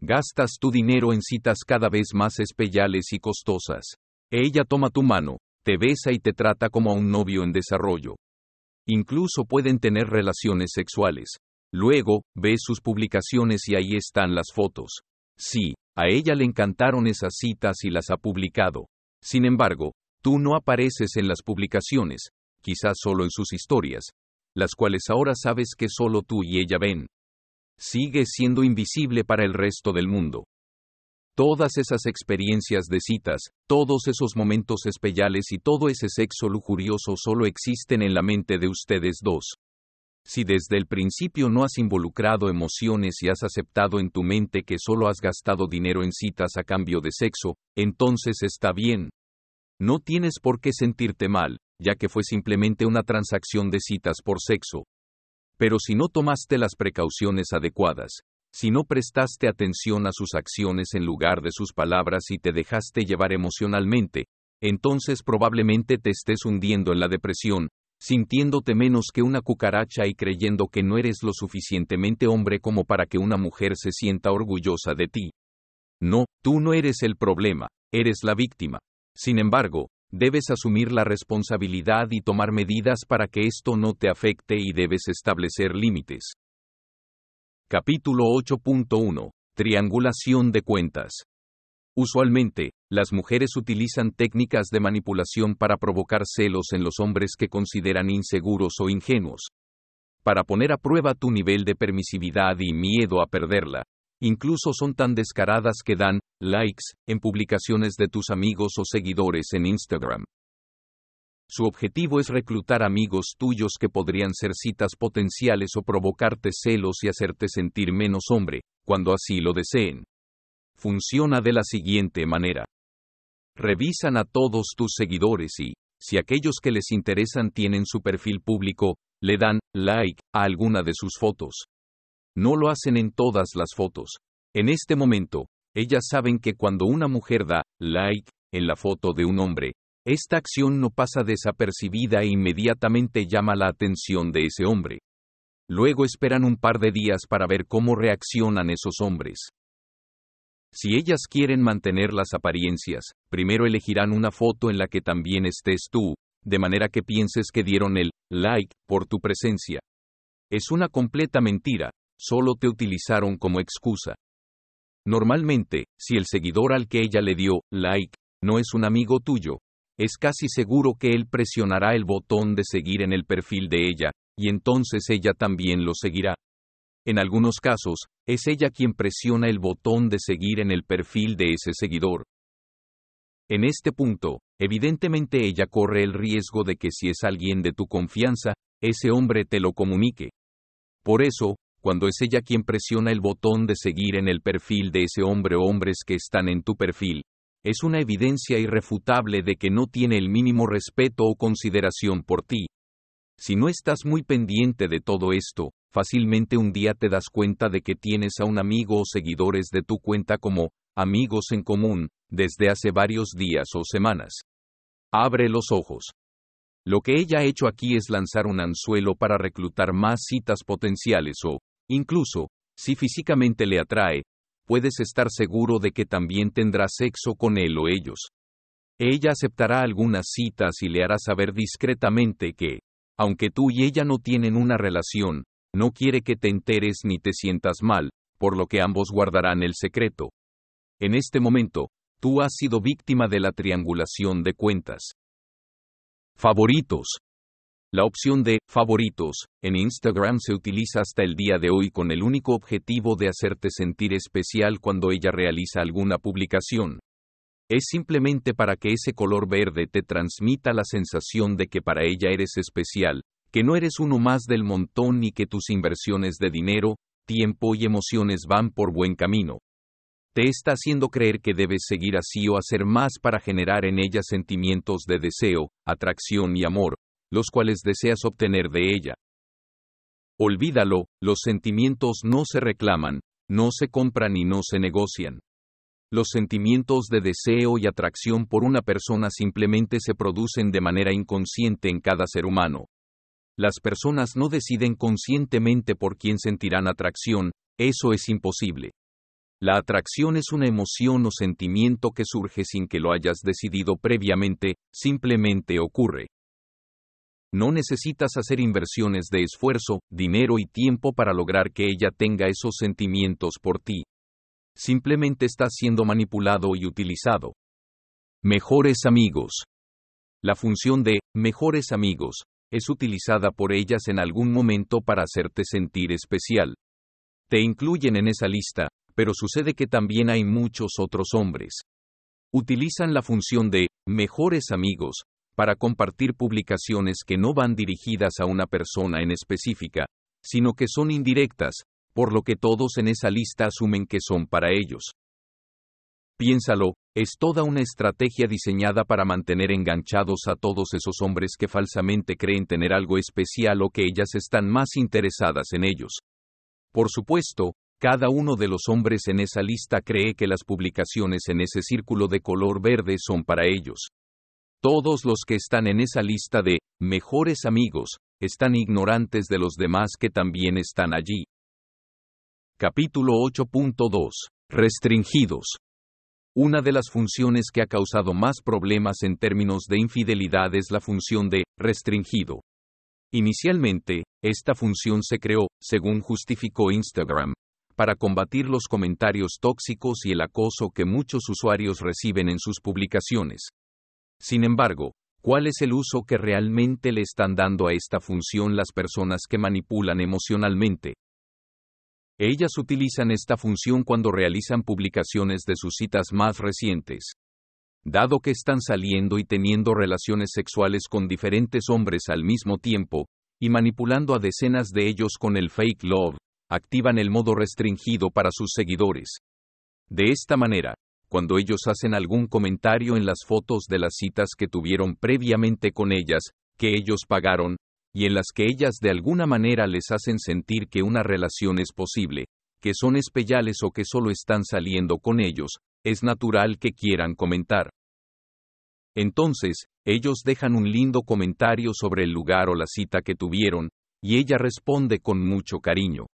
Gastas tu dinero en citas cada vez más especiales y costosas. Ella toma tu mano, te besa y te trata como a un novio en desarrollo. Incluso pueden tener relaciones sexuales. Luego, ves sus publicaciones y ahí están las fotos. Sí, a ella le encantaron esas citas y las ha publicado. Sin embargo, Tú no apareces en las publicaciones, quizás solo en sus historias, las cuales ahora sabes que solo tú y ella ven. Sigues siendo invisible para el resto del mundo. Todas esas experiencias de citas, todos esos momentos especiales y todo ese sexo lujurioso solo existen en la mente de ustedes dos. Si desde el principio no has involucrado emociones y has aceptado en tu mente que solo has gastado dinero en citas a cambio de sexo, entonces está bien, no tienes por qué sentirte mal, ya que fue simplemente una transacción de citas por sexo. Pero si no tomaste las precauciones adecuadas, si no prestaste atención a sus acciones en lugar de sus palabras y te dejaste llevar emocionalmente, entonces probablemente te estés hundiendo en la depresión, sintiéndote menos que una cucaracha y creyendo que no eres lo suficientemente hombre como para que una mujer se sienta orgullosa de ti. No, tú no eres el problema, eres la víctima. Sin embargo, debes asumir la responsabilidad y tomar medidas para que esto no te afecte y debes establecer límites. Capítulo 8.1. Triangulación de cuentas. Usualmente, las mujeres utilizan técnicas de manipulación para provocar celos en los hombres que consideran inseguros o ingenuos. Para poner a prueba tu nivel de permisividad y miedo a perderla, Incluso son tan descaradas que dan likes en publicaciones de tus amigos o seguidores en Instagram. Su objetivo es reclutar amigos tuyos que podrían ser citas potenciales o provocarte celos y hacerte sentir menos hombre, cuando así lo deseen. Funciona de la siguiente manera. Revisan a todos tus seguidores y, si aquellos que les interesan tienen su perfil público, le dan like a alguna de sus fotos. No lo hacen en todas las fotos. En este momento, ellas saben que cuando una mujer da like en la foto de un hombre, esta acción no pasa desapercibida e inmediatamente llama la atención de ese hombre. Luego esperan un par de días para ver cómo reaccionan esos hombres. Si ellas quieren mantener las apariencias, primero elegirán una foto en la que también estés tú, de manera que pienses que dieron el like por tu presencia. Es una completa mentira, solo te utilizaron como excusa. Normalmente, si el seguidor al que ella le dio like no es un amigo tuyo, es casi seguro que él presionará el botón de seguir en el perfil de ella, y entonces ella también lo seguirá. En algunos casos, es ella quien presiona el botón de seguir en el perfil de ese seguidor. En este punto, evidentemente ella corre el riesgo de que si es alguien de tu confianza, ese hombre te lo comunique. Por eso, cuando es ella quien presiona el botón de seguir en el perfil de ese hombre o hombres que están en tu perfil, es una evidencia irrefutable de que no tiene el mínimo respeto o consideración por ti. Si no estás muy pendiente de todo esto, fácilmente un día te das cuenta de que tienes a un amigo o seguidores de tu cuenta como amigos en común, desde hace varios días o semanas. Abre los ojos. Lo que ella ha hecho aquí es lanzar un anzuelo para reclutar más citas potenciales o, incluso, si físicamente le atrae, puedes estar seguro de que también tendrá sexo con él o ellos. Ella aceptará algunas citas y le hará saber discretamente que, aunque tú y ella no tienen una relación, no quiere que te enteres ni te sientas mal, por lo que ambos guardarán el secreto. En este momento, tú has sido víctima de la triangulación de cuentas. Favoritos. La opción de favoritos en Instagram se utiliza hasta el día de hoy con el único objetivo de hacerte sentir especial cuando ella realiza alguna publicación. Es simplemente para que ese color verde te transmita la sensación de que para ella eres especial, que no eres uno más del montón y que tus inversiones de dinero, tiempo y emociones van por buen camino. Te está haciendo creer que debes seguir así o hacer más para generar en ella sentimientos de deseo, atracción y amor, los cuales deseas obtener de ella. Olvídalo, los sentimientos no se reclaman, no se compran y no se negocian. Los sentimientos de deseo y atracción por una persona simplemente se producen de manera inconsciente en cada ser humano. Las personas no deciden conscientemente por quién sentirán atracción, eso es imposible. La atracción es una emoción o sentimiento que surge sin que lo hayas decidido previamente, simplemente ocurre. No necesitas hacer inversiones de esfuerzo, dinero y tiempo para lograr que ella tenga esos sentimientos por ti. Simplemente estás siendo manipulado y utilizado. Mejores amigos. La función de mejores amigos es utilizada por ellas en algún momento para hacerte sentir especial. Te incluyen en esa lista, pero sucede que también hay muchos otros hombres. Utilizan la función de mejores amigos para compartir publicaciones que no van dirigidas a una persona en específica, sino que son indirectas, por lo que todos en esa lista asumen que son para ellos. Piénsalo, es toda una estrategia diseñada para mantener enganchados a todos esos hombres que falsamente creen tener algo especial o que ellas están más interesadas en ellos. Por supuesto, cada uno de los hombres en esa lista cree que las publicaciones en ese círculo de color verde son para ellos. Todos los que están en esa lista de mejores amigos están ignorantes de los demás que también están allí. Capítulo 8.2. Restringidos. Una de las funciones que ha causado más problemas en términos de infidelidad es la función de restringido. Inicialmente, esta función se creó, según justificó Instagram, para combatir los comentarios tóxicos y el acoso que muchos usuarios reciben en sus publicaciones. Sin embargo, ¿cuál es el uso que realmente le están dando a esta función las personas que manipulan emocionalmente? Ellas utilizan esta función cuando realizan publicaciones de sus citas más recientes. Dado que están saliendo y teniendo relaciones sexuales con diferentes hombres al mismo tiempo, y manipulando a decenas de ellos con el fake love, activan el modo restringido para sus seguidores. De esta manera, cuando ellos hacen algún comentario en las fotos de las citas que tuvieron previamente con ellas, que ellos pagaron, y en las que ellas de alguna manera les hacen sentir que una relación es posible, que son especiales o que solo están saliendo con ellos, es natural que quieran comentar. Entonces, ellos dejan un lindo comentario sobre el lugar o la cita que tuvieron, y ella responde con mucho cariño.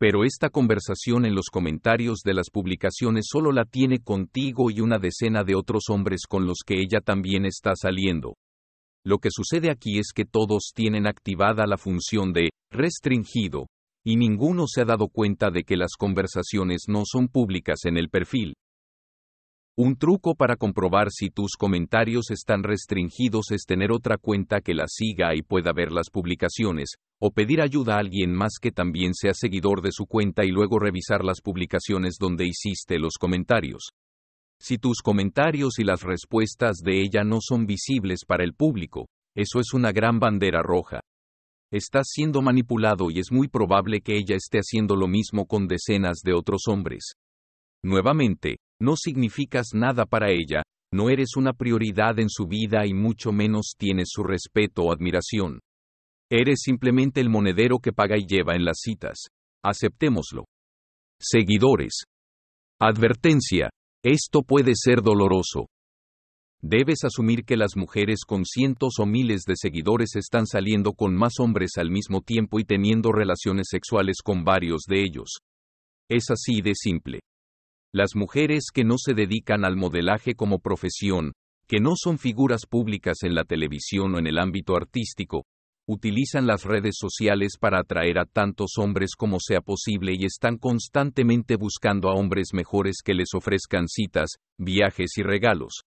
Pero esta conversación en los comentarios de las publicaciones solo la tiene contigo y una decena de otros hombres con los que ella también está saliendo. Lo que sucede aquí es que todos tienen activada la función de restringido, y ninguno se ha dado cuenta de que las conversaciones no son públicas en el perfil. Un truco para comprobar si tus comentarios están restringidos es tener otra cuenta que la siga y pueda ver las publicaciones, o pedir ayuda a alguien más que también sea seguidor de su cuenta y luego revisar las publicaciones donde hiciste los comentarios. Si tus comentarios y las respuestas de ella no son visibles para el público, eso es una gran bandera roja. Estás siendo manipulado y es muy probable que ella esté haciendo lo mismo con decenas de otros hombres. Nuevamente, no significas nada para ella, no eres una prioridad en su vida y mucho menos tienes su respeto o admiración. Eres simplemente el monedero que paga y lleva en las citas. Aceptémoslo. Seguidores. Advertencia. Esto puede ser doloroso. Debes asumir que las mujeres con cientos o miles de seguidores están saliendo con más hombres al mismo tiempo y teniendo relaciones sexuales con varios de ellos. Es así de simple. Las mujeres que no se dedican al modelaje como profesión, que no son figuras públicas en la televisión o en el ámbito artístico, utilizan las redes sociales para atraer a tantos hombres como sea posible y están constantemente buscando a hombres mejores que les ofrezcan citas, viajes y regalos.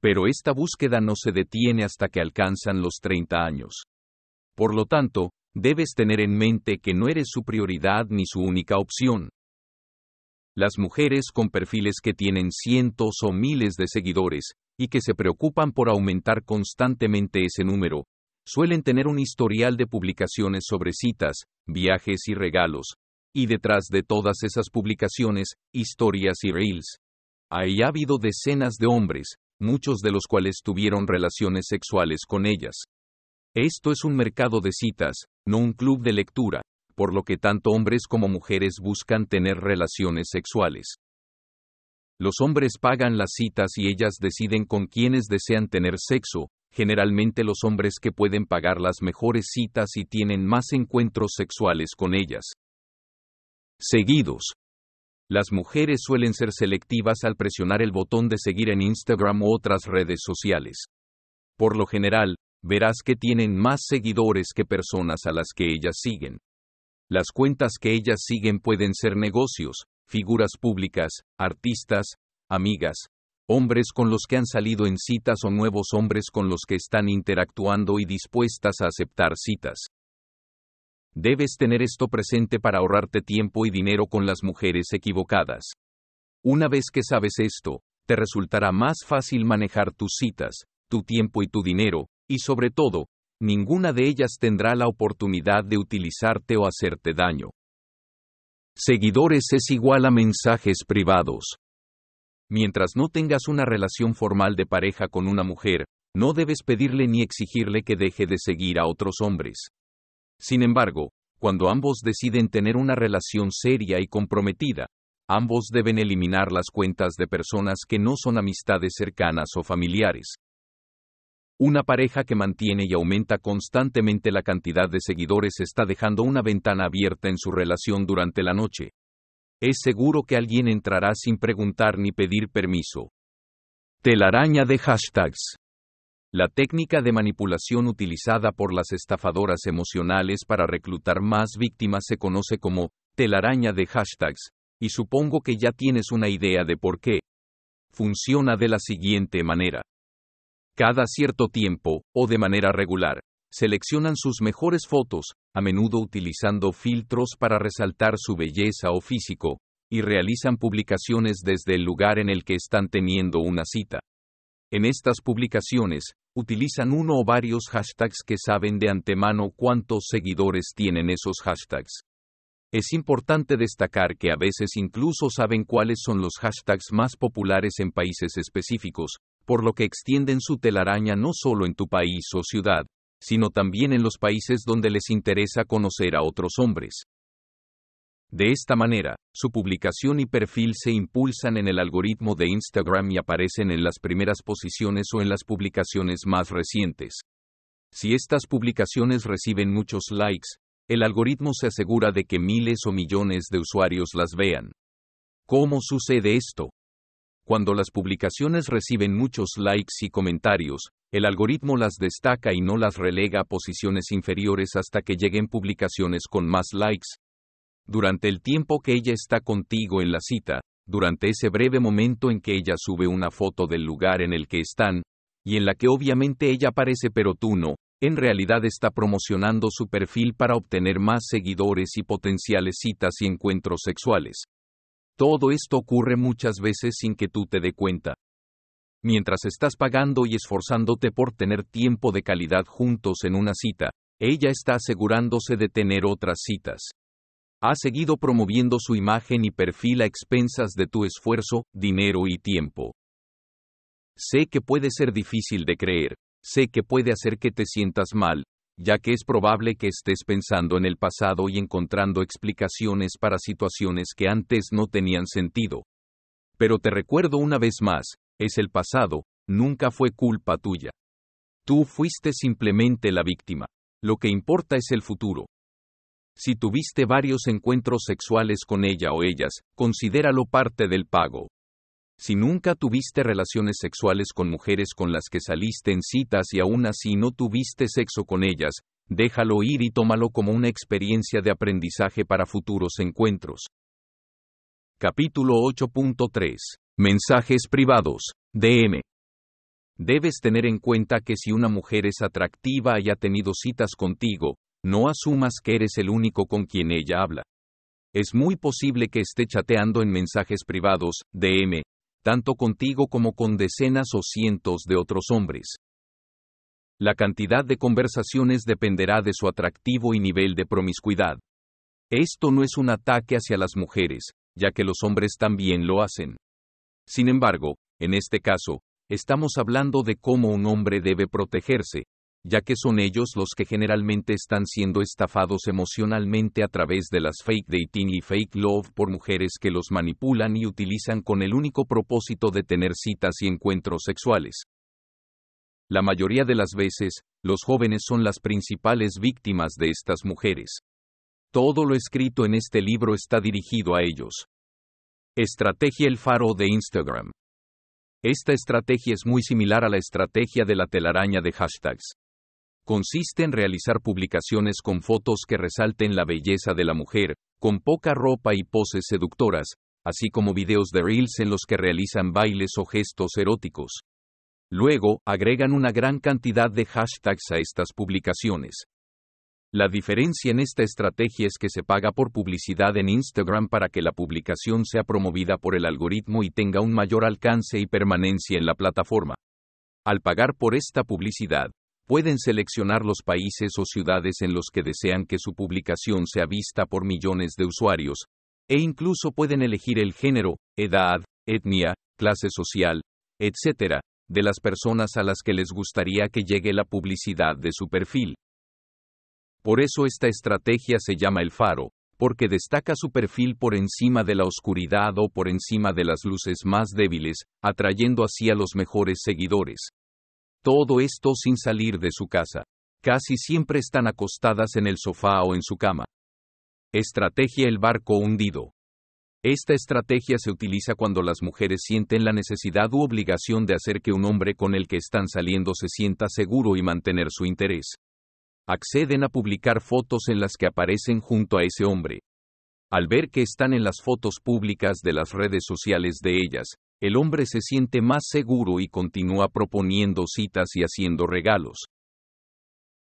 Pero esta búsqueda no se detiene hasta que alcanzan los 30 años. Por lo tanto, debes tener en mente que no eres su prioridad ni su única opción. Las mujeres con perfiles que tienen cientos o miles de seguidores, y que se preocupan por aumentar constantemente ese número, suelen tener un historial de publicaciones sobre citas, viajes y regalos, y detrás de todas esas publicaciones, historias y reels. Ahí ha habido decenas de hombres, muchos de los cuales tuvieron relaciones sexuales con ellas. Esto es un mercado de citas, no un club de lectura, por lo que tanto hombres como mujeres buscan tener relaciones sexuales. Los hombres pagan las citas y ellas deciden con quienes desean tener sexo, generalmente los hombres que pueden pagar las mejores citas y tienen más encuentros sexuales con ellas. Seguidos. Las mujeres suelen ser selectivas al presionar el botón de seguir en Instagram u otras redes sociales. Por lo general, verás que tienen más seguidores que personas a las que ellas siguen. Las cuentas que ellas siguen pueden ser negocios, figuras públicas, artistas, amigas, hombres con los que han salido en citas o nuevos hombres con los que están interactuando y dispuestas a aceptar citas. Debes tener esto presente para ahorrarte tiempo y dinero con las mujeres equivocadas. Una vez que sabes esto, te resultará más fácil manejar tus citas, tu tiempo y tu dinero, y sobre todo, ninguna de ellas tendrá la oportunidad de utilizarte o hacerte daño. Seguidores es igual a mensajes privados. Mientras no tengas una relación formal de pareja con una mujer, no debes pedirle ni exigirle que deje de seguir a otros hombres. Sin embargo, cuando ambos deciden tener una relación seria y comprometida, ambos deben eliminar las cuentas de personas que no son amistades cercanas o familiares. Una pareja que mantiene y aumenta constantemente la cantidad de seguidores está dejando una ventana abierta en su relación durante la noche. Es seguro que alguien entrará sin preguntar ni pedir permiso. Telaraña de hashtags. La técnica de manipulación utilizada por las estafadoras emocionales para reclutar más víctimas se conoce como telaraña de hashtags, y supongo que ya tienes una idea de por qué. Funciona de la siguiente manera. Cada cierto tiempo, o de manera regular, seleccionan sus mejores fotos, a menudo utilizando filtros para resaltar su belleza o físico, y realizan publicaciones desde el lugar en el que están teniendo una cita. En estas publicaciones, utilizan uno o varios hashtags que saben de antemano cuántos seguidores tienen esos hashtags. Es importante destacar que a veces incluso saben cuáles son los hashtags más populares en países específicos, por lo que extienden su telaraña no solo en tu país o ciudad, sino también en los países donde les interesa conocer a otros hombres. De esta manera, su publicación y perfil se impulsan en el algoritmo de Instagram y aparecen en las primeras posiciones o en las publicaciones más recientes. Si estas publicaciones reciben muchos likes, el algoritmo se asegura de que miles o millones de usuarios las vean. ¿Cómo sucede esto? Cuando las publicaciones reciben muchos likes y comentarios, el algoritmo las destaca y no las relega a posiciones inferiores hasta que lleguen publicaciones con más likes. Durante el tiempo que ella está contigo en la cita, durante ese breve momento en que ella sube una foto del lugar en el que están, y en la que obviamente ella aparece pero tú no, en realidad está promocionando su perfil para obtener más seguidores y potenciales citas y encuentros sexuales. Todo esto ocurre muchas veces sin que tú te dé cuenta. Mientras estás pagando y esforzándote por tener tiempo de calidad juntos en una cita, ella está asegurándose de tener otras citas. Ha seguido promoviendo su imagen y perfil a expensas de tu esfuerzo, dinero y tiempo. Sé que puede ser difícil de creer, sé que puede hacer que te sientas mal, ya que es probable que estés pensando en el pasado y encontrando explicaciones para situaciones que antes no tenían sentido. Pero te recuerdo una vez más, es el pasado, nunca fue culpa tuya. Tú fuiste simplemente la víctima. Lo que importa es el futuro. Si tuviste varios encuentros sexuales con ella o ellas, considéralo parte del pago. Si nunca tuviste relaciones sexuales con mujeres con las que saliste en citas y aún así no tuviste sexo con ellas, déjalo ir y tómalo como una experiencia de aprendizaje para futuros encuentros. Capítulo 8.3. Mensajes privados. DM. Debes tener en cuenta que si una mujer es atractiva y ha tenido citas contigo, no asumas que eres el único con quien ella habla. Es muy posible que esté chateando en mensajes privados, DM, tanto contigo como con decenas o cientos de otros hombres. La cantidad de conversaciones dependerá de su atractivo y nivel de promiscuidad. Esto no es un ataque hacia las mujeres, ya que los hombres también lo hacen. Sin embargo, en este caso, estamos hablando de cómo un hombre debe protegerse, ya que son ellos los que generalmente están siendo estafados emocionalmente a través de las fake dating y fake love por mujeres que los manipulan y utilizan con el único propósito de tener citas y encuentros sexuales. La mayoría de las veces, los jóvenes son las principales víctimas de estas mujeres. Todo lo escrito en este libro está dirigido a ellos. Estrategia El Faro de Instagram. Esta estrategia es muy similar a la estrategia de la telaraña de hashtags consiste en realizar publicaciones con fotos que resalten la belleza de la mujer, con poca ropa y poses seductoras, así como videos de reels en los que realizan bailes o gestos eróticos. Luego, agregan una gran cantidad de hashtags a estas publicaciones. La diferencia en esta estrategia es que se paga por publicidad en Instagram para que la publicación sea promovida por el algoritmo y tenga un mayor alcance y permanencia en la plataforma. Al pagar por esta publicidad, Pueden seleccionar los países o ciudades en los que desean que su publicación sea vista por millones de usuarios, e incluso pueden elegir el género, edad, etnia, clase social, etc., de las personas a las que les gustaría que llegue la publicidad de su perfil. Por eso esta estrategia se llama el faro, porque destaca su perfil por encima de la oscuridad o por encima de las luces más débiles, atrayendo así a los mejores seguidores. Todo esto sin salir de su casa. Casi siempre están acostadas en el sofá o en su cama. Estrategia El barco hundido. Esta estrategia se utiliza cuando las mujeres sienten la necesidad u obligación de hacer que un hombre con el que están saliendo se sienta seguro y mantener su interés. Acceden a publicar fotos en las que aparecen junto a ese hombre. Al ver que están en las fotos públicas de las redes sociales de ellas, el hombre se siente más seguro y continúa proponiendo citas y haciendo regalos.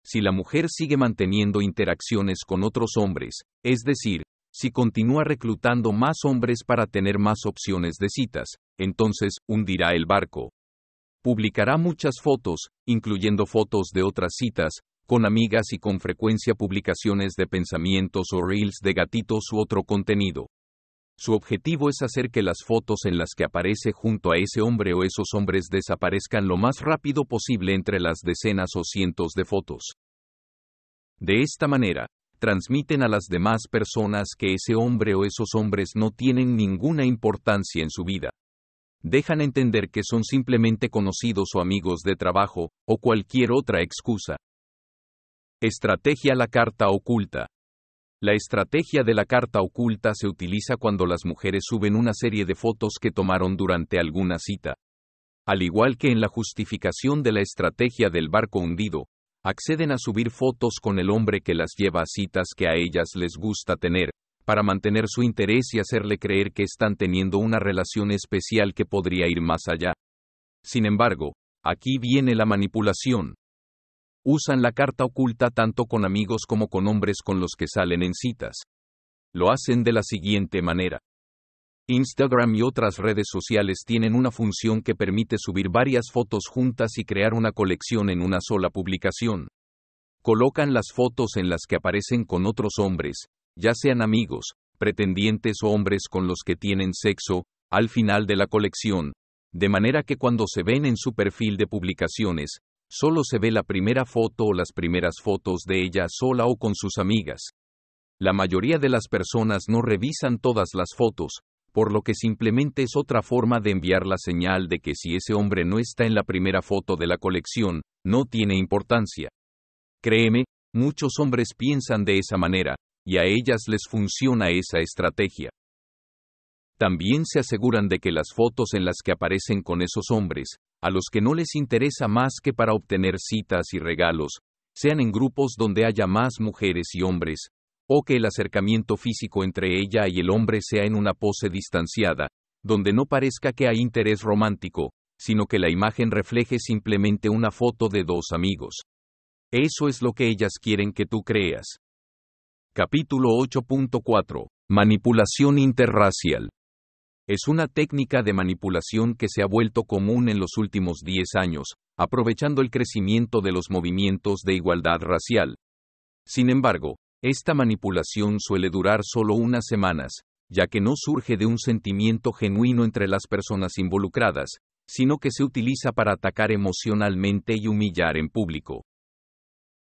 Si la mujer sigue manteniendo interacciones con otros hombres, es decir, si continúa reclutando más hombres para tener más opciones de citas, entonces hundirá el barco. Publicará muchas fotos, incluyendo fotos de otras citas, con amigas y con frecuencia publicaciones de pensamientos o reels de gatitos u otro contenido. Su objetivo es hacer que las fotos en las que aparece junto a ese hombre o esos hombres desaparezcan lo más rápido posible entre las decenas o cientos de fotos. De esta manera, transmiten a las demás personas que ese hombre o esos hombres no tienen ninguna importancia en su vida. Dejan entender que son simplemente conocidos o amigos de trabajo, o cualquier otra excusa. Estrategia La carta oculta. La estrategia de la carta oculta se utiliza cuando las mujeres suben una serie de fotos que tomaron durante alguna cita. Al igual que en la justificación de la estrategia del barco hundido, acceden a subir fotos con el hombre que las lleva a citas que a ellas les gusta tener, para mantener su interés y hacerle creer que están teniendo una relación especial que podría ir más allá. Sin embargo, aquí viene la manipulación. Usan la carta oculta tanto con amigos como con hombres con los que salen en citas. Lo hacen de la siguiente manera. Instagram y otras redes sociales tienen una función que permite subir varias fotos juntas y crear una colección en una sola publicación. Colocan las fotos en las que aparecen con otros hombres, ya sean amigos, pretendientes o hombres con los que tienen sexo, al final de la colección, de manera que cuando se ven en su perfil de publicaciones, solo se ve la primera foto o las primeras fotos de ella sola o con sus amigas. La mayoría de las personas no revisan todas las fotos, por lo que simplemente es otra forma de enviar la señal de que si ese hombre no está en la primera foto de la colección, no tiene importancia. Créeme, muchos hombres piensan de esa manera, y a ellas les funciona esa estrategia. También se aseguran de que las fotos en las que aparecen con esos hombres, a los que no les interesa más que para obtener citas y regalos, sean en grupos donde haya más mujeres y hombres, o que el acercamiento físico entre ella y el hombre sea en una pose distanciada, donde no parezca que hay interés romántico, sino que la imagen refleje simplemente una foto de dos amigos. Eso es lo que ellas quieren que tú creas. Capítulo 8.4. Manipulación interracial es una técnica de manipulación que se ha vuelto común en los últimos 10 años, aprovechando el crecimiento de los movimientos de igualdad racial. Sin embargo, esta manipulación suele durar solo unas semanas, ya que no surge de un sentimiento genuino entre las personas involucradas, sino que se utiliza para atacar emocionalmente y humillar en público.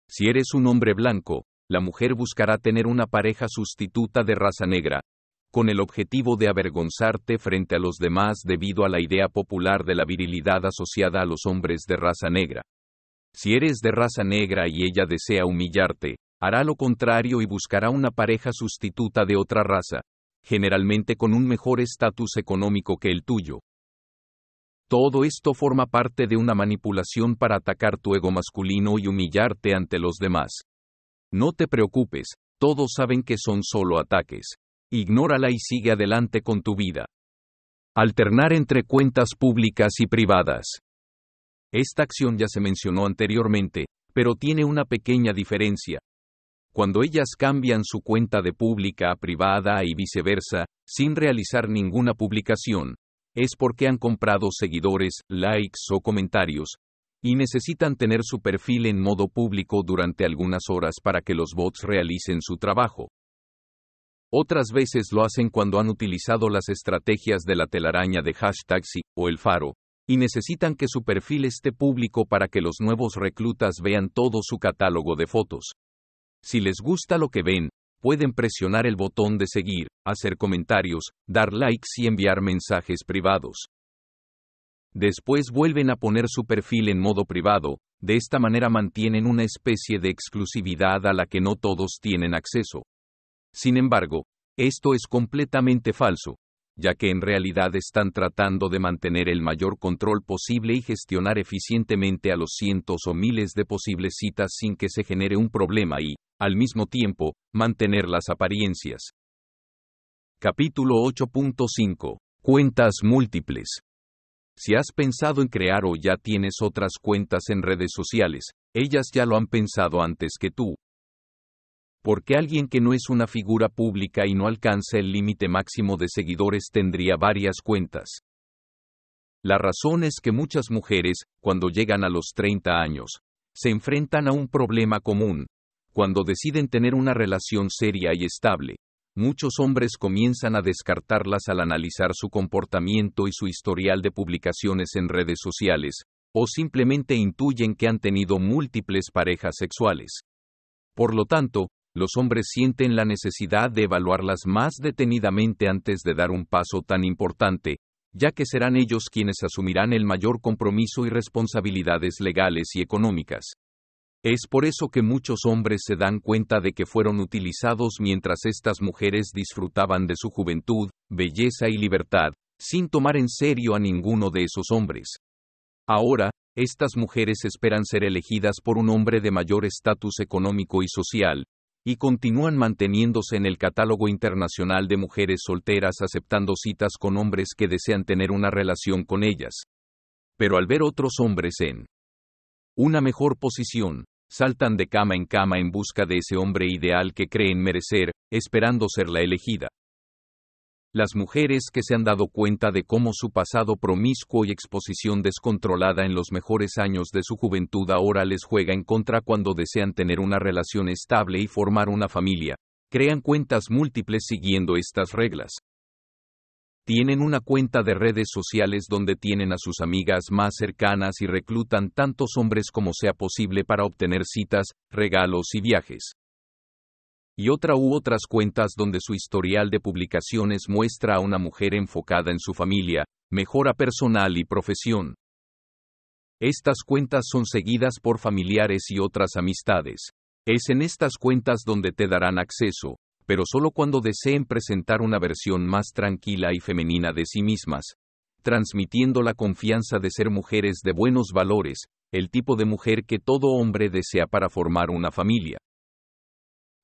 Si eres un hombre blanco, la mujer buscará tener una pareja sustituta de raza negra, con el objetivo de avergonzarte frente a los demás debido a la idea popular de la virilidad asociada a los hombres de raza negra. Si eres de raza negra y ella desea humillarte, hará lo contrario y buscará una pareja sustituta de otra raza, generalmente con un mejor estatus económico que el tuyo. Todo esto forma parte de una manipulación para atacar tu ego masculino y humillarte ante los demás. No te preocupes, todos saben que son solo ataques ignórala y sigue adelante con tu vida. Alternar entre cuentas públicas y privadas. Esta acción ya se mencionó anteriormente, pero tiene una pequeña diferencia. Cuando ellas cambian su cuenta de pública a privada y viceversa, sin realizar ninguna publicación, es porque han comprado seguidores, likes o comentarios, y necesitan tener su perfil en modo público durante algunas horas para que los bots realicen su trabajo. Otras veces lo hacen cuando han utilizado las estrategias de la telaraña de hashtags o el faro, y necesitan que su perfil esté público para que los nuevos reclutas vean todo su catálogo de fotos. Si les gusta lo que ven, pueden presionar el botón de seguir, hacer comentarios, dar likes y enviar mensajes privados. Después vuelven a poner su perfil en modo privado, de esta manera mantienen una especie de exclusividad a la que no todos tienen acceso. Sin embargo, esto es completamente falso, ya que en realidad están tratando de mantener el mayor control posible y gestionar eficientemente a los cientos o miles de posibles citas sin que se genere un problema y, al mismo tiempo, mantener las apariencias. Capítulo 8.5. Cuentas múltiples. Si has pensado en crear o ya tienes otras cuentas en redes sociales, ellas ya lo han pensado antes que tú, porque alguien que no es una figura pública y no alcanza el límite máximo de seguidores tendría varias cuentas. La razón es que muchas mujeres, cuando llegan a los 30 años, se enfrentan a un problema común. Cuando deciden tener una relación seria y estable, muchos hombres comienzan a descartarlas al analizar su comportamiento y su historial de publicaciones en redes sociales, o simplemente intuyen que han tenido múltiples parejas sexuales. Por lo tanto, los hombres sienten la necesidad de evaluarlas más detenidamente antes de dar un paso tan importante, ya que serán ellos quienes asumirán el mayor compromiso y responsabilidades legales y económicas. Es por eso que muchos hombres se dan cuenta de que fueron utilizados mientras estas mujeres disfrutaban de su juventud, belleza y libertad, sin tomar en serio a ninguno de esos hombres. Ahora, estas mujeres esperan ser elegidas por un hombre de mayor estatus económico y social, y continúan manteniéndose en el catálogo internacional de mujeres solteras aceptando citas con hombres que desean tener una relación con ellas. Pero al ver otros hombres en una mejor posición, saltan de cama en cama en busca de ese hombre ideal que creen merecer, esperando ser la elegida. Las mujeres que se han dado cuenta de cómo su pasado promiscuo y exposición descontrolada en los mejores años de su juventud ahora les juega en contra cuando desean tener una relación estable y formar una familia, crean cuentas múltiples siguiendo estas reglas. Tienen una cuenta de redes sociales donde tienen a sus amigas más cercanas y reclutan tantos hombres como sea posible para obtener citas, regalos y viajes y otra u otras cuentas donde su historial de publicaciones muestra a una mujer enfocada en su familia, mejora personal y profesión. Estas cuentas son seguidas por familiares y otras amistades. Es en estas cuentas donde te darán acceso, pero solo cuando deseen presentar una versión más tranquila y femenina de sí mismas, transmitiendo la confianza de ser mujeres de buenos valores, el tipo de mujer que todo hombre desea para formar una familia.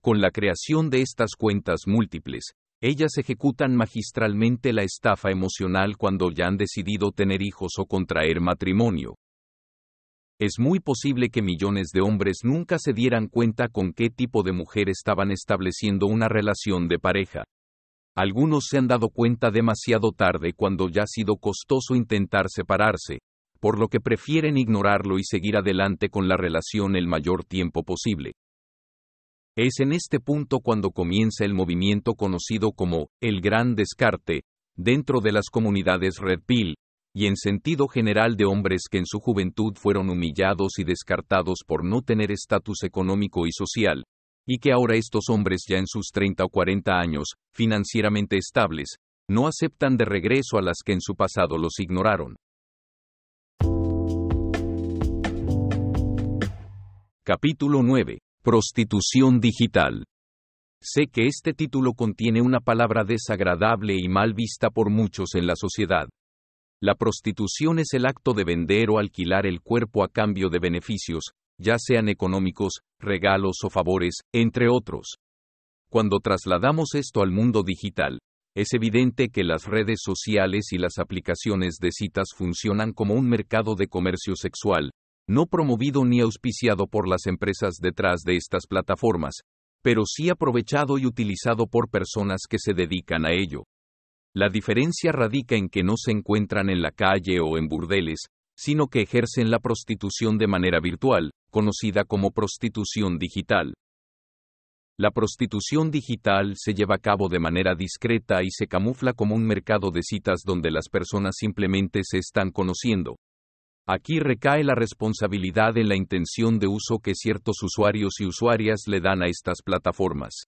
Con la creación de estas cuentas múltiples, ellas ejecutan magistralmente la estafa emocional cuando ya han decidido tener hijos o contraer matrimonio. Es muy posible que millones de hombres nunca se dieran cuenta con qué tipo de mujer estaban estableciendo una relación de pareja. Algunos se han dado cuenta demasiado tarde cuando ya ha sido costoso intentar separarse, por lo que prefieren ignorarlo y seguir adelante con la relación el mayor tiempo posible. Es en este punto cuando comienza el movimiento conocido como el Gran Descarte, dentro de las comunidades Red Pill, y en sentido general de hombres que en su juventud fueron humillados y descartados por no tener estatus económico y social, y que ahora estos hombres ya en sus 30 o 40 años, financieramente estables, no aceptan de regreso a las que en su pasado los ignoraron. Capítulo 9. Prostitución digital. Sé que este título contiene una palabra desagradable y mal vista por muchos en la sociedad. La prostitución es el acto de vender o alquilar el cuerpo a cambio de beneficios, ya sean económicos, regalos o favores, entre otros. Cuando trasladamos esto al mundo digital, es evidente que las redes sociales y las aplicaciones de citas funcionan como un mercado de comercio sexual, no promovido ni auspiciado por las empresas detrás de estas plataformas, pero sí aprovechado y utilizado por personas que se dedican a ello. La diferencia radica en que no se encuentran en la calle o en burdeles, sino que ejercen la prostitución de manera virtual, conocida como prostitución digital. La prostitución digital se lleva a cabo de manera discreta y se camufla como un mercado de citas donde las personas simplemente se están conociendo, Aquí recae la responsabilidad en la intención de uso que ciertos usuarios y usuarias le dan a estas plataformas.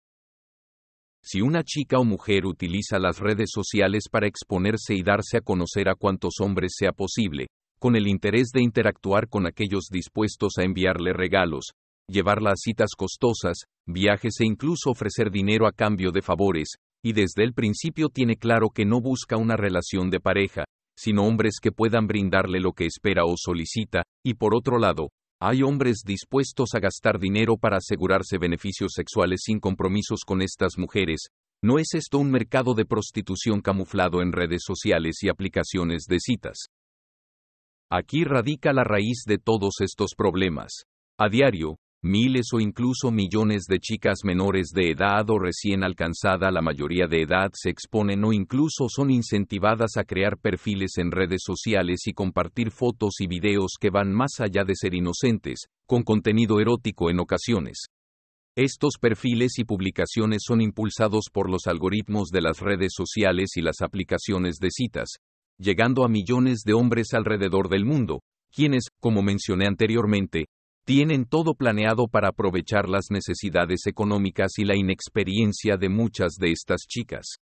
Si una chica o mujer utiliza las redes sociales para exponerse y darse a conocer a cuantos hombres sea posible, con el interés de interactuar con aquellos dispuestos a enviarle regalos, llevarla a citas costosas, viajes e incluso ofrecer dinero a cambio de favores, y desde el principio tiene claro que no busca una relación de pareja, sino hombres que puedan brindarle lo que espera o solicita, y por otro lado, hay hombres dispuestos a gastar dinero para asegurarse beneficios sexuales sin compromisos con estas mujeres. ¿No es esto un mercado de prostitución camuflado en redes sociales y aplicaciones de citas? Aquí radica la raíz de todos estos problemas. A diario, miles o incluso millones de chicas menores de edad o recién alcanzada la mayoría de edad se exponen o incluso son incentivadas a crear perfiles en redes sociales y compartir fotos y videos que van más allá de ser inocentes, con contenido erótico en ocasiones. Estos perfiles y publicaciones son impulsados por los algoritmos de las redes sociales y las aplicaciones de citas, llegando a millones de hombres alrededor del mundo, quienes, como mencioné anteriormente, tienen todo planeado para aprovechar las necesidades económicas y la inexperiencia de muchas de estas chicas.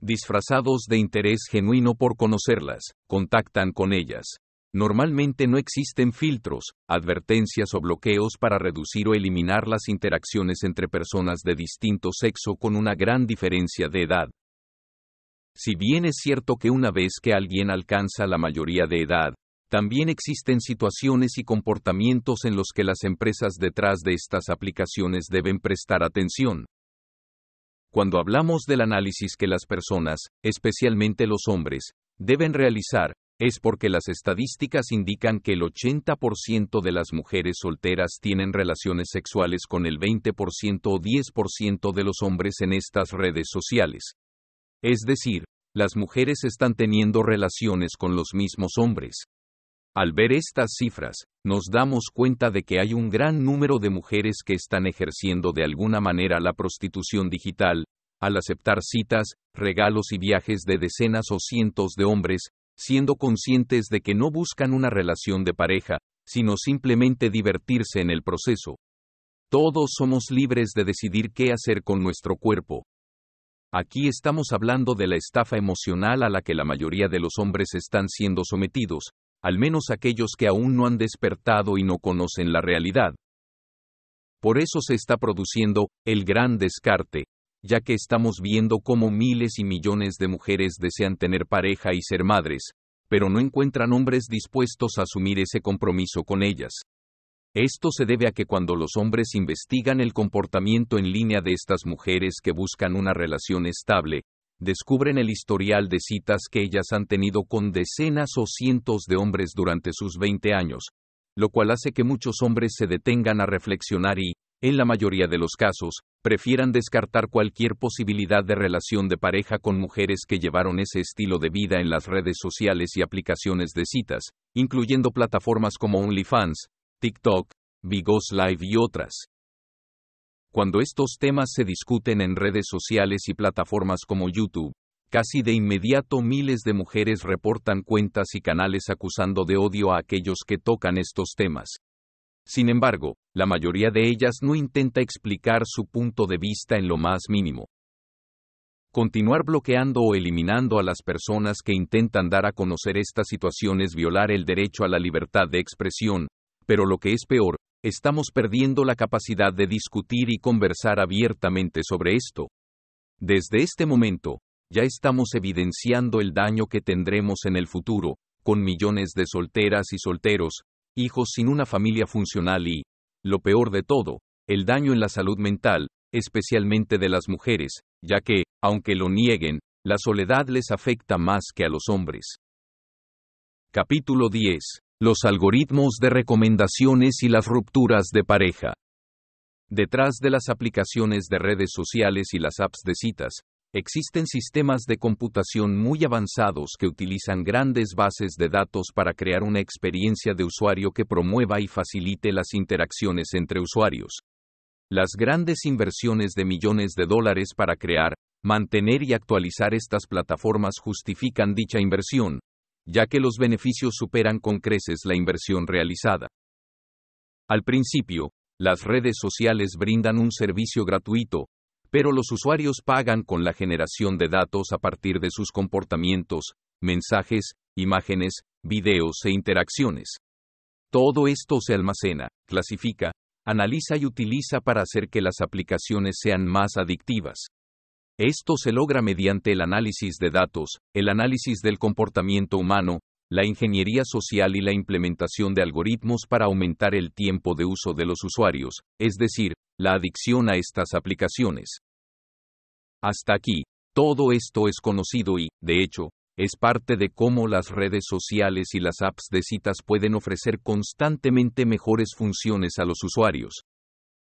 Disfrazados de interés genuino por conocerlas, contactan con ellas. Normalmente no existen filtros, advertencias o bloqueos para reducir o eliminar las interacciones entre personas de distinto sexo con una gran diferencia de edad. Si bien es cierto que una vez que alguien alcanza la mayoría de edad, también existen situaciones y comportamientos en los que las empresas detrás de estas aplicaciones deben prestar atención. Cuando hablamos del análisis que las personas, especialmente los hombres, deben realizar, es porque las estadísticas indican que el 80% de las mujeres solteras tienen relaciones sexuales con el 20% o 10% de los hombres en estas redes sociales. Es decir, las mujeres están teniendo relaciones con los mismos hombres. Al ver estas cifras, nos damos cuenta de que hay un gran número de mujeres que están ejerciendo de alguna manera la prostitución digital, al aceptar citas, regalos y viajes de decenas o cientos de hombres, siendo conscientes de que no buscan una relación de pareja, sino simplemente divertirse en el proceso. Todos somos libres de decidir qué hacer con nuestro cuerpo. Aquí estamos hablando de la estafa emocional a la que la mayoría de los hombres están siendo sometidos, al menos aquellos que aún no han despertado y no conocen la realidad. Por eso se está produciendo el gran descarte, ya que estamos viendo cómo miles y millones de mujeres desean tener pareja y ser madres, pero no encuentran hombres dispuestos a asumir ese compromiso con ellas. Esto se debe a que cuando los hombres investigan el comportamiento en línea de estas mujeres que buscan una relación estable, descubren el historial de citas que ellas han tenido con decenas o cientos de hombres durante sus 20 años, lo cual hace que muchos hombres se detengan a reflexionar y, en la mayoría de los casos, prefieran descartar cualquier posibilidad de relación de pareja con mujeres que llevaron ese estilo de vida en las redes sociales y aplicaciones de citas, incluyendo plataformas como OnlyFans, TikTok, Vigos Live y otras. Cuando estos temas se discuten en redes sociales y plataformas como YouTube, casi de inmediato miles de mujeres reportan cuentas y canales acusando de odio a aquellos que tocan estos temas. Sin embargo, la mayoría de ellas no intenta explicar su punto de vista en lo más mínimo. Continuar bloqueando o eliminando a las personas que intentan dar a conocer esta situación es violar el derecho a la libertad de expresión, pero lo que es peor, estamos perdiendo la capacidad de discutir y conversar abiertamente sobre esto. Desde este momento, ya estamos evidenciando el daño que tendremos en el futuro, con millones de solteras y solteros, hijos sin una familia funcional y, lo peor de todo, el daño en la salud mental, especialmente de las mujeres, ya que, aunque lo nieguen, la soledad les afecta más que a los hombres. Capítulo 10 los algoritmos de recomendaciones y las rupturas de pareja. Detrás de las aplicaciones de redes sociales y las apps de citas, existen sistemas de computación muy avanzados que utilizan grandes bases de datos para crear una experiencia de usuario que promueva y facilite las interacciones entre usuarios. Las grandes inversiones de millones de dólares para crear, mantener y actualizar estas plataformas justifican dicha inversión, ya que los beneficios superan con creces la inversión realizada. Al principio, las redes sociales brindan un servicio gratuito, pero los usuarios pagan con la generación de datos a partir de sus comportamientos, mensajes, imágenes, videos e interacciones. Todo esto se almacena, clasifica, analiza y utiliza para hacer que las aplicaciones sean más adictivas. Esto se logra mediante el análisis de datos, el análisis del comportamiento humano, la ingeniería social y la implementación de algoritmos para aumentar el tiempo de uso de los usuarios, es decir, la adicción a estas aplicaciones. Hasta aquí, todo esto es conocido y, de hecho, es parte de cómo las redes sociales y las apps de citas pueden ofrecer constantemente mejores funciones a los usuarios,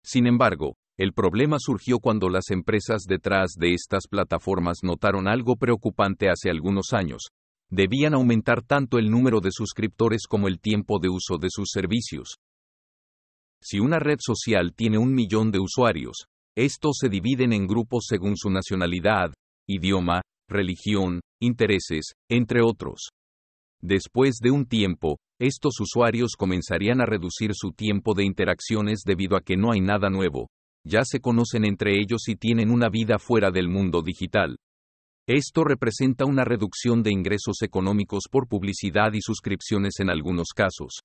Sin embargo, el problema surgió cuando las empresas detrás de estas plataformas notaron algo preocupante hace algunos años. Debían aumentar tanto el número de suscriptores como el tiempo de uso de sus servicios. Si una red social tiene un millón de usuarios, estos se dividen en grupos según su nacionalidad, idioma, religión, intereses, entre otros. Después de un tiempo, estos usuarios comenzarían a reducir su tiempo de interacciones debido a que no hay nada nuevo. Ya se conocen entre ellos y tienen una vida fuera del mundo digital. Esto representa una reducción de ingresos económicos por publicidad y suscripciones en algunos casos.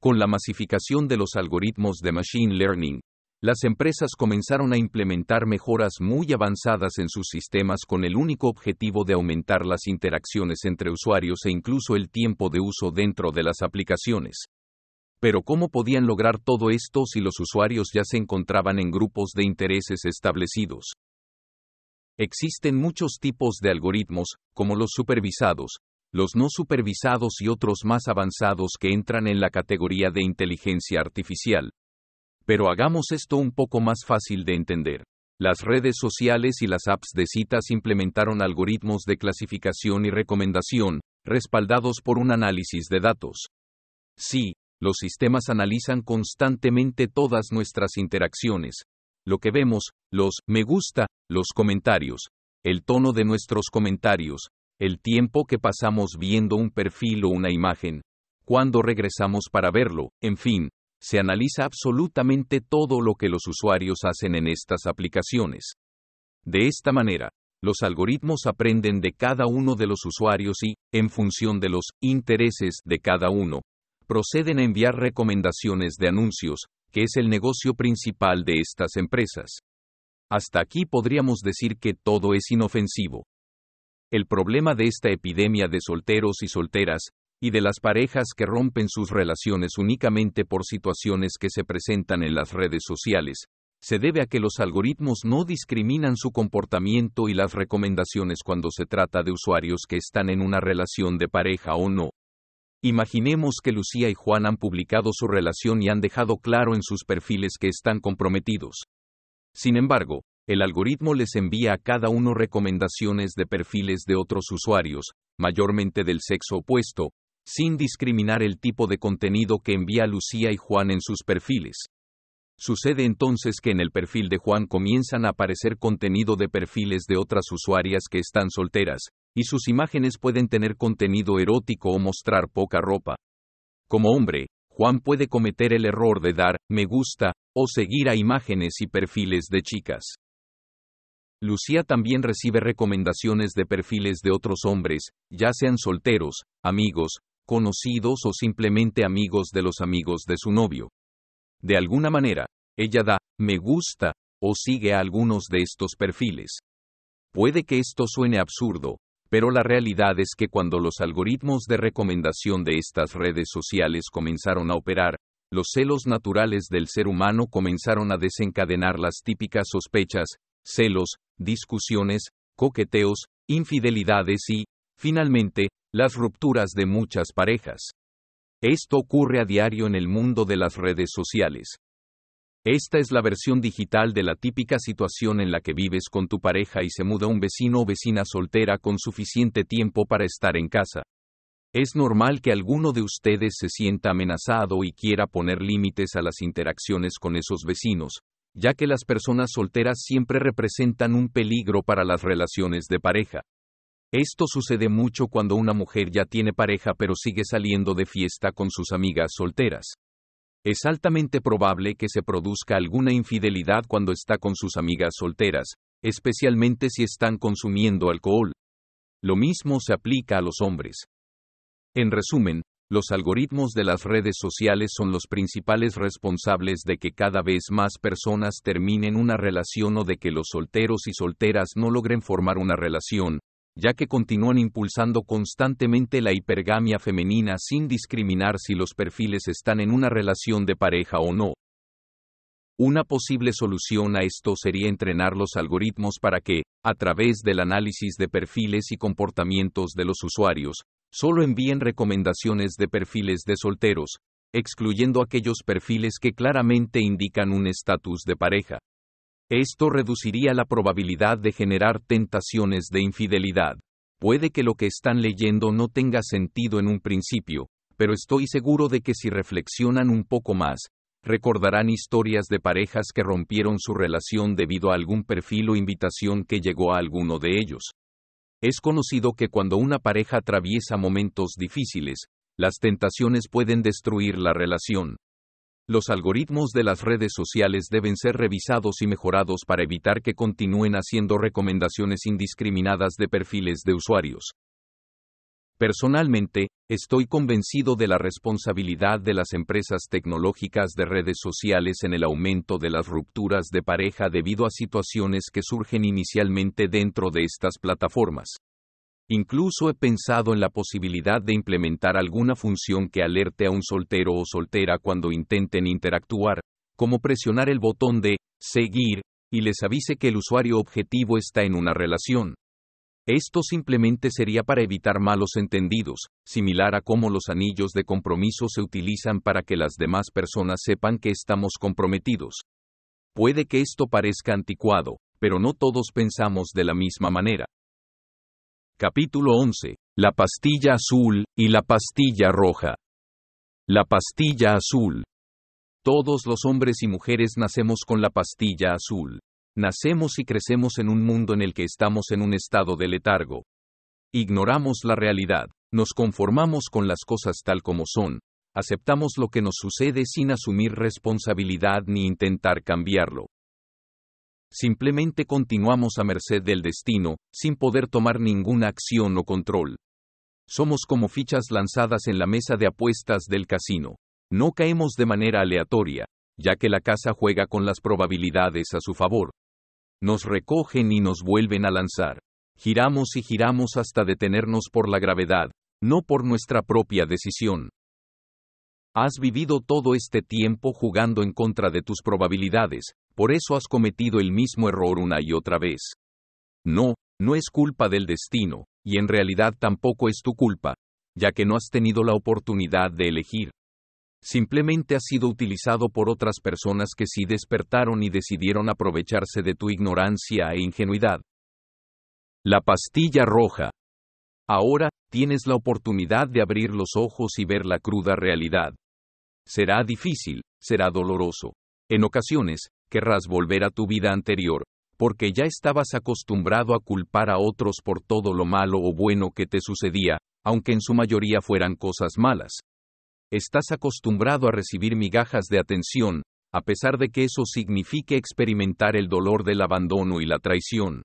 Con la masificación de los algoritmos de Machine Learning, las empresas comenzaron a implementar mejoras muy avanzadas en sus sistemas con el único objetivo de aumentar las interacciones entre usuarios e incluso el tiempo de uso dentro de las aplicaciones. Pero ¿cómo podían lograr todo esto si los usuarios ya se encontraban en grupos de intereses establecidos? Existen muchos tipos de algoritmos, como los supervisados, los no supervisados y otros más avanzados que entran en la categoría de inteligencia artificial. Pero hagamos esto un poco más fácil de entender. Las redes sociales y las apps de citas implementaron algoritmos de clasificación y recomendación, respaldados por un análisis de datos. Sí, los sistemas analizan constantemente todas nuestras interacciones. Lo que vemos, los me gusta, los comentarios, el tono de nuestros comentarios, el tiempo que pasamos viendo un perfil o una imagen, cuándo regresamos para verlo, en fin, se analiza absolutamente todo lo que los usuarios hacen en estas aplicaciones. De esta manera, los algoritmos aprenden de cada uno de los usuarios y, en función de los intereses de cada uno, proceden a enviar recomendaciones de anuncios, que es el negocio principal de estas empresas. Hasta aquí podríamos decir que todo es inofensivo. El problema de esta epidemia de solteros y solteras y de las parejas que rompen sus relaciones únicamente por situaciones que se presentan en las redes sociales, se debe a que los algoritmos no discriminan su comportamiento y las recomendaciones cuando se trata de usuarios que están en una relación de pareja o no. Imaginemos que Lucía y Juan han publicado su relación y han dejado claro en sus perfiles que están comprometidos. Sin embargo, el algoritmo les envía a cada uno recomendaciones de perfiles de otros usuarios, mayormente del sexo opuesto, sin discriminar el tipo de contenido que envía Lucía y Juan en sus perfiles. Sucede entonces que en el perfil de Juan comienzan a aparecer contenido de perfiles de otras usuarias que están solteras, y sus imágenes pueden tener contenido erótico o mostrar poca ropa. Como hombre, Juan puede cometer el error de dar me gusta o seguir a imágenes y perfiles de chicas. Lucía también recibe recomendaciones de perfiles de otros hombres, ya sean solteros, amigos, conocidos o simplemente amigos de los amigos de su novio. De alguna manera, ella da me gusta o sigue a algunos de estos perfiles. Puede que esto suene absurdo, pero la realidad es que cuando los algoritmos de recomendación de estas redes sociales comenzaron a operar, los celos naturales del ser humano comenzaron a desencadenar las típicas sospechas, celos, discusiones, coqueteos, infidelidades y, finalmente, las rupturas de muchas parejas. Esto ocurre a diario en el mundo de las redes sociales. Esta es la versión digital de la típica situación en la que vives con tu pareja y se muda un vecino o vecina soltera con suficiente tiempo para estar en casa. Es normal que alguno de ustedes se sienta amenazado y quiera poner límites a las interacciones con esos vecinos, ya que las personas solteras siempre representan un peligro para las relaciones de pareja. Esto sucede mucho cuando una mujer ya tiene pareja pero sigue saliendo de fiesta con sus amigas solteras. Es altamente probable que se produzca alguna infidelidad cuando está con sus amigas solteras, especialmente si están consumiendo alcohol. Lo mismo se aplica a los hombres. En resumen, los algoritmos de las redes sociales son los principales responsables de que cada vez más personas terminen una relación o de que los solteros y solteras no logren formar una relación, ya que continúan impulsando constantemente la hipergamia femenina sin discriminar si los perfiles están en una relación de pareja o no. Una posible solución a esto sería entrenar los algoritmos para que, a través del análisis de perfiles y comportamientos de los usuarios, solo envíen recomendaciones de perfiles de solteros, excluyendo aquellos perfiles que claramente indican un estatus de pareja. Esto reduciría la probabilidad de generar tentaciones de infidelidad. Puede que lo que están leyendo no tenga sentido en un principio, pero estoy seguro de que si reflexionan un poco más, recordarán historias de parejas que rompieron su relación debido a algún perfil o invitación que llegó a alguno de ellos. Es conocido que cuando una pareja atraviesa momentos difíciles, las tentaciones pueden destruir la relación. Los algoritmos de las redes sociales deben ser revisados y mejorados para evitar que continúen haciendo recomendaciones indiscriminadas de perfiles de usuarios. Personalmente, estoy convencido de la responsabilidad de las empresas tecnológicas de redes sociales en el aumento de las rupturas de pareja debido a situaciones que surgen inicialmente dentro de estas plataformas. Incluso he pensado en la posibilidad de implementar alguna función que alerte a un soltero o soltera cuando intenten interactuar, como presionar el botón de seguir y les avise que el usuario objetivo está en una relación. Esto simplemente sería para evitar malos entendidos, similar a cómo los anillos de compromiso se utilizan para que las demás personas sepan que estamos comprometidos. Puede que esto parezca anticuado, pero no todos pensamos de la misma manera. Capítulo 11. La pastilla azul y la pastilla roja. La pastilla azul. Todos los hombres y mujeres nacemos con la pastilla azul. Nacemos y crecemos en un mundo en el que estamos en un estado de letargo. Ignoramos la realidad, nos conformamos con las cosas tal como son, aceptamos lo que nos sucede sin asumir responsabilidad ni intentar cambiarlo. Simplemente continuamos a merced del destino, sin poder tomar ninguna acción o control. Somos como fichas lanzadas en la mesa de apuestas del casino. No caemos de manera aleatoria, ya que la casa juega con las probabilidades a su favor nos recogen y nos vuelven a lanzar. Giramos y giramos hasta detenernos por la gravedad, no por nuestra propia decisión. Has vivido todo este tiempo jugando en contra de tus probabilidades, por eso has cometido el mismo error una y otra vez. No, no es culpa del destino, y en realidad tampoco es tu culpa, ya que no has tenido la oportunidad de elegir. Simplemente ha sido utilizado por otras personas que sí despertaron y decidieron aprovecharse de tu ignorancia e ingenuidad. La pastilla roja. Ahora, tienes la oportunidad de abrir los ojos y ver la cruda realidad. Será difícil, será doloroso. En ocasiones, querrás volver a tu vida anterior, porque ya estabas acostumbrado a culpar a otros por todo lo malo o bueno que te sucedía, aunque en su mayoría fueran cosas malas. Estás acostumbrado a recibir migajas de atención, a pesar de que eso signifique experimentar el dolor del abandono y la traición.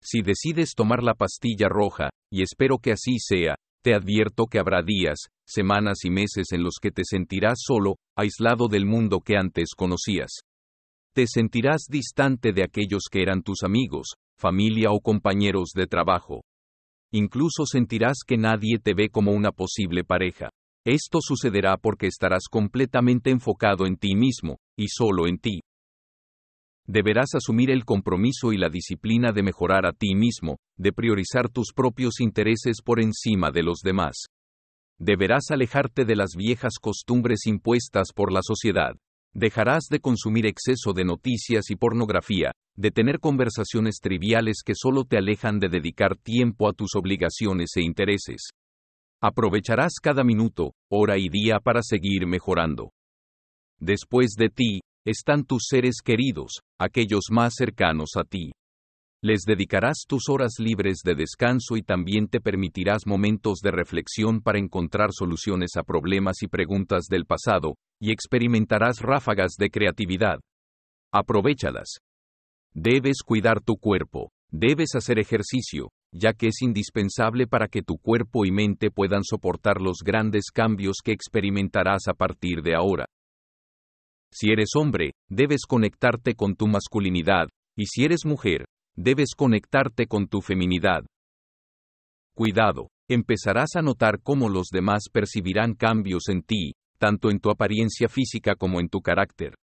Si decides tomar la pastilla roja, y espero que así sea, te advierto que habrá días, semanas y meses en los que te sentirás solo, aislado del mundo que antes conocías. Te sentirás distante de aquellos que eran tus amigos, familia o compañeros de trabajo. Incluso sentirás que nadie te ve como una posible pareja. Esto sucederá porque estarás completamente enfocado en ti mismo, y solo en ti. Deberás asumir el compromiso y la disciplina de mejorar a ti mismo, de priorizar tus propios intereses por encima de los demás. Deberás alejarte de las viejas costumbres impuestas por la sociedad. Dejarás de consumir exceso de noticias y pornografía, de tener conversaciones triviales que solo te alejan de dedicar tiempo a tus obligaciones e intereses. Aprovecharás cada minuto, hora y día para seguir mejorando. Después de ti, están tus seres queridos, aquellos más cercanos a ti. Les dedicarás tus horas libres de descanso y también te permitirás momentos de reflexión para encontrar soluciones a problemas y preguntas del pasado, y experimentarás ráfagas de creatividad. Aprovechalas. Debes cuidar tu cuerpo, debes hacer ejercicio, ya que es indispensable para que tu cuerpo y mente puedan soportar los grandes cambios que experimentarás a partir de ahora. Si eres hombre, debes conectarte con tu masculinidad, y si eres mujer, debes conectarte con tu feminidad. Cuidado, empezarás a notar cómo los demás percibirán cambios en ti, tanto en tu apariencia física como en tu carácter.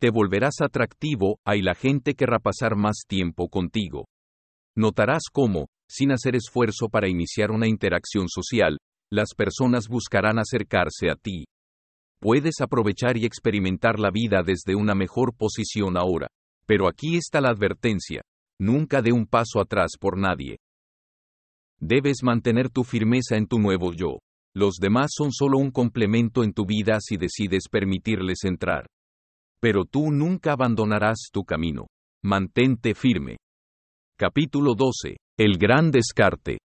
Te volverás atractivo, y la gente querrá pasar más tiempo contigo. Notarás cómo, sin hacer esfuerzo para iniciar una interacción social, las personas buscarán acercarse a ti. Puedes aprovechar y experimentar la vida desde una mejor posición ahora. Pero aquí está la advertencia. Nunca dé un paso atrás por nadie. Debes mantener tu firmeza en tu nuevo yo. Los demás son solo un complemento en tu vida si decides permitirles entrar. Pero tú nunca abandonarás tu camino. Mantente firme. Capítulo 12. El gran descarte.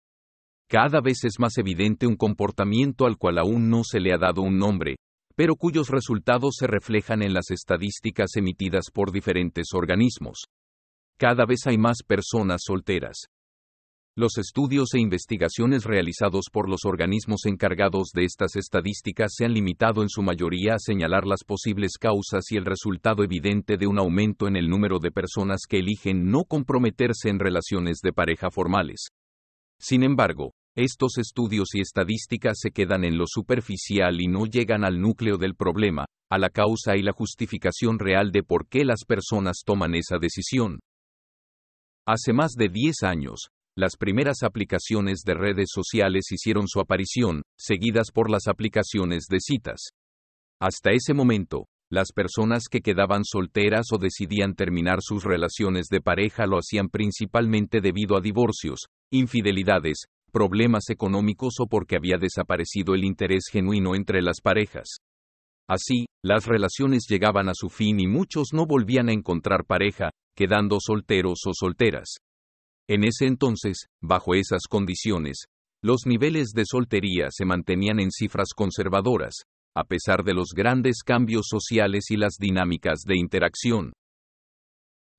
Cada vez es más evidente un comportamiento al cual aún no se le ha dado un nombre, pero cuyos resultados se reflejan en las estadísticas emitidas por diferentes organismos. Cada vez hay más personas solteras. Los estudios e investigaciones realizados por los organismos encargados de estas estadísticas se han limitado en su mayoría a señalar las posibles causas y el resultado evidente de un aumento en el número de personas que eligen no comprometerse en relaciones de pareja formales. Sin embargo, estos estudios y estadísticas se quedan en lo superficial y no llegan al núcleo del problema, a la causa y la justificación real de por qué las personas toman esa decisión. Hace más de 10 años, las primeras aplicaciones de redes sociales hicieron su aparición, seguidas por las aplicaciones de citas. Hasta ese momento, las personas que quedaban solteras o decidían terminar sus relaciones de pareja lo hacían principalmente debido a divorcios, infidelidades, problemas económicos o porque había desaparecido el interés genuino entre las parejas. Así, las relaciones llegaban a su fin y muchos no volvían a encontrar pareja, quedando solteros o solteras. En ese entonces, bajo esas condiciones, los niveles de soltería se mantenían en cifras conservadoras, a pesar de los grandes cambios sociales y las dinámicas de interacción.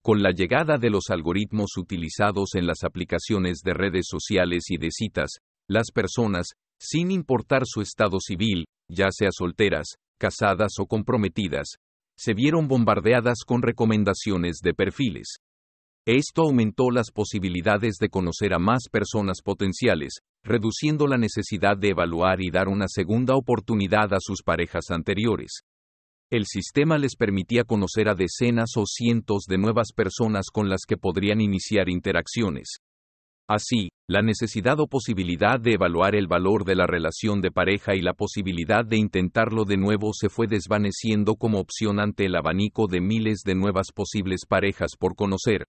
Con la llegada de los algoritmos utilizados en las aplicaciones de redes sociales y de citas, las personas, sin importar su estado civil, ya sea solteras, casadas o comprometidas, se vieron bombardeadas con recomendaciones de perfiles. Esto aumentó las posibilidades de conocer a más personas potenciales, reduciendo la necesidad de evaluar y dar una segunda oportunidad a sus parejas anteriores. El sistema les permitía conocer a decenas o cientos de nuevas personas con las que podrían iniciar interacciones. Así, la necesidad o posibilidad de evaluar el valor de la relación de pareja y la posibilidad de intentarlo de nuevo se fue desvaneciendo como opción ante el abanico de miles de nuevas posibles parejas por conocer,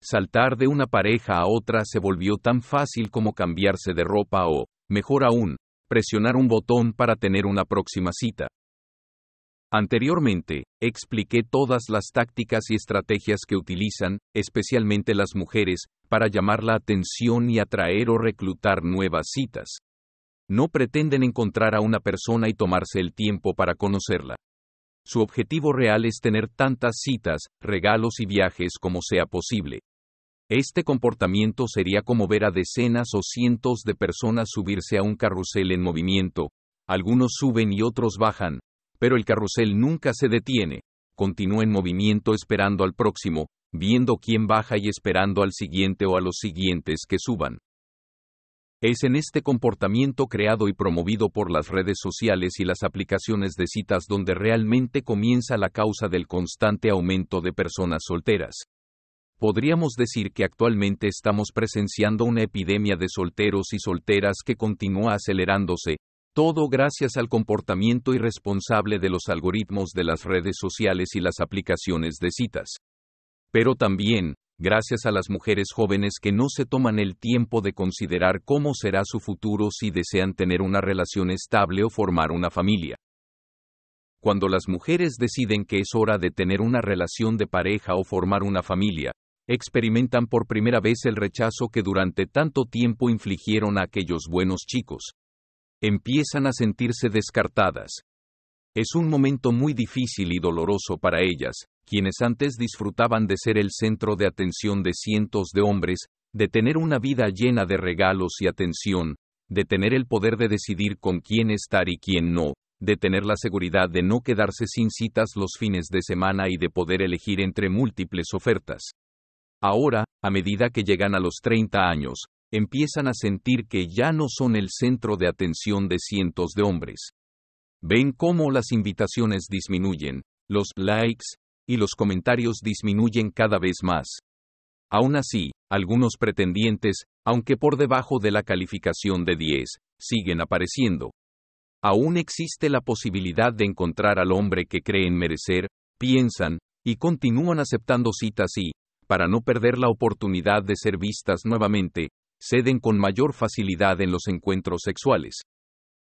Saltar de una pareja a otra se volvió tan fácil como cambiarse de ropa o, mejor aún, presionar un botón para tener una próxima cita. Anteriormente, expliqué todas las tácticas y estrategias que utilizan, especialmente las mujeres, para llamar la atención y atraer o reclutar nuevas citas. No pretenden encontrar a una persona y tomarse el tiempo para conocerla. Su objetivo real es tener tantas citas, regalos y viajes como sea posible. Este comportamiento sería como ver a decenas o cientos de personas subirse a un carrusel en movimiento. Algunos suben y otros bajan, pero el carrusel nunca se detiene. Continúa en movimiento esperando al próximo, viendo quién baja y esperando al siguiente o a los siguientes que suban. Es en este comportamiento creado y promovido por las redes sociales y las aplicaciones de citas donde realmente comienza la causa del constante aumento de personas solteras. Podríamos decir que actualmente estamos presenciando una epidemia de solteros y solteras que continúa acelerándose, todo gracias al comportamiento irresponsable de los algoritmos de las redes sociales y las aplicaciones de citas. Pero también, gracias a las mujeres jóvenes que no se toman el tiempo de considerar cómo será su futuro si desean tener una relación estable o formar una familia. Cuando las mujeres deciden que es hora de tener una relación de pareja o formar una familia, experimentan por primera vez el rechazo que durante tanto tiempo infligieron a aquellos buenos chicos. Empiezan a sentirse descartadas, es un momento muy difícil y doloroso para ellas, quienes antes disfrutaban de ser el centro de atención de cientos de hombres, de tener una vida llena de regalos y atención, de tener el poder de decidir con quién estar y quién no, de tener la seguridad de no quedarse sin citas los fines de semana y de poder elegir entre múltiples ofertas. Ahora, a medida que llegan a los 30 años, empiezan a sentir que ya no son el centro de atención de cientos de hombres. Ven cómo las invitaciones disminuyen, los likes y los comentarios disminuyen cada vez más. Aún así, algunos pretendientes, aunque por debajo de la calificación de 10, siguen apareciendo. Aún existe la posibilidad de encontrar al hombre que creen merecer, piensan, y continúan aceptando citas y, para no perder la oportunidad de ser vistas nuevamente, ceden con mayor facilidad en los encuentros sexuales.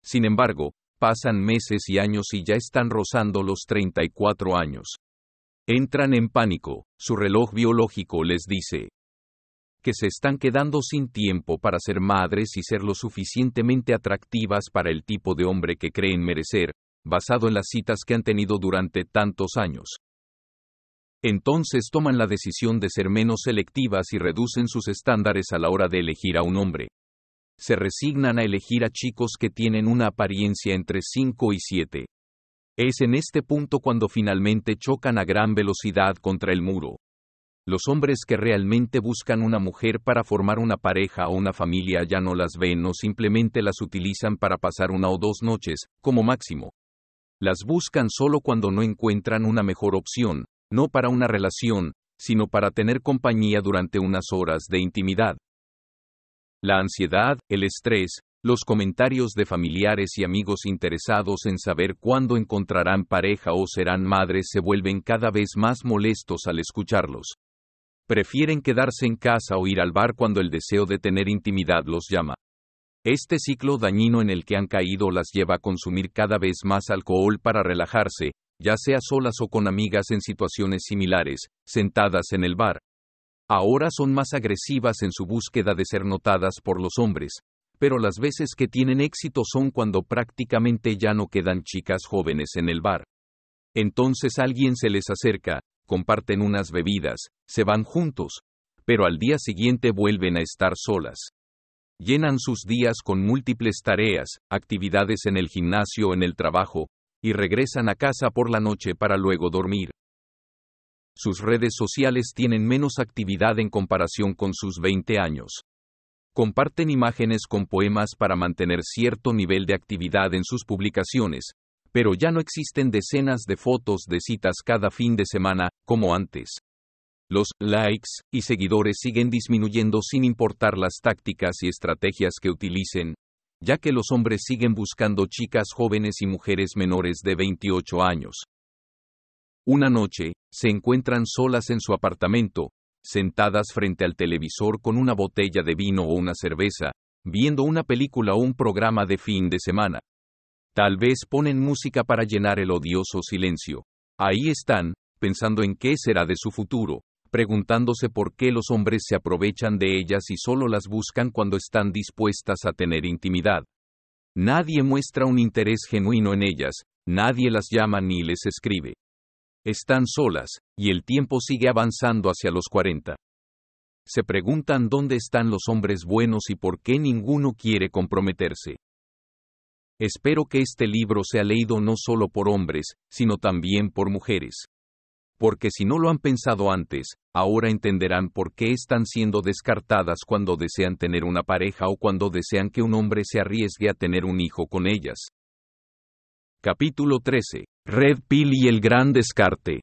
Sin embargo, pasan meses y años y ya están rozando los 34 años. Entran en pánico, su reloj biológico les dice que se están quedando sin tiempo para ser madres y ser lo suficientemente atractivas para el tipo de hombre que creen merecer, basado en las citas que han tenido durante tantos años. Entonces toman la decisión de ser menos selectivas y reducen sus estándares a la hora de elegir a un hombre. Se resignan a elegir a chicos que tienen una apariencia entre 5 y 7. Es en este punto cuando finalmente chocan a gran velocidad contra el muro. Los hombres que realmente buscan una mujer para formar una pareja o una familia ya no las ven o simplemente las utilizan para pasar una o dos noches, como máximo. Las buscan solo cuando no encuentran una mejor opción, no para una relación, sino para tener compañía durante unas horas de intimidad. La ansiedad, el estrés, los comentarios de familiares y amigos interesados en saber cuándo encontrarán pareja o serán madres se vuelven cada vez más molestos al escucharlos. Prefieren quedarse en casa o ir al bar cuando el deseo de tener intimidad los llama. Este ciclo dañino en el que han caído las lleva a consumir cada vez más alcohol para relajarse, ya sea solas o con amigas en situaciones similares, sentadas en el bar. Ahora son más agresivas en su búsqueda de ser notadas por los hombres, pero las veces que tienen éxito son cuando prácticamente ya no quedan chicas jóvenes en el bar. Entonces alguien se les acerca, comparten unas bebidas, se van juntos, pero al día siguiente vuelven a estar solas. Llenan sus días con múltiples tareas, actividades en el gimnasio en el trabajo, y regresan a casa por la noche para luego dormir. Sus redes sociales tienen menos actividad en comparación con sus 20 años. Comparten imágenes con poemas para mantener cierto nivel de actividad en sus publicaciones, pero ya no existen decenas de fotos de citas cada fin de semana, como antes. Los likes y seguidores siguen disminuyendo sin importar las tácticas y estrategias que utilicen, ya que los hombres siguen buscando chicas jóvenes y mujeres menores de 28 años. Una noche, se encuentran solas en su apartamento, sentadas frente al televisor con una botella de vino o una cerveza, viendo una película o un programa de fin de semana. Tal vez ponen música para llenar el odioso silencio. Ahí están, pensando en qué será de su futuro, preguntándose por qué los hombres se aprovechan de ellas y solo las buscan cuando están dispuestas a tener intimidad. Nadie muestra un interés genuino en ellas, nadie las llama ni les escribe. Están solas, y el tiempo sigue avanzando hacia los 40. Se preguntan dónde están los hombres buenos y por qué ninguno quiere comprometerse. Espero que este libro sea leído no solo por hombres, sino también por mujeres porque si no lo han pensado antes, ahora entenderán por qué están siendo descartadas cuando desean tener una pareja o cuando desean que un hombre se arriesgue a tener un hijo con ellas. Capítulo 13. Red Pill y el gran descarte.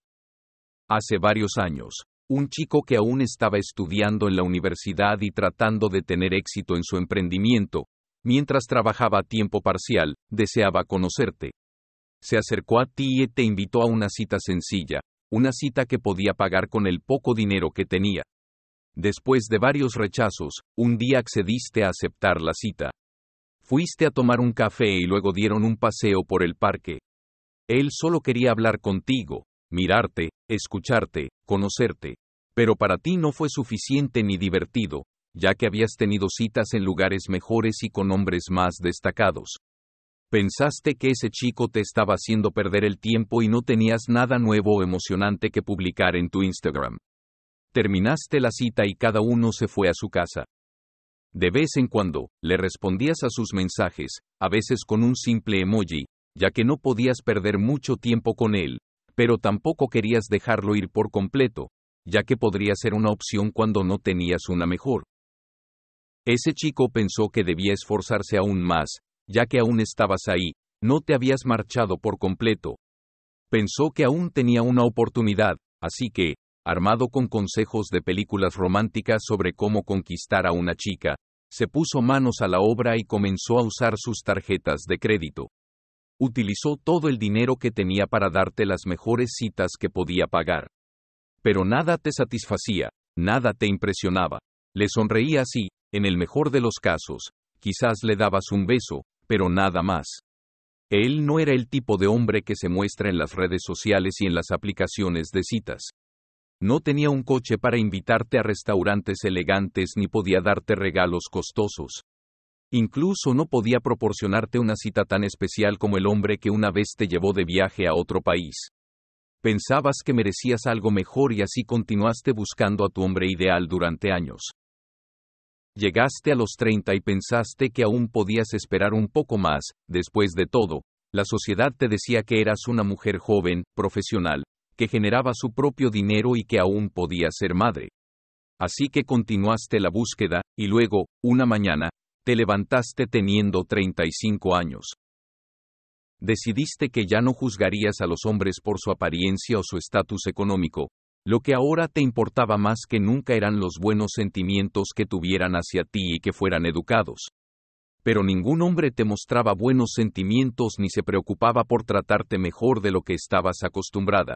Hace varios años, un chico que aún estaba estudiando en la universidad y tratando de tener éxito en su emprendimiento, mientras trabajaba a tiempo parcial, deseaba conocerte. Se acercó a ti y te invitó a una cita sencilla, una cita que podía pagar con el poco dinero que tenía. Después de varios rechazos, un día accediste a aceptar la cita. Fuiste a tomar un café y luego dieron un paseo por el parque. Él solo quería hablar contigo, mirarte, escucharte, conocerte. Pero para ti no fue suficiente ni divertido, ya que habías tenido citas en lugares mejores y con hombres más destacados. Pensaste que ese chico te estaba haciendo perder el tiempo y no tenías nada nuevo o emocionante que publicar en tu Instagram. Terminaste la cita y cada uno se fue a su casa. De vez en cuando, le respondías a sus mensajes, a veces con un simple emoji, ya que no podías perder mucho tiempo con él, pero tampoco querías dejarlo ir por completo, ya que podría ser una opción cuando no tenías una mejor. Ese chico pensó que debía esforzarse aún más, ya que aún estabas ahí, no te habías marchado por completo. Pensó que aún tenía una oportunidad, así que, armado con consejos de películas románticas sobre cómo conquistar a una chica, se puso manos a la obra y comenzó a usar sus tarjetas de crédito. utilizó todo el dinero que tenía para darte las mejores citas que podía pagar. Pero nada te satisfacía, nada te impresionaba. Le sonreías y, en el mejor de los casos, quizás le dabas un beso, pero nada más. Él no era el tipo de hombre que se muestra en las redes sociales y en las aplicaciones de citas. No tenía un coche para invitarte a restaurantes elegantes ni podía darte regalos costosos. Incluso no podía proporcionarte una cita tan especial como el hombre que una vez te llevó de viaje a otro país. Pensabas que merecías algo mejor y así continuaste buscando a tu hombre ideal durante años. Llegaste a los 30 y pensaste que aún podías esperar un poco más, después de todo, la sociedad te decía que eras una mujer joven, profesional, que generaba su propio dinero y que aún podía ser madre. Así que continuaste la búsqueda, y luego, una mañana, te levantaste teniendo 35 años. Decidiste que ya no juzgarías a los hombres por su apariencia o su estatus económico, lo que ahora te importaba más que nunca eran los buenos sentimientos que tuvieran hacia ti y que fueran educados. Pero ningún hombre te mostraba buenos sentimientos ni se preocupaba por tratarte mejor de lo que estabas acostumbrada.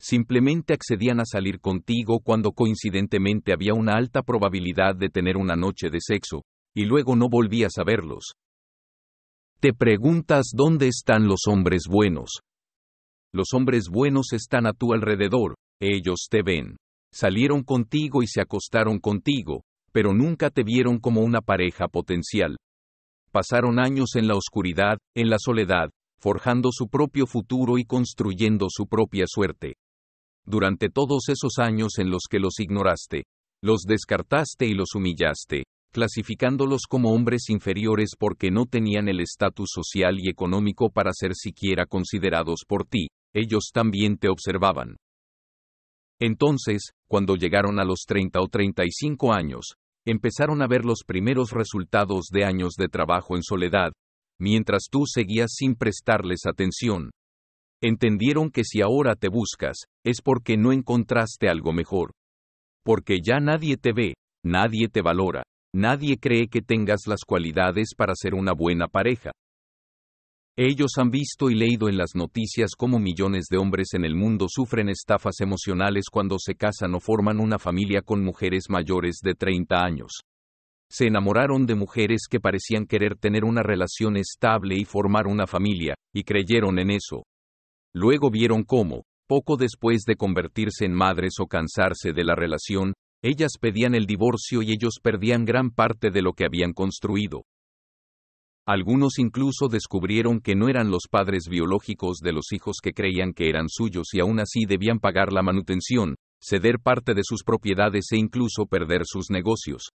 Simplemente accedían a salir contigo cuando coincidentemente había una alta probabilidad de tener una noche de sexo, y luego no volvías a verlos. Te preguntas dónde están los hombres buenos. Los hombres buenos están a tu alrededor, ellos te ven. Salieron contigo y se acostaron contigo, pero nunca te vieron como una pareja potencial. Pasaron años en la oscuridad, en la soledad, forjando su propio futuro y construyendo su propia suerte durante todos esos años en los que los ignoraste, los descartaste y los humillaste, clasificándolos como hombres inferiores porque no tenían el estatus social y económico para ser siquiera considerados por ti, ellos también te observaban. Entonces, cuando llegaron a los 30 o 35 años, empezaron a ver los primeros resultados de años de trabajo en soledad, mientras tú seguías sin prestarles atención, Entendieron que si ahora te buscas, es porque no encontraste algo mejor. Porque ya nadie te ve, nadie te valora, nadie cree que tengas las cualidades para ser una buena pareja. Ellos han visto y leído en las noticias cómo millones de hombres en el mundo sufren estafas emocionales cuando se casan o forman una familia con mujeres mayores de 30 años. Se enamoraron de mujeres que parecían querer tener una relación estable y formar una familia, y creyeron en eso. Luego vieron cómo, poco después de convertirse en madres o cansarse de la relación, ellas pedían el divorcio y ellos perdían gran parte de lo que habían construido. Algunos incluso descubrieron que no eran los padres biológicos de los hijos que creían que eran suyos y aún así debían pagar la manutención, ceder parte de sus propiedades e incluso perder sus negocios.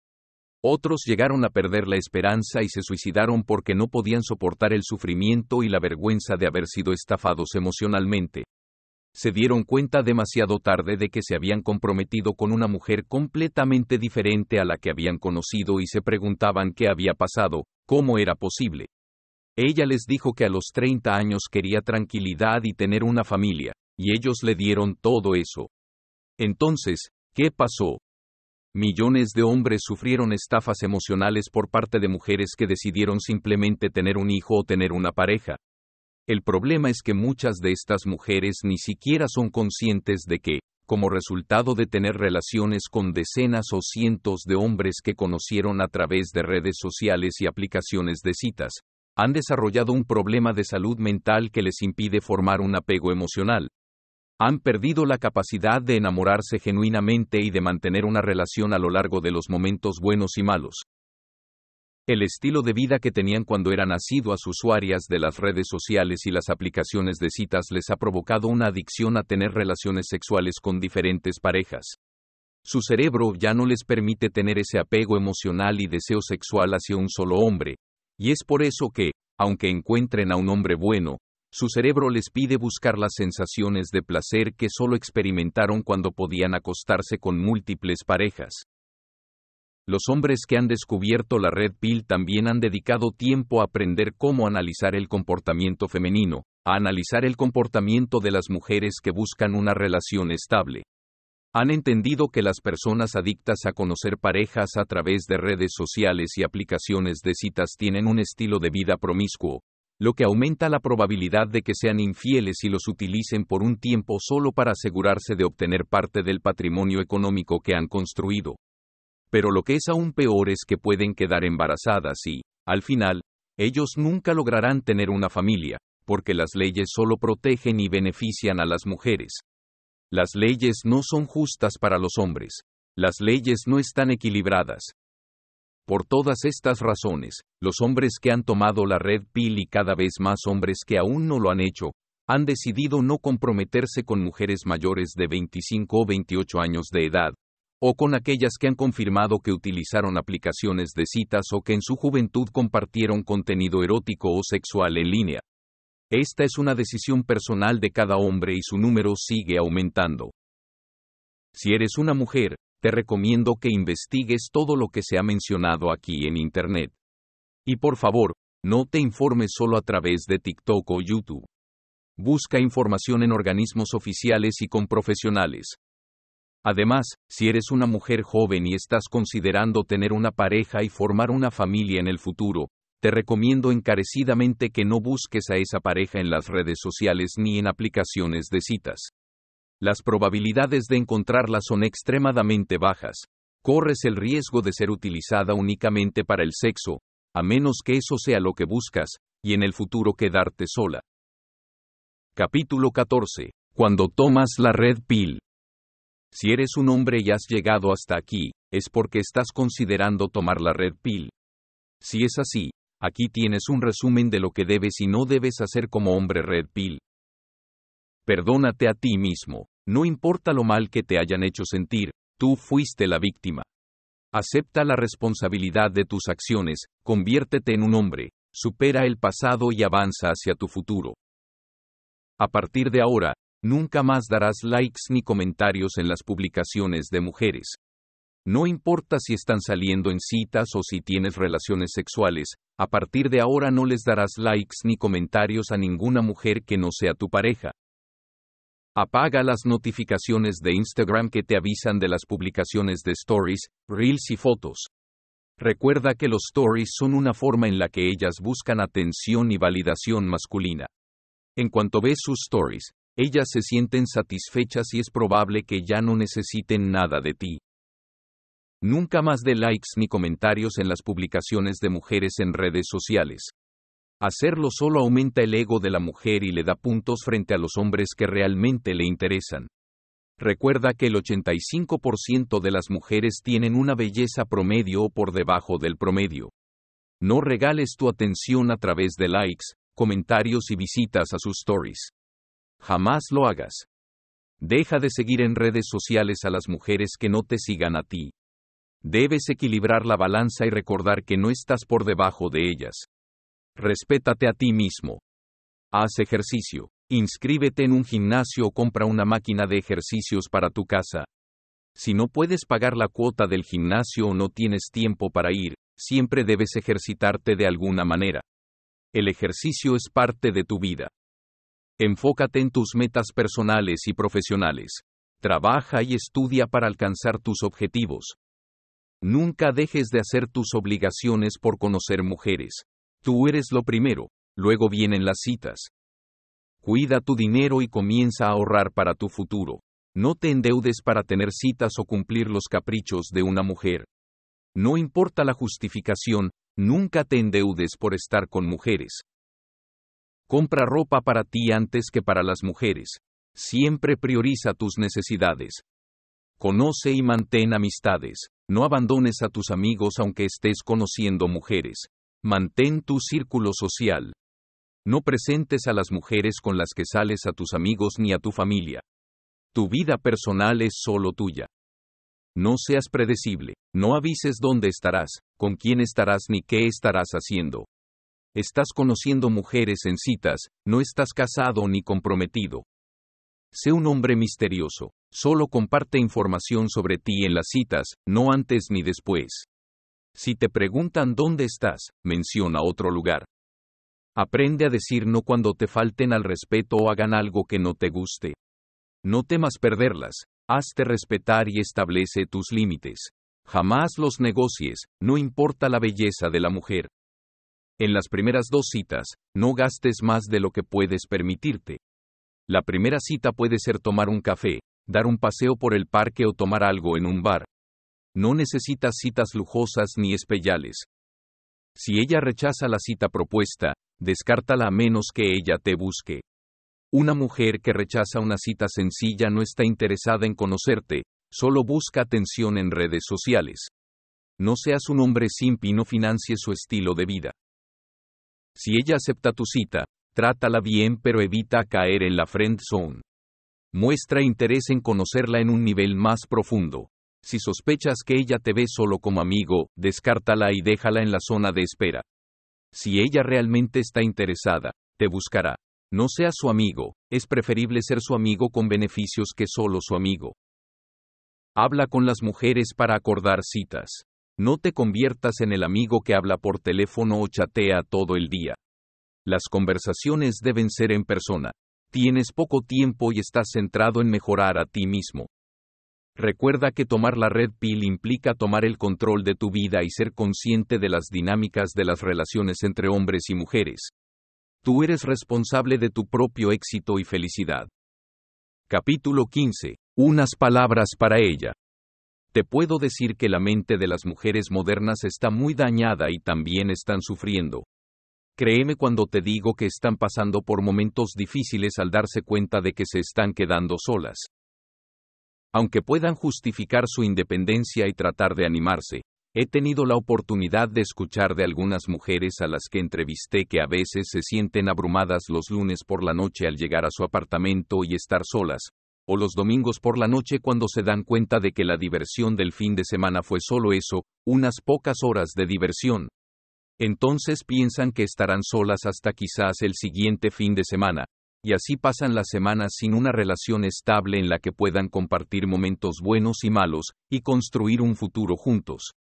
Otros llegaron a perder la esperanza y se suicidaron porque no podían soportar el sufrimiento y la vergüenza de haber sido estafados emocionalmente. Se dieron cuenta demasiado tarde de que se habían comprometido con una mujer completamente diferente a la que habían conocido y se preguntaban qué había pasado, cómo era posible. Ella les dijo que a los 30 años quería tranquilidad y tener una familia, y ellos le dieron todo eso. Entonces, ¿qué pasó? Millones de hombres sufrieron estafas emocionales por parte de mujeres que decidieron simplemente tener un hijo o tener una pareja. El problema es que muchas de estas mujeres ni siquiera son conscientes de que, como resultado de tener relaciones con decenas o cientos de hombres que conocieron a través de redes sociales y aplicaciones de citas, han desarrollado un problema de salud mental que les impide formar un apego emocional han perdido la capacidad de enamorarse genuinamente y de mantener una relación a lo largo de los momentos buenos y malos. El estilo de vida que tenían cuando eran asiduas usuarias de las redes sociales y las aplicaciones de citas les ha provocado una adicción a tener relaciones sexuales con diferentes parejas. Su cerebro ya no les permite tener ese apego emocional y deseo sexual hacia un solo hombre, y es por eso que, aunque encuentren a un hombre bueno, su cerebro les pide buscar las sensaciones de placer que solo experimentaron cuando podían acostarse con múltiples parejas. Los hombres que han descubierto la red pill también han dedicado tiempo a aprender cómo analizar el comportamiento femenino, a analizar el comportamiento de las mujeres que buscan una relación estable. Han entendido que las personas adictas a conocer parejas a través de redes sociales y aplicaciones de citas tienen un estilo de vida promiscuo, lo que aumenta la probabilidad de que sean infieles y los utilicen por un tiempo solo para asegurarse de obtener parte del patrimonio económico que han construido. Pero lo que es aún peor es que pueden quedar embarazadas y, al final, ellos nunca lograrán tener una familia, porque las leyes solo protegen y benefician a las mujeres. Las leyes no son justas para los hombres. Las leyes no están equilibradas. Por todas estas razones, los hombres que han tomado la red pill y cada vez más hombres que aún no lo han hecho, han decidido no comprometerse con mujeres mayores de 25 o 28 años de edad, o con aquellas que han confirmado que utilizaron aplicaciones de citas o que en su juventud compartieron contenido erótico o sexual en línea. Esta es una decisión personal de cada hombre y su número sigue aumentando. Si eres una mujer, te recomiendo que investigues todo lo que se ha mencionado aquí en Internet. Y por favor, no te informes solo a través de TikTok o YouTube. Busca información en organismos oficiales y con profesionales. Además, si eres una mujer joven y estás considerando tener una pareja y formar una familia en el futuro, te recomiendo encarecidamente que no busques a esa pareja en las redes sociales ni en aplicaciones de citas. Las probabilidades de encontrarla son extremadamente bajas. Corres el riesgo de ser utilizada únicamente para el sexo, a menos que eso sea lo que buscas, y en el futuro quedarte sola. Capítulo 14. Cuando tomas la red pill. Si eres un hombre y has llegado hasta aquí, es porque estás considerando tomar la red pill. Si es así, aquí tienes un resumen de lo que debes y no debes hacer como hombre red pill. Perdónate a ti mismo. No importa lo mal que te hayan hecho sentir, tú fuiste la víctima. Acepta la responsabilidad de tus acciones, conviértete en un hombre, supera el pasado y avanza hacia tu futuro. A partir de ahora, nunca más darás likes ni comentarios en las publicaciones de mujeres. No importa si están saliendo en citas o si tienes relaciones sexuales, a partir de ahora no les darás likes ni comentarios a ninguna mujer que no sea tu pareja. Apaga las notificaciones de Instagram que te avisan de las publicaciones de stories, reels y fotos. Recuerda que los stories son una forma en la que ellas buscan atención y validación masculina. En cuanto ves sus stories, ellas se sienten satisfechas y es probable que ya no necesiten nada de ti. Nunca más de likes ni comentarios en las publicaciones de mujeres en redes sociales. Hacerlo solo aumenta el ego de la mujer y le da puntos frente a los hombres que realmente le interesan. Recuerda que el 85% de las mujeres tienen una belleza promedio o por debajo del promedio. No regales tu atención a través de likes, comentarios y visitas a sus stories. Jamás lo hagas. Deja de seguir en redes sociales a las mujeres que no te sigan a ti. Debes equilibrar la balanza y recordar que no estás por debajo de ellas. Respétate a ti mismo. Haz ejercicio. Inscríbete en un gimnasio o compra una máquina de ejercicios para tu casa. Si no puedes pagar la cuota del gimnasio o no tienes tiempo para ir, siempre debes ejercitarte de alguna manera. El ejercicio es parte de tu vida. Enfócate en tus metas personales y profesionales. Trabaja y estudia para alcanzar tus objetivos. Nunca dejes de hacer tus obligaciones por conocer mujeres. Tú eres lo primero, luego vienen las citas. Cuida tu dinero y comienza a ahorrar para tu futuro. No te endeudes para tener citas o cumplir los caprichos de una mujer. No importa la justificación, nunca te endeudes por estar con mujeres. Compra ropa para ti antes que para las mujeres. Siempre prioriza tus necesidades. Conoce y mantén amistades. No abandones a tus amigos aunque estés conociendo mujeres. Mantén tu círculo social. No presentes a las mujeres con las que sales a tus amigos ni a tu familia. Tu vida personal es solo tuya. No seas predecible, no avises dónde estarás, con quién estarás ni qué estarás haciendo. Estás conociendo mujeres en citas, no estás casado ni comprometido. Sé un hombre misterioso, solo comparte información sobre ti en las citas, no antes ni después. Si te preguntan dónde estás, menciona otro lugar. Aprende a decir no cuando te falten al respeto o hagan algo que no te guste. No temas perderlas, hazte respetar y establece tus límites. Jamás los negocies, no importa la belleza de la mujer. En las primeras dos citas, no gastes más de lo que puedes permitirte. La primera cita puede ser tomar un café, dar un paseo por el parque o tomar algo en un bar. No necesitas citas lujosas ni especiales. Si ella rechaza la cita propuesta, descártala a menos que ella te busque. Una mujer que rechaza una cita sencilla no está interesada en conocerte, solo busca atención en redes sociales. No seas un hombre simp y no financie su estilo de vida. Si ella acepta tu cita, trátala bien pero evita caer en la friend zone. Muestra interés en conocerla en un nivel más profundo. Si sospechas que ella te ve solo como amigo, descártala y déjala en la zona de espera. Si ella realmente está interesada, te buscará. No seas su amigo, es preferible ser su amigo con beneficios que solo su amigo. Habla con las mujeres para acordar citas. No te conviertas en el amigo que habla por teléfono o chatea todo el día. Las conversaciones deben ser en persona. Tienes poco tiempo y estás centrado en mejorar a ti mismo. Recuerda que tomar la red pill implica tomar el control de tu vida y ser consciente de las dinámicas de las relaciones entre hombres y mujeres. Tú eres responsable de tu propio éxito y felicidad. Capítulo 15. Unas palabras para ella. Te puedo decir que la mente de las mujeres modernas está muy dañada y también están sufriendo. Créeme cuando te digo que están pasando por momentos difíciles al darse cuenta de que se están quedando solas. Aunque puedan justificar su independencia y tratar de animarse, he tenido la oportunidad de escuchar de algunas mujeres a las que entrevisté que a veces se sienten abrumadas los lunes por la noche al llegar a su apartamento y estar solas, o los domingos por la noche cuando se dan cuenta de que la diversión del fin de semana fue solo eso, unas pocas horas de diversión. Entonces piensan que estarán solas hasta quizás el siguiente fin de semana, y así pasan las semanas sin una relación estable en la que puedan compartir momentos buenos y malos, y construir un futuro juntos.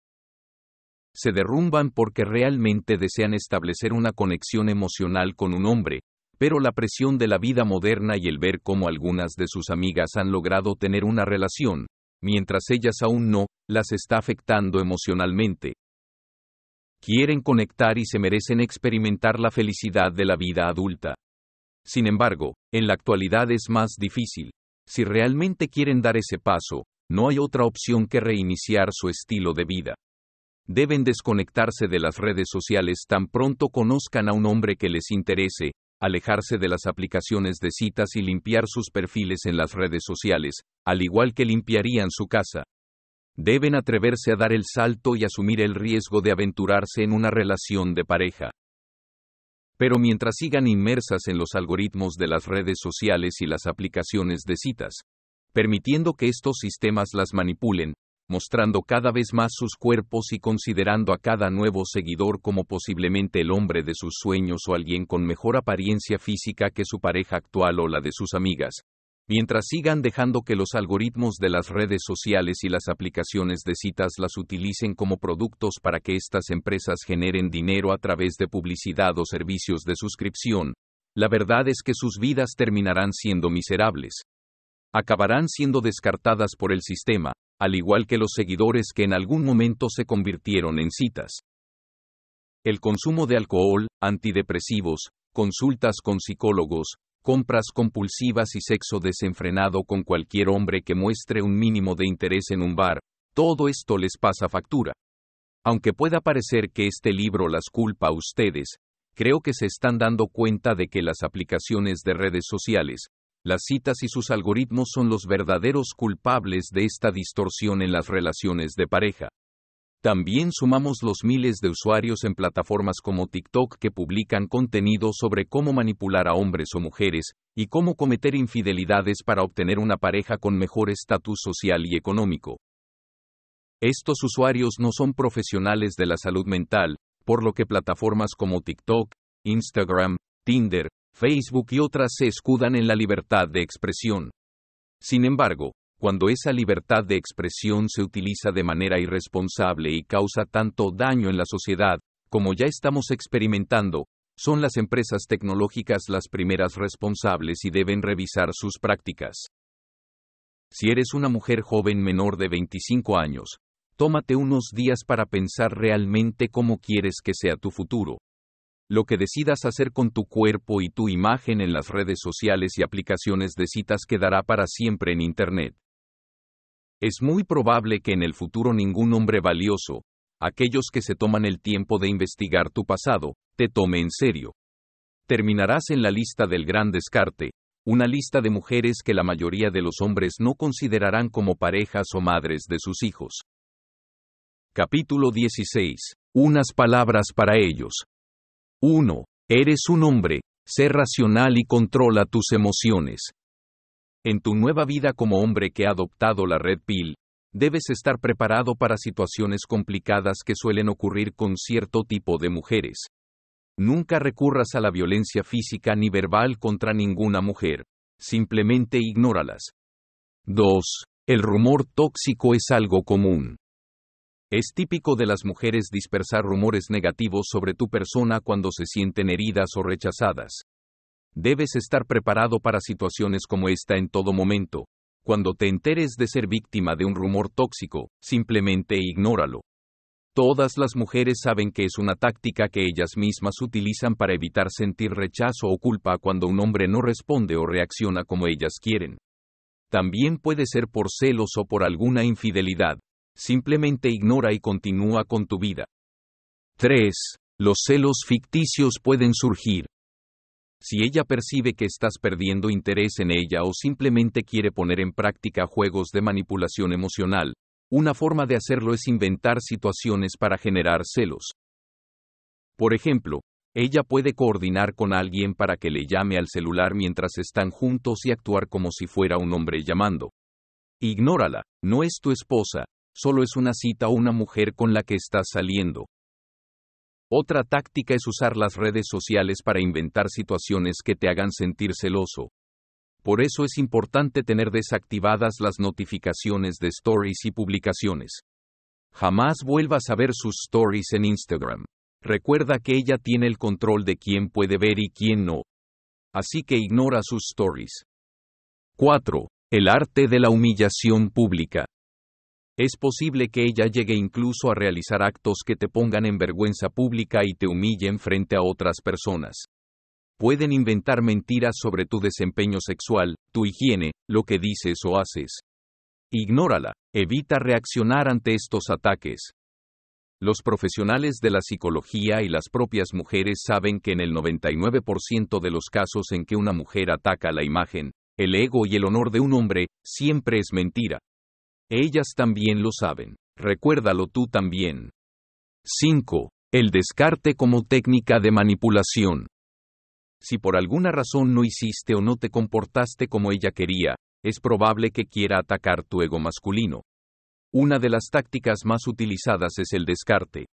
Se derrumban porque realmente desean establecer una conexión emocional con un hombre, pero la presión de la vida moderna y el ver cómo algunas de sus amigas han logrado tener una relación, mientras ellas aún no, las está afectando emocionalmente. Quieren conectar y se merecen experimentar la felicidad de la vida adulta. Sin embargo, en la actualidad es más difícil. Si realmente quieren dar ese paso, no hay otra opción que reiniciar su estilo de vida. Deben desconectarse de las redes sociales tan pronto conozcan a un hombre que les interese, alejarse de las aplicaciones de citas y limpiar sus perfiles en las redes sociales, al igual que limpiarían su casa. Deben atreverse a dar el salto y asumir el riesgo de aventurarse en una relación de pareja. Pero mientras sigan inmersas en los algoritmos de las redes sociales y las aplicaciones de citas, permitiendo que estos sistemas las manipulen, mostrando cada vez más sus cuerpos y considerando a cada nuevo seguidor como posiblemente el hombre de sus sueños o alguien con mejor apariencia física que su pareja actual o la de sus amigas. Mientras sigan dejando que los algoritmos de las redes sociales y las aplicaciones de citas las utilicen como productos para que estas empresas generen dinero a través de publicidad o servicios de suscripción, la verdad es que sus vidas terminarán siendo miserables. Acabarán siendo descartadas por el sistema, al igual que los seguidores que en algún momento se convirtieron en citas. El consumo de alcohol, antidepresivos, consultas con psicólogos, compras compulsivas y sexo desenfrenado con cualquier hombre que muestre un mínimo de interés en un bar, todo esto les pasa factura. Aunque pueda parecer que este libro las culpa a ustedes, creo que se están dando cuenta de que las aplicaciones de redes sociales, las citas y sus algoritmos son los verdaderos culpables de esta distorsión en las relaciones de pareja. También sumamos los miles de usuarios en plataformas como TikTok que publican contenido sobre cómo manipular a hombres o mujeres, y cómo cometer infidelidades para obtener una pareja con mejor estatus social y económico. Estos usuarios no son profesionales de la salud mental, por lo que plataformas como TikTok, Instagram, Tinder, Facebook y otras se escudan en la libertad de expresión. Sin embargo, cuando esa libertad de expresión se utiliza de manera irresponsable y causa tanto daño en la sociedad, como ya estamos experimentando, son las empresas tecnológicas las primeras responsables y deben revisar sus prácticas. Si eres una mujer joven menor de 25 años, tómate unos días para pensar realmente cómo quieres que sea tu futuro. Lo que decidas hacer con tu cuerpo y tu imagen en las redes sociales y aplicaciones de citas quedará para siempre en Internet. Es muy probable que en el futuro ningún hombre valioso, aquellos que se toman el tiempo de investigar tu pasado, te tome en serio. Terminarás en la lista del gran descarte, una lista de mujeres que la mayoría de los hombres no considerarán como parejas o madres de sus hijos. Capítulo 16. Unas palabras para ellos. 1. Eres un hombre, sé racional y controla tus emociones. En tu nueva vida como hombre que ha adoptado la red pill, debes estar preparado para situaciones complicadas que suelen ocurrir con cierto tipo de mujeres. Nunca recurras a la violencia física ni verbal contra ninguna mujer. Simplemente ignóralas. 2. El rumor tóxico es algo común. Es típico de las mujeres dispersar rumores negativos sobre tu persona cuando se sienten heridas o rechazadas. Debes estar preparado para situaciones como esta en todo momento. Cuando te enteres de ser víctima de un rumor tóxico, simplemente ignóralo. Todas las mujeres saben que es una táctica que ellas mismas utilizan para evitar sentir rechazo o culpa cuando un hombre no responde o reacciona como ellas quieren. También puede ser por celos o por alguna infidelidad, Simplemente ignora y continúa con tu vida. 3. Los celos ficticios pueden surgir. Si ella percibe que estás perdiendo interés en ella o simplemente quiere poner en práctica juegos de manipulación emocional, una forma de hacerlo es inventar situaciones para generar celos. Por ejemplo, ella puede coordinar con alguien para que le llame al celular mientras están juntos y actuar como si fuera un hombre llamando. Ignórala, no es tu esposa, solo es una cita o una mujer con la que estás saliendo. Otra táctica es usar las redes sociales para inventar situaciones que te hagan sentir celoso. Por eso es importante tener desactivadas las notificaciones de stories y publicaciones. Jamás vuelvas a ver sus stories en Instagram. Recuerda que ella tiene el control de quién puede ver y quién no. Así que ignora sus stories. 4. El arte de la humillación pública. Es posible que ella llegue incluso a realizar actos que te pongan en vergüenza pública y te humillen frente a otras personas. Pueden inventar mentiras sobre tu desempeño sexual, tu higiene, lo que dices o haces. Ignórala, evita reaccionar ante estos ataques. Los profesionales de la psicología y las propias mujeres saben que en el 99% de los casos en que una mujer ataca la imagen, el ego y el honor de un hombre, siempre es mentira. Ellas también lo saben. Recuérdalo tú también. 5. El descarte como técnica de manipulación. Si por alguna razón no hiciste o no te comportaste como ella quería, es probable que quiera atacar tu ego masculino. Una de las tácticas más utilizadas es el descarte.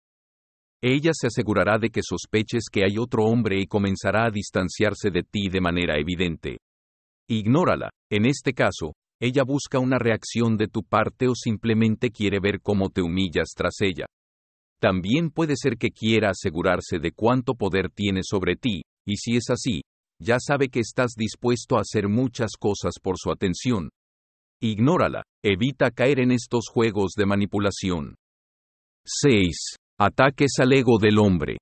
Ella se asegurará de que sospeches que hay otro hombre y comenzará a distanciarse de ti de manera evidente. Ignórala. En este caso, ella busca una reacción de tu parte o simplemente quiere ver cómo te humillas tras ella. También puede ser que quiera asegurarse de cuánto poder tiene sobre ti, y si es así, ya sabe que estás dispuesto a hacer muchas cosas por su atención. Ignórala, evita caer en estos juegos de manipulación. 6. Ataques al ego del hombre.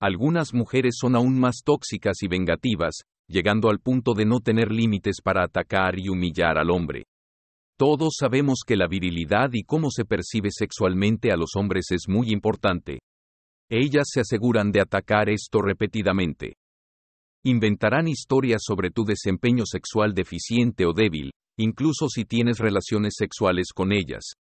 Algunas mujeres son aún más tóxicas y vengativas, llegando al punto de no tener límites para atacar y humillar al hombre. Todos sabemos que la virilidad y cómo se percibe sexualmente a los hombres es muy importante. Ellas se aseguran de atacar esto repetidamente. Inventarán historias sobre tu desempeño sexual deficiente o débil, incluso si tienes relaciones sexuales con ellas.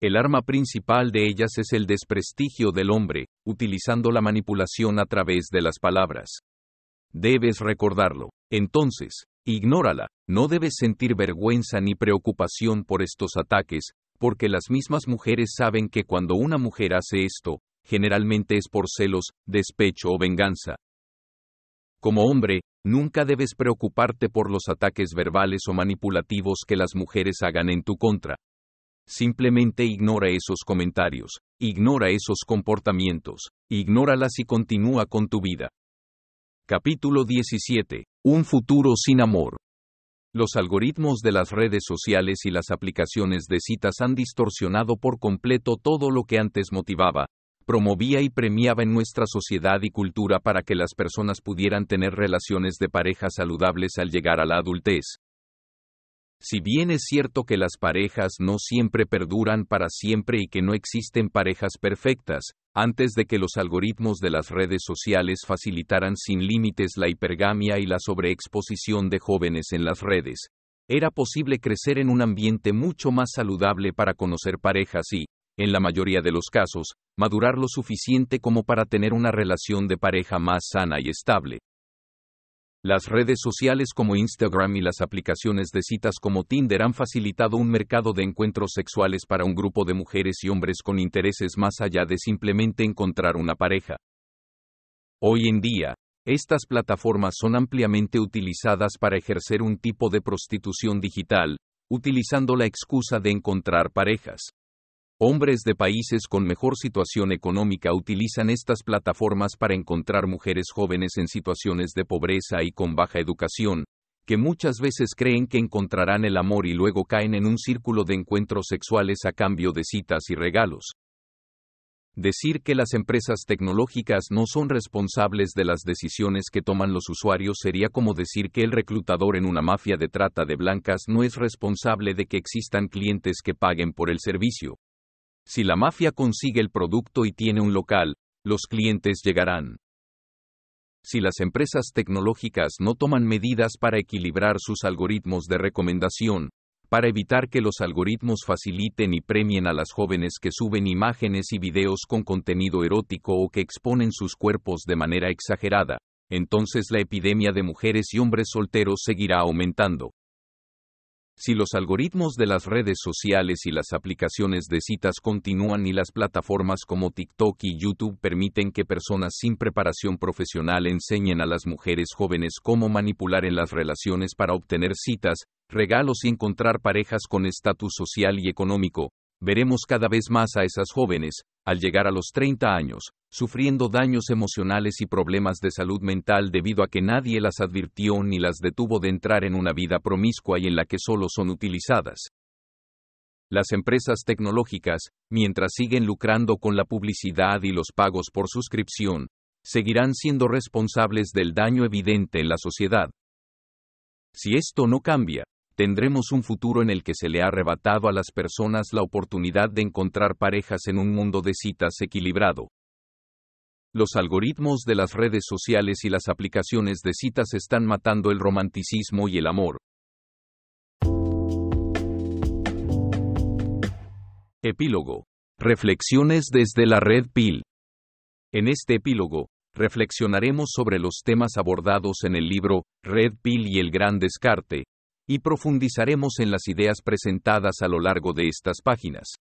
El arma principal de ellas es el desprestigio del hombre, utilizando la manipulación a través de las palabras. Debes recordarlo. Entonces, ignórala, no debes sentir vergüenza ni preocupación por estos ataques, porque las mismas mujeres saben que cuando una mujer hace esto, generalmente es por celos, despecho o venganza. Como hombre, nunca debes preocuparte por los ataques verbales o manipulativos que las mujeres hagan en tu contra. Simplemente ignora esos comentarios, ignora esos comportamientos, ignóralas y continúa con tu vida. Capítulo 17. Un futuro sin amor. Los algoritmos de las redes sociales y las aplicaciones de citas han distorsionado por completo todo lo que antes motivaba, promovía y premiaba en nuestra sociedad y cultura para que las personas pudieran tener relaciones de pareja saludables al llegar a la adultez. Si bien es cierto que las parejas no siempre perduran para siempre y que no existen parejas perfectas, antes de que los algoritmos de las redes sociales facilitaran sin límites la hipergamia y la sobreexposición de jóvenes en las redes, era posible crecer en un ambiente mucho más saludable para conocer parejas y, en la mayoría de los casos, madurar lo suficiente como para tener una relación de pareja más sana y estable. Las redes sociales como Instagram y las aplicaciones de citas como Tinder han facilitado un mercado de encuentros sexuales para un grupo de mujeres y hombres con intereses más allá de simplemente encontrar una pareja. Hoy en día, estas plataformas son ampliamente utilizadas para ejercer un tipo de prostitución digital, utilizando la excusa de encontrar parejas. Hombres de países con mejor situación económica utilizan estas plataformas para encontrar mujeres jóvenes en situaciones de pobreza y con baja educación, que muchas veces creen que encontrarán el amor y luego caen en un círculo de encuentros sexuales a cambio de citas y regalos. Decir que las empresas tecnológicas no son responsables de las decisiones que toman los usuarios sería como decir que el reclutador en una mafia de trata de blancas no es responsable de que existan clientes que paguen por el servicio. Si la mafia consigue el producto y tiene un local, los clientes llegarán. Si las empresas tecnológicas no toman medidas para equilibrar sus algoritmos de recomendación, para evitar que los algoritmos faciliten y premien a las jóvenes que suben imágenes y videos con contenido erótico o que exponen sus cuerpos de manera exagerada, entonces la epidemia de mujeres y hombres solteros seguirá aumentando. Si los algoritmos de las redes sociales y las aplicaciones de citas continúan y las plataformas como TikTok y YouTube permiten que personas sin preparación profesional enseñen a las mujeres jóvenes cómo manipular en las relaciones para obtener citas, regalos y encontrar parejas con estatus social y económico, veremos cada vez más a esas jóvenes, al llegar a los 30 años, sufriendo daños emocionales y problemas de salud mental debido a que nadie las advirtió ni las detuvo de entrar en una vida promiscua y en la que solo son utilizadas. Las empresas tecnológicas, mientras siguen lucrando con la publicidad y los pagos por suscripción, seguirán siendo responsables del daño evidente en la sociedad. Si esto no cambia, tendremos un futuro en el que se le ha arrebatado a las personas la oportunidad de encontrar parejas en un mundo de citas equilibrado. Los algoritmos de las redes sociales y las aplicaciones de citas están matando el romanticismo y el amor. Epílogo. Reflexiones desde la red PIL. En este epílogo, reflexionaremos sobre los temas abordados en el libro Red Pill y el Gran Descarte, y profundizaremos en las ideas presentadas a lo largo de estas páginas.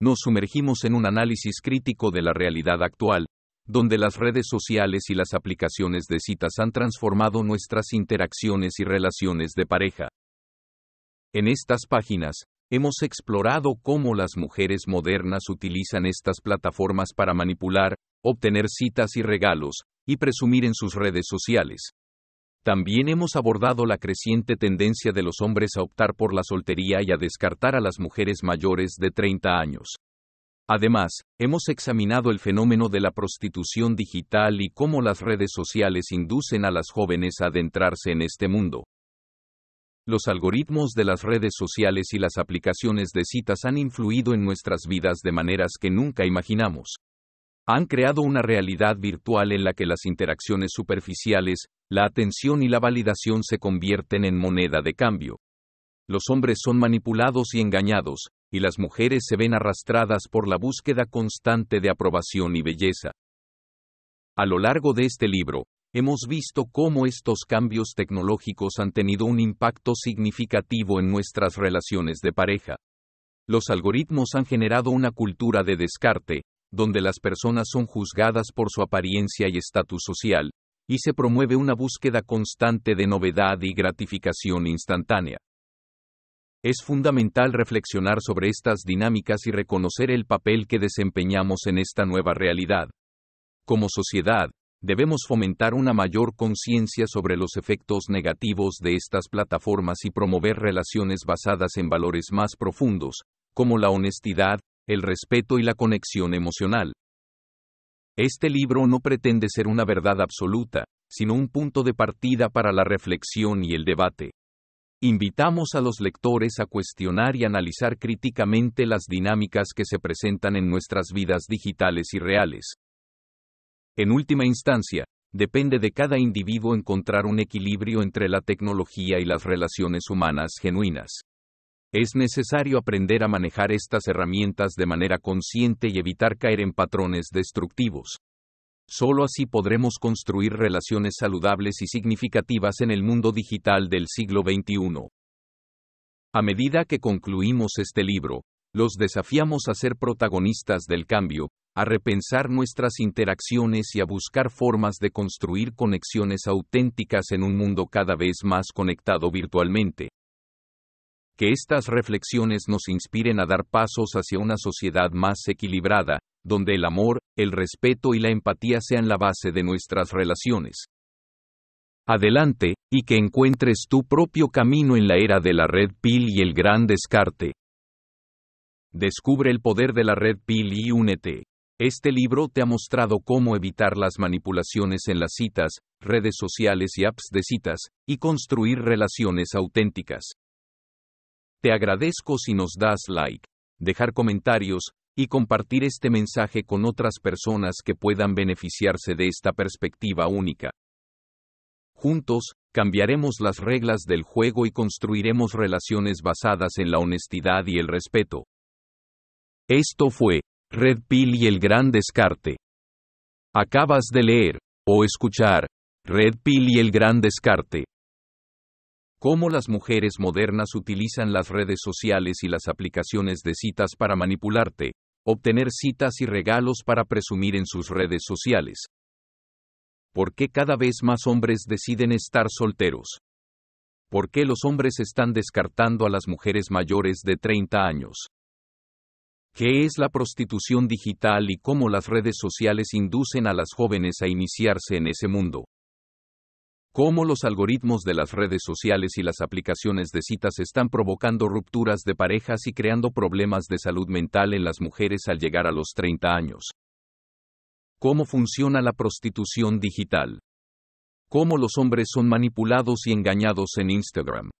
Nos sumergimos en un análisis crítico de la realidad actual, donde las redes sociales y las aplicaciones de citas han transformado nuestras interacciones y relaciones de pareja. En estas páginas, hemos explorado cómo las mujeres modernas utilizan estas plataformas para manipular, obtener citas y regalos, y presumir en sus redes sociales. También hemos abordado la creciente tendencia de los hombres a optar por la soltería y a descartar a las mujeres mayores de 30 años. Además, hemos examinado el fenómeno de la prostitución digital y cómo las redes sociales inducen a las jóvenes a adentrarse en este mundo. Los algoritmos de las redes sociales y las aplicaciones de citas han influido en nuestras vidas de maneras que nunca imaginamos. Han creado una realidad virtual en la que las interacciones superficiales, la atención y la validación se convierten en moneda de cambio. Los hombres son manipulados y engañados, y las mujeres se ven arrastradas por la búsqueda constante de aprobación y belleza. A lo largo de este libro, hemos visto cómo estos cambios tecnológicos han tenido un impacto significativo en nuestras relaciones de pareja. Los algoritmos han generado una cultura de descarte, donde las personas son juzgadas por su apariencia y estatus social, y se promueve una búsqueda constante de novedad y gratificación instantánea. Es fundamental reflexionar sobre estas dinámicas y reconocer el papel que desempeñamos en esta nueva realidad. Como sociedad, debemos fomentar una mayor conciencia sobre los efectos negativos de estas plataformas y promover relaciones basadas en valores más profundos, como la honestidad, el respeto y la conexión emocional. Este libro no pretende ser una verdad absoluta, sino un punto de partida para la reflexión y el debate. Invitamos a los lectores a cuestionar y analizar críticamente las dinámicas que se presentan en nuestras vidas digitales y reales. En última instancia, depende de cada individuo encontrar un equilibrio entre la tecnología y las relaciones humanas genuinas. Es necesario aprender a manejar estas herramientas de manera consciente y evitar caer en patrones destructivos. Solo así podremos construir relaciones saludables y significativas en el mundo digital del siglo XXI. A medida que concluimos este libro, los desafiamos a ser protagonistas del cambio, a repensar nuestras interacciones y a buscar formas de construir conexiones auténticas en un mundo cada vez más conectado virtualmente. Que estas reflexiones nos inspiren a dar pasos hacia una sociedad más equilibrada, donde el amor, el respeto y la empatía sean la base de nuestras relaciones. Adelante, y que encuentres tu propio camino en la era de la red PIL y el gran descarte. Descubre el poder de la red PIL y únete. Este libro te ha mostrado cómo evitar las manipulaciones en las citas, redes sociales y apps de citas, y construir relaciones auténticas. Te agradezco si nos das like, dejar comentarios, y compartir este mensaje con otras personas que puedan beneficiarse de esta perspectiva única. Juntos, cambiaremos las reglas del juego y construiremos relaciones basadas en la honestidad y el respeto. Esto fue, Red Pill y el Gran Descarte. Acabas de leer, o escuchar, Red Pill y el Gran Descarte. Cómo las mujeres modernas utilizan las redes sociales y las aplicaciones de citas para manipularte, obtener citas y regalos para presumir en sus redes sociales. ¿Por qué cada vez más hombres deciden estar solteros? ¿Por qué los hombres están descartando a las mujeres mayores de 30 años? ¿Qué es la prostitución digital y cómo las redes sociales inducen a las jóvenes a iniciarse en ese mundo? Cómo los algoritmos de las redes sociales y las aplicaciones de citas están provocando rupturas de parejas y creando problemas de salud mental en las mujeres al llegar a los 30 años. Cómo funciona la prostitución digital. Cómo los hombres son manipulados y engañados en Instagram.